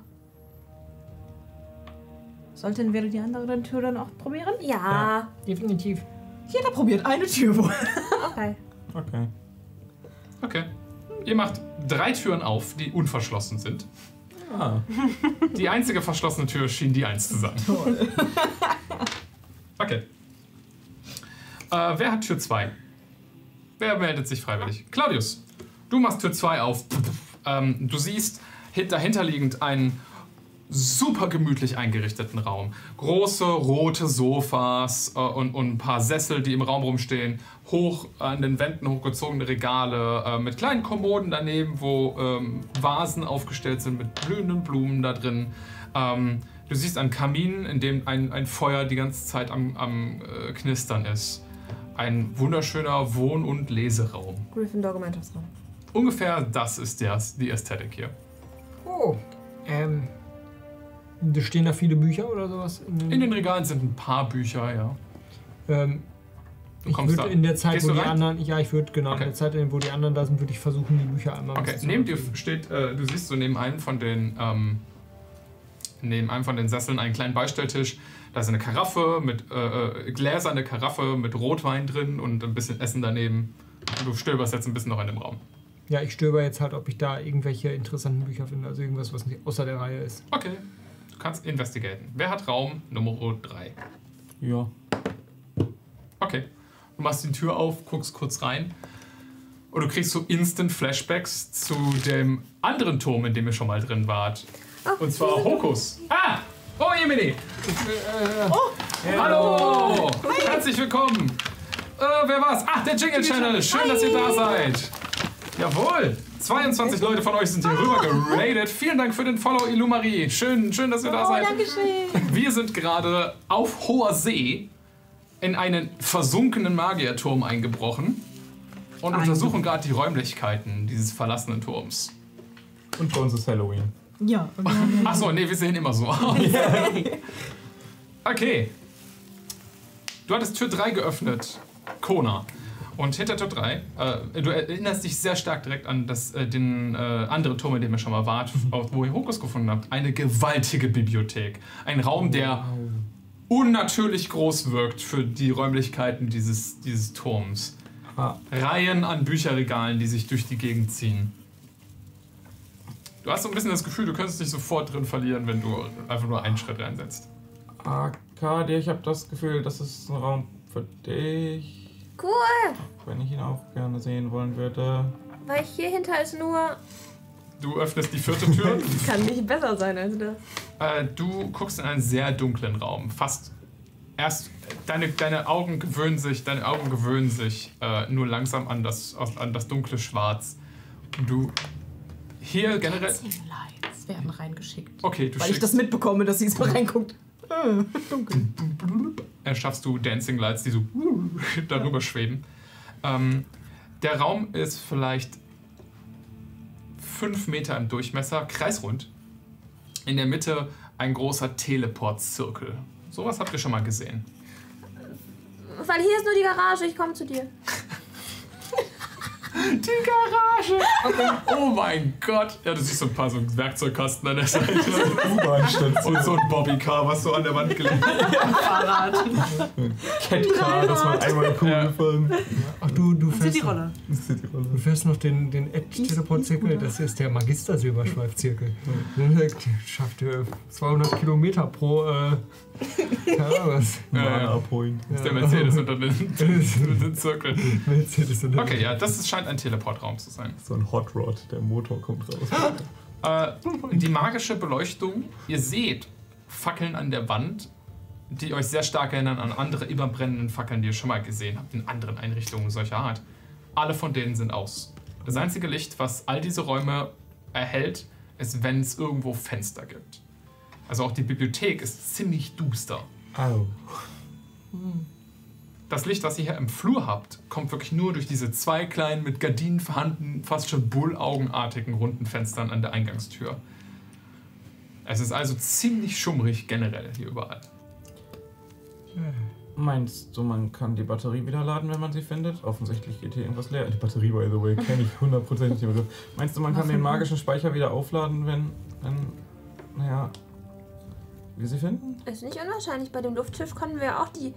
Speaker 11: Sollten wir die anderen Türen auch probieren?
Speaker 6: Ja.
Speaker 7: Definitiv.
Speaker 4: Jeder probiert eine Tür wohl.
Speaker 6: Okay.
Speaker 3: Okay.
Speaker 2: Okay. Ihr macht drei Türen auf, die unverschlossen sind.
Speaker 3: Ah.
Speaker 2: Die einzige verschlossene Tür schien die eins zu sein. Okay. Äh, wer hat Tür 2? Wer meldet sich freiwillig? Claudius, du machst Tür 2 auf. Ähm, du siehst hint- dahinterliegend einen super gemütlich eingerichteten Raum. Große rote Sofas äh, und, und ein paar Sessel, die im Raum rumstehen. Hoch an den Wänden hochgezogene Regale äh, mit kleinen Kommoden daneben, wo ähm, Vasen aufgestellt sind mit blühenden Blumen da drin. Ähm, du siehst einen Kamin, in dem ein, ein Feuer die ganze Zeit am, am äh, Knistern ist. Ein wunderschöner Wohn- und Leseraum.
Speaker 6: Gryffindor Gemeindhaus Raum.
Speaker 2: Ungefähr das ist der, die Ästhetik hier.
Speaker 7: Oh, ähm,
Speaker 9: stehen da viele Bücher oder sowas? In,
Speaker 2: In den Regalen sind ein paar Bücher, ja.
Speaker 9: ähm,
Speaker 2: Du
Speaker 9: ich
Speaker 2: kommst
Speaker 9: würde in der Zeit,
Speaker 2: Gehst
Speaker 9: wo die
Speaker 2: rein?
Speaker 9: anderen, ja, ich würde genau
Speaker 2: Okay.
Speaker 9: in der Zeit, wo die anderen da sind, würde ich versuchen, die Bücher einmal.
Speaker 2: Okay,
Speaker 9: zu
Speaker 2: neben dir steht, äh, du siehst so neben einem von den, ähm, neben einem von den Sesseln einen kleinen Beistelltisch. Da ist eine Karaffe mit, äh, äh, gläserne Karaffe mit Rotwein drin und ein bisschen Essen daneben. Und du stöberst jetzt ein bisschen noch in dem Raum.
Speaker 9: Ja, ich stöber jetzt halt, ob ich da irgendwelche interessanten Bücher finde, also irgendwas, was nicht außer der Reihe ist.
Speaker 2: Okay, kannst investigaten. Wer hat Raum Nummer 3?
Speaker 3: Ja.
Speaker 2: Okay. Du machst die Tür auf, guckst kurz rein. Und du kriegst so instant Flashbacks zu dem anderen Turm, in dem ihr schon mal drin wart. Und zwar Hokus. Ah! Oh, Emily! Hallo! Herzlich willkommen! Äh, wer war's? Ach, der Jingle Channel! Schön, dass ihr da seid! Jawohl! 22 Leute von euch sind hier rüber geradet. Vielen Dank für den Follow, Illumari. Schön, schön, dass ihr da seid. Wir sind gerade auf hoher See in einen versunkenen Magierturm eingebrochen und untersuchen gerade die Räumlichkeiten dieses verlassenen Turms.
Speaker 3: Und bei uns ist Halloween.
Speaker 4: Ja,
Speaker 2: Achso, nee, wir sehen immer so aus. Okay. Du hattest Tür 3 geöffnet, Kona. Und hinter Tür 3, äh, du erinnerst dich sehr stark direkt an das, äh, den äh, anderen Turm, in dem ihr schon mal wart, wo ihr Hokus gefunden habt. Eine gewaltige Bibliothek. Ein Raum, der unnatürlich groß wirkt für die Räumlichkeiten dieses, dieses Turms.
Speaker 3: Ah.
Speaker 2: Reihen an Bücherregalen, die sich durch die Gegend ziehen. Du hast so ein bisschen das Gefühl, du könntest dich sofort drin verlieren, wenn du einfach nur einen Schritt reinsetzt.
Speaker 3: Arcadia, ich habe das Gefühl, das ist ein Raum für dich.
Speaker 6: Cool.
Speaker 3: Wenn ich ihn auch gerne sehen wollen würde.
Speaker 6: Weil hier hinter ist nur.
Speaker 2: Du öffnest die vierte Tür.
Speaker 6: Kann nicht besser sein als das.
Speaker 2: äh, du guckst in einen sehr dunklen Raum. Fast erst deine, deine Augen gewöhnen sich, deine Augen gewöhnen sich äh, nur langsam an das, an das dunkle Schwarz. Und du hier generell.
Speaker 4: Lights werden reingeschickt.
Speaker 2: Okay, du
Speaker 4: Weil ich das mitbekomme, dass sie es mal reinguckt. Äh, dunkel.
Speaker 2: erschaffst du Dancing Lights, die so darüber schweben. Ähm, der Raum ist vielleicht fünf Meter im Durchmesser, kreisrund. In der Mitte ein großer Teleport-Zirkel. Sowas habt ihr schon mal gesehen.
Speaker 6: Weil hier ist nur die Garage, ich komme zu dir.
Speaker 2: Die Garage! Oh mein Gott! Ja, du siehst so ein paar so Werkzeugkasten an der Seite.
Speaker 3: U-Bahn-Station.
Speaker 2: Und so ein Bobbycar, was so an der Wand gelegt
Speaker 4: Fahrrad.
Speaker 3: Catcar, dass man einmal eine Kugel fahren.
Speaker 9: Du, du fährst,
Speaker 5: Cityroller.
Speaker 9: du fährst noch den, den Teleport-Zirkel, das ist der Magister-Silberschweif-Zirkel. Der Schafft äh, 200 Kilometer pro, äh, keine Ahnung was.
Speaker 2: Ja, ja.
Speaker 3: Mana-Point.
Speaker 2: Das ist der Mercedes unter den, unter Zirkel.
Speaker 9: Mercedes und
Speaker 2: Okay, ja, das ist, scheint ein Teleportraum zu sein.
Speaker 3: So ein Hot Rod, der Motor kommt raus.
Speaker 2: Äh, die magische Beleuchtung, ihr seht Fackeln an der Wand, die euch sehr stark erinnern an andere überbrennenden Fackeln, die ihr schon mal gesehen habt in anderen Einrichtungen solcher Art. Alle von denen sind aus. Das einzige Licht, was all diese Räume erhält, ist, wenn es irgendwo Fenster gibt. Also auch die Bibliothek ist ziemlich duster.
Speaker 3: Au.
Speaker 2: Das Licht, was ihr hier im Flur habt, kommt wirklich nur durch diese zwei kleinen, mit Gardinen vorhandenen, fast schon bullaugenartigen runden Fenstern an der Eingangstür. Es ist also ziemlich schummrig generell hier überall.
Speaker 3: Meinst du, man kann die Batterie wieder laden, wenn man sie findet? Offensichtlich geht hier irgendwas leer. Die Batterie, by the way, kenne ich hundertprozentig den Begriff. Meinst du, man kann den magischen Speicher wieder aufladen, wenn, wenn, naja, wir sie finden?
Speaker 6: Ist nicht unwahrscheinlich. Bei dem Luftschiff konnten wir auch die,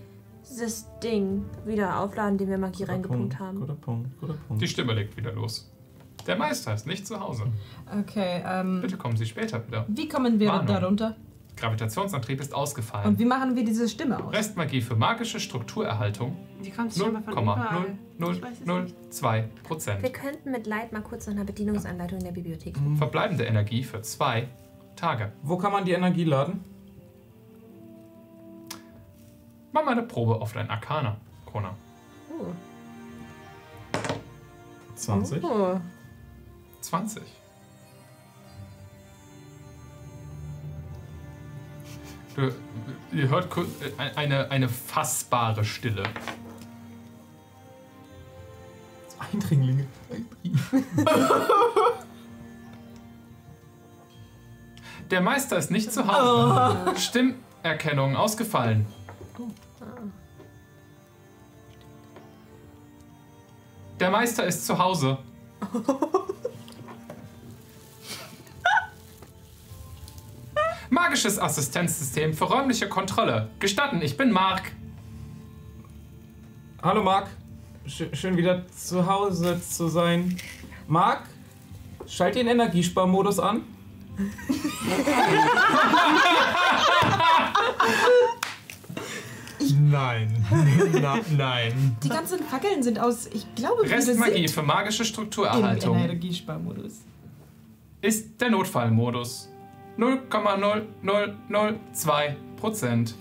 Speaker 6: dieses Ding wieder aufladen, dem wir Magie reingepumpt
Speaker 3: Punkt,
Speaker 6: haben.
Speaker 3: Guter Punkt, guter Punkt.
Speaker 2: Die Stimme legt wieder los. Der Meister ist nicht zu Hause.
Speaker 4: Okay, ähm,
Speaker 2: Bitte kommen Sie später wieder.
Speaker 4: wie kommen wir
Speaker 2: Warnung.
Speaker 4: darunter?
Speaker 2: Gravitationsantrieb ist ausgefallen.
Speaker 4: Und wie machen wir diese Stimme aus?
Speaker 2: Restmagie für magische Strukturerhaltung
Speaker 5: Die kommt schon mal von überall. Ich weiß es nicht.
Speaker 2: 0,002 Prozent.
Speaker 6: Wir könnten mit Light mal kurz nach einer Bedienungsanleitung in der Bibliothek
Speaker 2: Mhm.
Speaker 6: gucken.
Speaker 2: Verbleibende Energie für zwei Tage.
Speaker 3: Wo kann man die Energie laden?
Speaker 2: Mach mal eine Probe auf dein Arcana, Kona.
Speaker 6: Oh.
Speaker 3: 20.
Speaker 6: Oh.
Speaker 2: 20. ihr hört kurz, äh, eine, eine fassbare Stille.
Speaker 3: Eindringlinge.
Speaker 2: Der Meister ist nicht zu Hause. Stimmerkennung ausgefallen. Der Meister ist zu Hause. Magisches Assistenzsystem für räumliche Kontrolle. Gestatten, ich bin Mark.
Speaker 3: Hallo Marc, Sch schön wieder zu Hause zu sein. Marc, schalt den Energiesparmodus an.
Speaker 9: Nein. Na, nein.
Speaker 4: Die ganzen Fackeln sind aus, ich glaube,
Speaker 2: Restmagie
Speaker 4: sind
Speaker 2: für magische
Speaker 4: im
Speaker 2: Strukturerhaltung.
Speaker 4: Energiesparmodus.
Speaker 2: Ist der Notfallmodus. 0,0002 Prozent.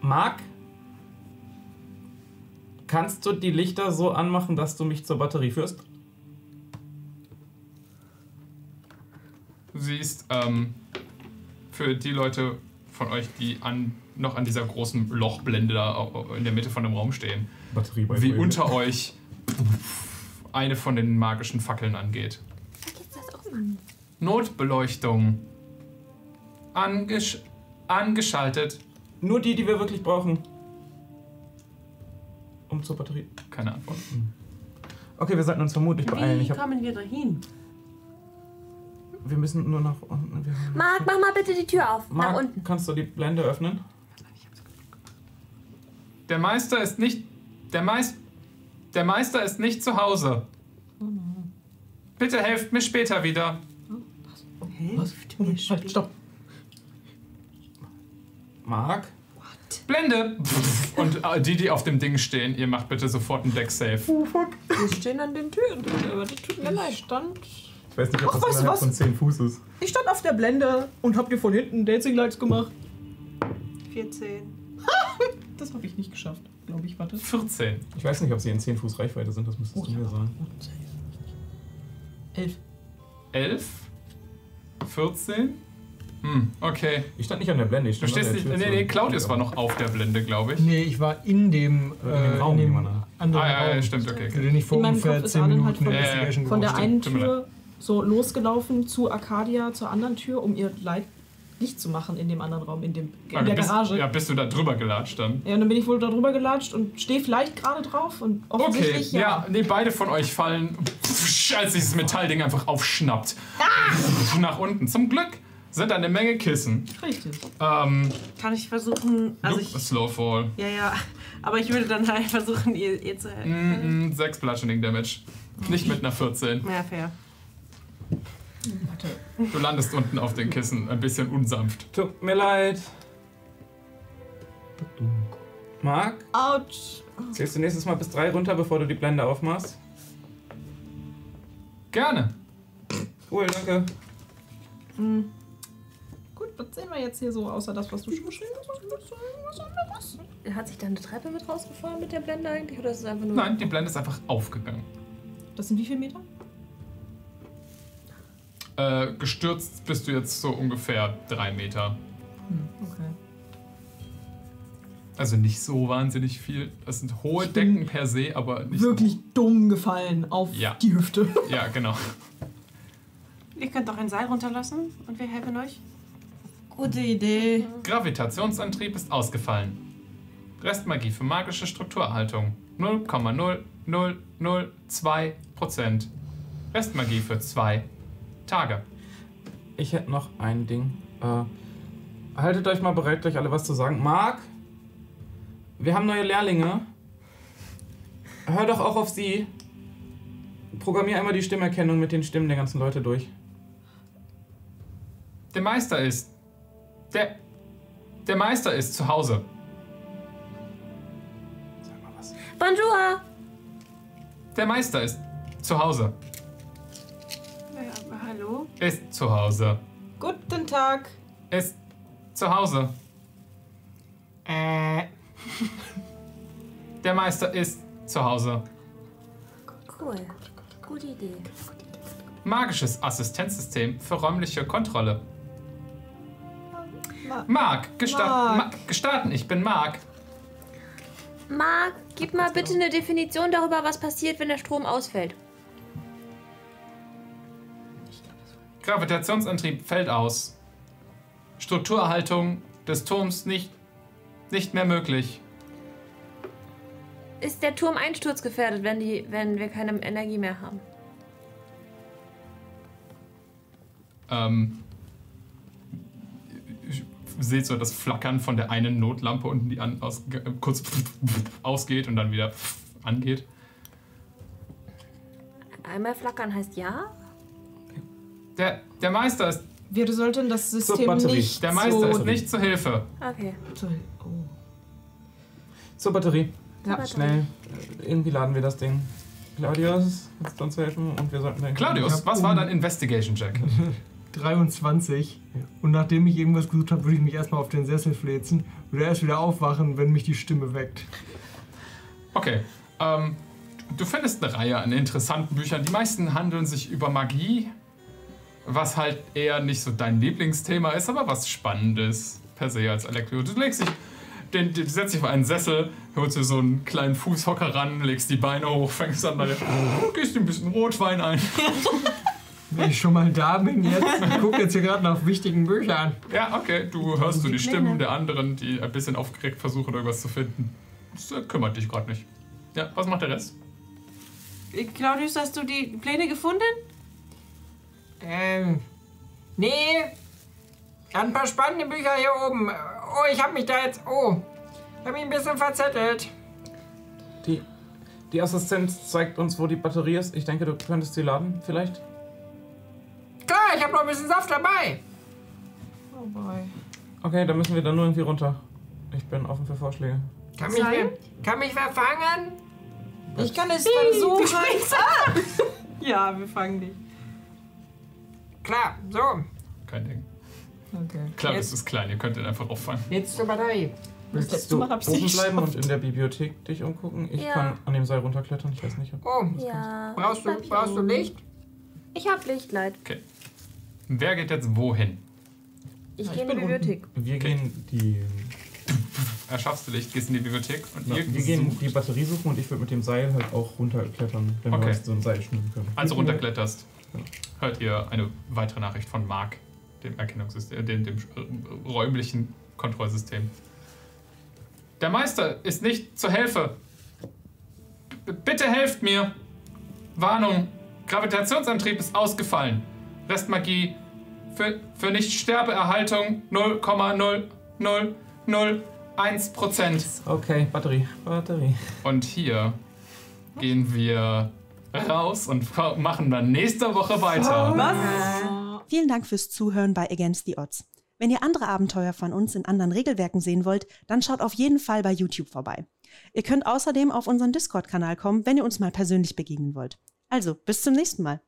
Speaker 3: Marc, kannst du die Lichter so anmachen, dass du mich zur Batterie führst?
Speaker 2: Du siehst, ähm, für die Leute von euch, die an, noch an dieser großen Lochblende da in der Mitte von dem Raum stehen,
Speaker 3: Batterie bei
Speaker 2: wie unter euch eine von den magischen Fackeln angeht. Notbeleuchtung. Angesch angeschaltet.
Speaker 3: Nur die, die wir wirklich brauchen. Um zur Batterie.
Speaker 2: Keine Antwort.
Speaker 3: Okay, wir sollten uns vermutlich beeilen.
Speaker 5: Wie kommen wir dahin?
Speaker 3: wir müssen nur nach unten. Wir haben-
Speaker 6: Marc, mach mal bitte die Tür auf. nach
Speaker 3: Marc,
Speaker 6: unten.
Speaker 3: kannst du die Blende öffnen?
Speaker 2: Der Meister ist nicht. Der Meister. Der Meister ist nicht zu Hause. Bitte helft mir später wieder.
Speaker 5: Hilft mir
Speaker 4: Halt, stopp.
Speaker 3: Marc?
Speaker 2: Blende! Und äh, die, die auf dem Ding stehen, ihr macht bitte sofort einen Deck-Save.
Speaker 4: Wir stehen an den Türen drin, aber das tut mir leid. Stand,
Speaker 3: Ich weiß nicht, ob
Speaker 4: Ach,
Speaker 3: das
Speaker 4: weißt du
Speaker 3: innerhalb
Speaker 4: was?
Speaker 3: von 10 Fuß ist.
Speaker 4: ich stand auf der Blende und hab dir von hinten Dancing Lights gemacht.
Speaker 5: 14.
Speaker 4: Das habe ich nicht geschafft, glaube ich. Warte.
Speaker 2: 14.
Speaker 3: Ich weiß nicht, ob sie in 10 Fuß Reichweite sind, das müsstest du mir sagen.
Speaker 4: Elf.
Speaker 2: 11? 14? Hm, okay.
Speaker 3: Ich stand nicht an der Blende, ich
Speaker 2: Du
Speaker 3: stand
Speaker 2: stehst
Speaker 3: an
Speaker 2: nicht. Nee, nee, Claudius war noch auf der Blende, glaube ich.
Speaker 9: Nee, ich war in dem,
Speaker 3: In
Speaker 9: äh,
Speaker 3: dem Raum,
Speaker 9: in dem anderen
Speaker 2: Ah, ja, ja, stimmt, okay.
Speaker 9: Den ich vor
Speaker 4: In meinem
Speaker 9: ungefähr
Speaker 4: Kopf ist
Speaker 9: 10
Speaker 4: Arlen
Speaker 9: Minuten
Speaker 4: halt von-
Speaker 9: Investigation
Speaker 4: Von der einen Tür so losgelaufen zu Arcadia, zur anderen Tür, um ihr Light Licht zu machen in dem anderen Raum, in, dem, in
Speaker 2: Ah,
Speaker 4: der
Speaker 2: bist,
Speaker 4: Garage.
Speaker 2: Ja, bist du da drüber gelatscht dann?
Speaker 4: Ja, und dann bin ich wohl da drüber gelatscht und stehe vielleicht gerade drauf und
Speaker 2: Okay,
Speaker 4: offensichtlich
Speaker 2: ja.
Speaker 4: ja.
Speaker 2: nee, beide von euch fallen, als dieses Metallding einfach aufschnappt. Nach unten. Zum Glück sind da eine Menge Kissen.
Speaker 4: Richtig.
Speaker 2: Ähm,
Speaker 5: Kann ich versuchen, also ich,
Speaker 2: Slowfall.
Speaker 5: ja, ja, aber ich würde dann halt versuchen, ihr, ihr zu helfen.
Speaker 2: Mm, 6 Bludgeoning Damage. Nicht mit einer 14.
Speaker 5: Ja, fair.
Speaker 2: Du landest unten auf den Kissen, ein bisschen unsanft.
Speaker 3: Tut mir leid. Marc,
Speaker 4: Autsch.
Speaker 3: zählst du nächstes Mal bis drei runter, bevor du die Blende aufmachst?
Speaker 2: Gerne.
Speaker 3: Cool, danke.
Speaker 4: Hm. Was sehen wir jetzt hier so, außer das, was du schon geschrieben hast?
Speaker 6: Hat sich da eine Treppe mit rausgefahren mit der Blende eigentlich? Oder ist es einfach nur.
Speaker 2: Nein, die Blende ist einfach aufgegangen.
Speaker 4: Das sind wie viele Meter?
Speaker 2: Äh, gestürzt bist du jetzt so ungefähr drei Meter.
Speaker 4: Okay.
Speaker 2: Also nicht so wahnsinnig viel. Das sind hohe
Speaker 4: Ich bin
Speaker 2: Decken per se, aber nicht.
Speaker 4: Wirklich dumm gefallen auf
Speaker 2: Ja.
Speaker 4: die Hüfte.
Speaker 2: Ja, genau.
Speaker 5: Ihr könnt doch ein Seil runterlassen und wir helfen euch.
Speaker 4: Gute Idee.
Speaker 2: Gravitationsantrieb ist ausgefallen. Restmagie für magische Strukturerhaltung 0,0002%. Restmagie für zwei Tage.
Speaker 3: Ich hätte noch ein Ding. Äh, haltet euch mal bereit, gleich alle was zu sagen. Marc, wir haben neue Lehrlinge. Hör doch auch auf sie. Programmier einmal die Stimmerkennung mit den Stimmen der ganzen Leute durch.
Speaker 2: Der Meister ist. Der. Der Meister ist zu Hause.
Speaker 6: Bonjour!
Speaker 2: Der Meister ist zu Hause.
Speaker 5: Ja, aber hallo?
Speaker 2: Ist zu Hause.
Speaker 4: Guten Tag.
Speaker 2: Ist zu Hause.
Speaker 7: Äh,
Speaker 2: Der Meister ist zu Hause.
Speaker 6: Cool. Gute Idee.
Speaker 2: Magisches Assistenzsystem für räumliche Kontrolle.
Speaker 4: Ma
Speaker 2: Marc, gesta
Speaker 4: Marc.
Speaker 2: Ma gestarten, ich bin Marc.
Speaker 6: Marc, gib mal bitte eine Definition darüber, was passiert, wenn der Strom ausfällt.
Speaker 2: Gravitationsantrieb fällt aus. Strukturerhaltung des Turms nicht, nicht mehr möglich.
Speaker 6: Ist der Turm einsturzgefährdet, wenn, die, wenn wir keine Energie mehr haben?
Speaker 2: Ähm, seht so das Flackern von der einen Notlampe unten, die an, aus, kurz ausgeht und dann wieder angeht.
Speaker 6: Einmal flackern heißt ja?
Speaker 2: Der, der Meister ist,
Speaker 4: Wir sollten das
Speaker 3: Zur
Speaker 4: System
Speaker 3: Batterie.
Speaker 4: nicht
Speaker 2: der Meister
Speaker 4: so
Speaker 2: ist nicht zu Hilfe.
Speaker 6: Okay.
Speaker 4: Zu, oh.
Speaker 3: Zur Batterie.
Speaker 4: Ja.
Speaker 3: Schnell. Irgendwie laden wir das Ding. Claudius, kannst du uns helfen? Und wir sollten.
Speaker 2: Claudius, was war dein Investigation-Check?
Speaker 9: 23. Und nachdem ich irgendwas gesucht habe, würde ich mich erstmal auf den Sessel fläzen. Würde erst wieder aufwachen, wenn mich die Stimme weckt.
Speaker 2: Okay. Ähm, du findest eine Reihe an interessanten Büchern. Die meisten handeln sich über Magie, was halt eher nicht so dein Lieblingsthema ist, aber was Spannendes per se als Elektro. Du legst dich, den, du setzt dich auf einen Sessel, holst dir so einen kleinen Fußhocker ran, legst die Beine hoch, fängst an, deine, gehst dir ein bisschen Rotwein ein.
Speaker 9: Wenn ich schon mal da bin jetzt, ich gucke jetzt hier gerade nach wichtigen Büchern.
Speaker 2: Ja, okay, du hörst so die Stimmen der anderen, die ein bisschen aufgeregt versuchen, irgendwas zu finden. Das äh, kümmert dich gerade nicht. Ja, was macht der Rest?
Speaker 5: Äh, Claudius, hast du die Pläne gefunden?
Speaker 7: ähm, nee. Ein paar spannende Bücher hier oben. Oh, ich hab mich da jetzt, oh, ich hab mich ein bisschen verzettelt.
Speaker 3: Die, die Assistenz zeigt uns, wo die Batterie ist. Ich denke, du könntest sie laden, vielleicht?
Speaker 7: Klar, ich hab noch ein bisschen Saft dabei.
Speaker 4: Oh boy.
Speaker 3: Okay, dann müssen wir dann nur irgendwie runter. Ich bin offen für Vorschläge.
Speaker 7: Kann mich, wer, kann mich wer fangen?
Speaker 4: Ich kann es versuchen.
Speaker 5: Ja, wir fangen dich.
Speaker 7: Klar, so.
Speaker 2: Kein Ding.
Speaker 4: Okay.
Speaker 2: Klar,
Speaker 7: Jetzt-
Speaker 2: das ist klein, ihr könnt ihn einfach auffangen.
Speaker 7: Jetzt zur Batterie.
Speaker 4: Das
Speaker 3: Willst
Speaker 4: letzte
Speaker 3: du
Speaker 4: Mal
Speaker 3: oben bleiben und in der Bibliothek dich umgucken? Ich
Speaker 6: Ja.
Speaker 3: kann an dem Seil runterklettern. Ich weiß nicht, ob
Speaker 7: Oh,
Speaker 6: Ja.
Speaker 7: brauchst du, brauchst du. Licht?
Speaker 6: Ich hab Lichtleid.
Speaker 2: Okay. Wer geht jetzt wohin?
Speaker 6: Ich
Speaker 4: Ja,
Speaker 6: gehe
Speaker 4: ich
Speaker 6: in die
Speaker 4: bin unten.
Speaker 6: Bibliothek.
Speaker 3: wir gehen die
Speaker 2: Erschaffst du Licht, gehst in die Bibliothek und
Speaker 3: Ja,
Speaker 2: ihr
Speaker 3: wir gehen
Speaker 2: sucht-
Speaker 3: die Batterie suchen und ich würde mit dem Seil halt auch runterklettern, wenn
Speaker 2: Okay.
Speaker 3: wir so einem Seil schnüren können.
Speaker 2: Als du runterkletterst,
Speaker 3: Ja.
Speaker 2: hört ihr eine weitere Nachricht von Mark. dem Erkennungssystem, dem, dem äh, räumlichen Kontrollsystem. Der Meister ist nicht zur Hilfe. B bitte helft mir. Warnung. Gravitationsantrieb ist ausgefallen. Restmagie für, für Nicht-Sterbeerhaltung 0,0001%.
Speaker 3: Okay, Batterie, Batterie.
Speaker 2: Und hier gehen wir raus und machen dann nächste Woche weiter.
Speaker 1: Vielen Dank fürs Zuhören bei Against the Odds. Wenn ihr andere Abenteuer von uns in anderen Regelwerken sehen wollt, dann schaut auf jeden Fall bei YouTube vorbei. Ihr könnt außerdem auf unseren Discord-Kanal kommen, wenn ihr uns mal persönlich begegnen wollt. Also, bis zum nächsten Mal.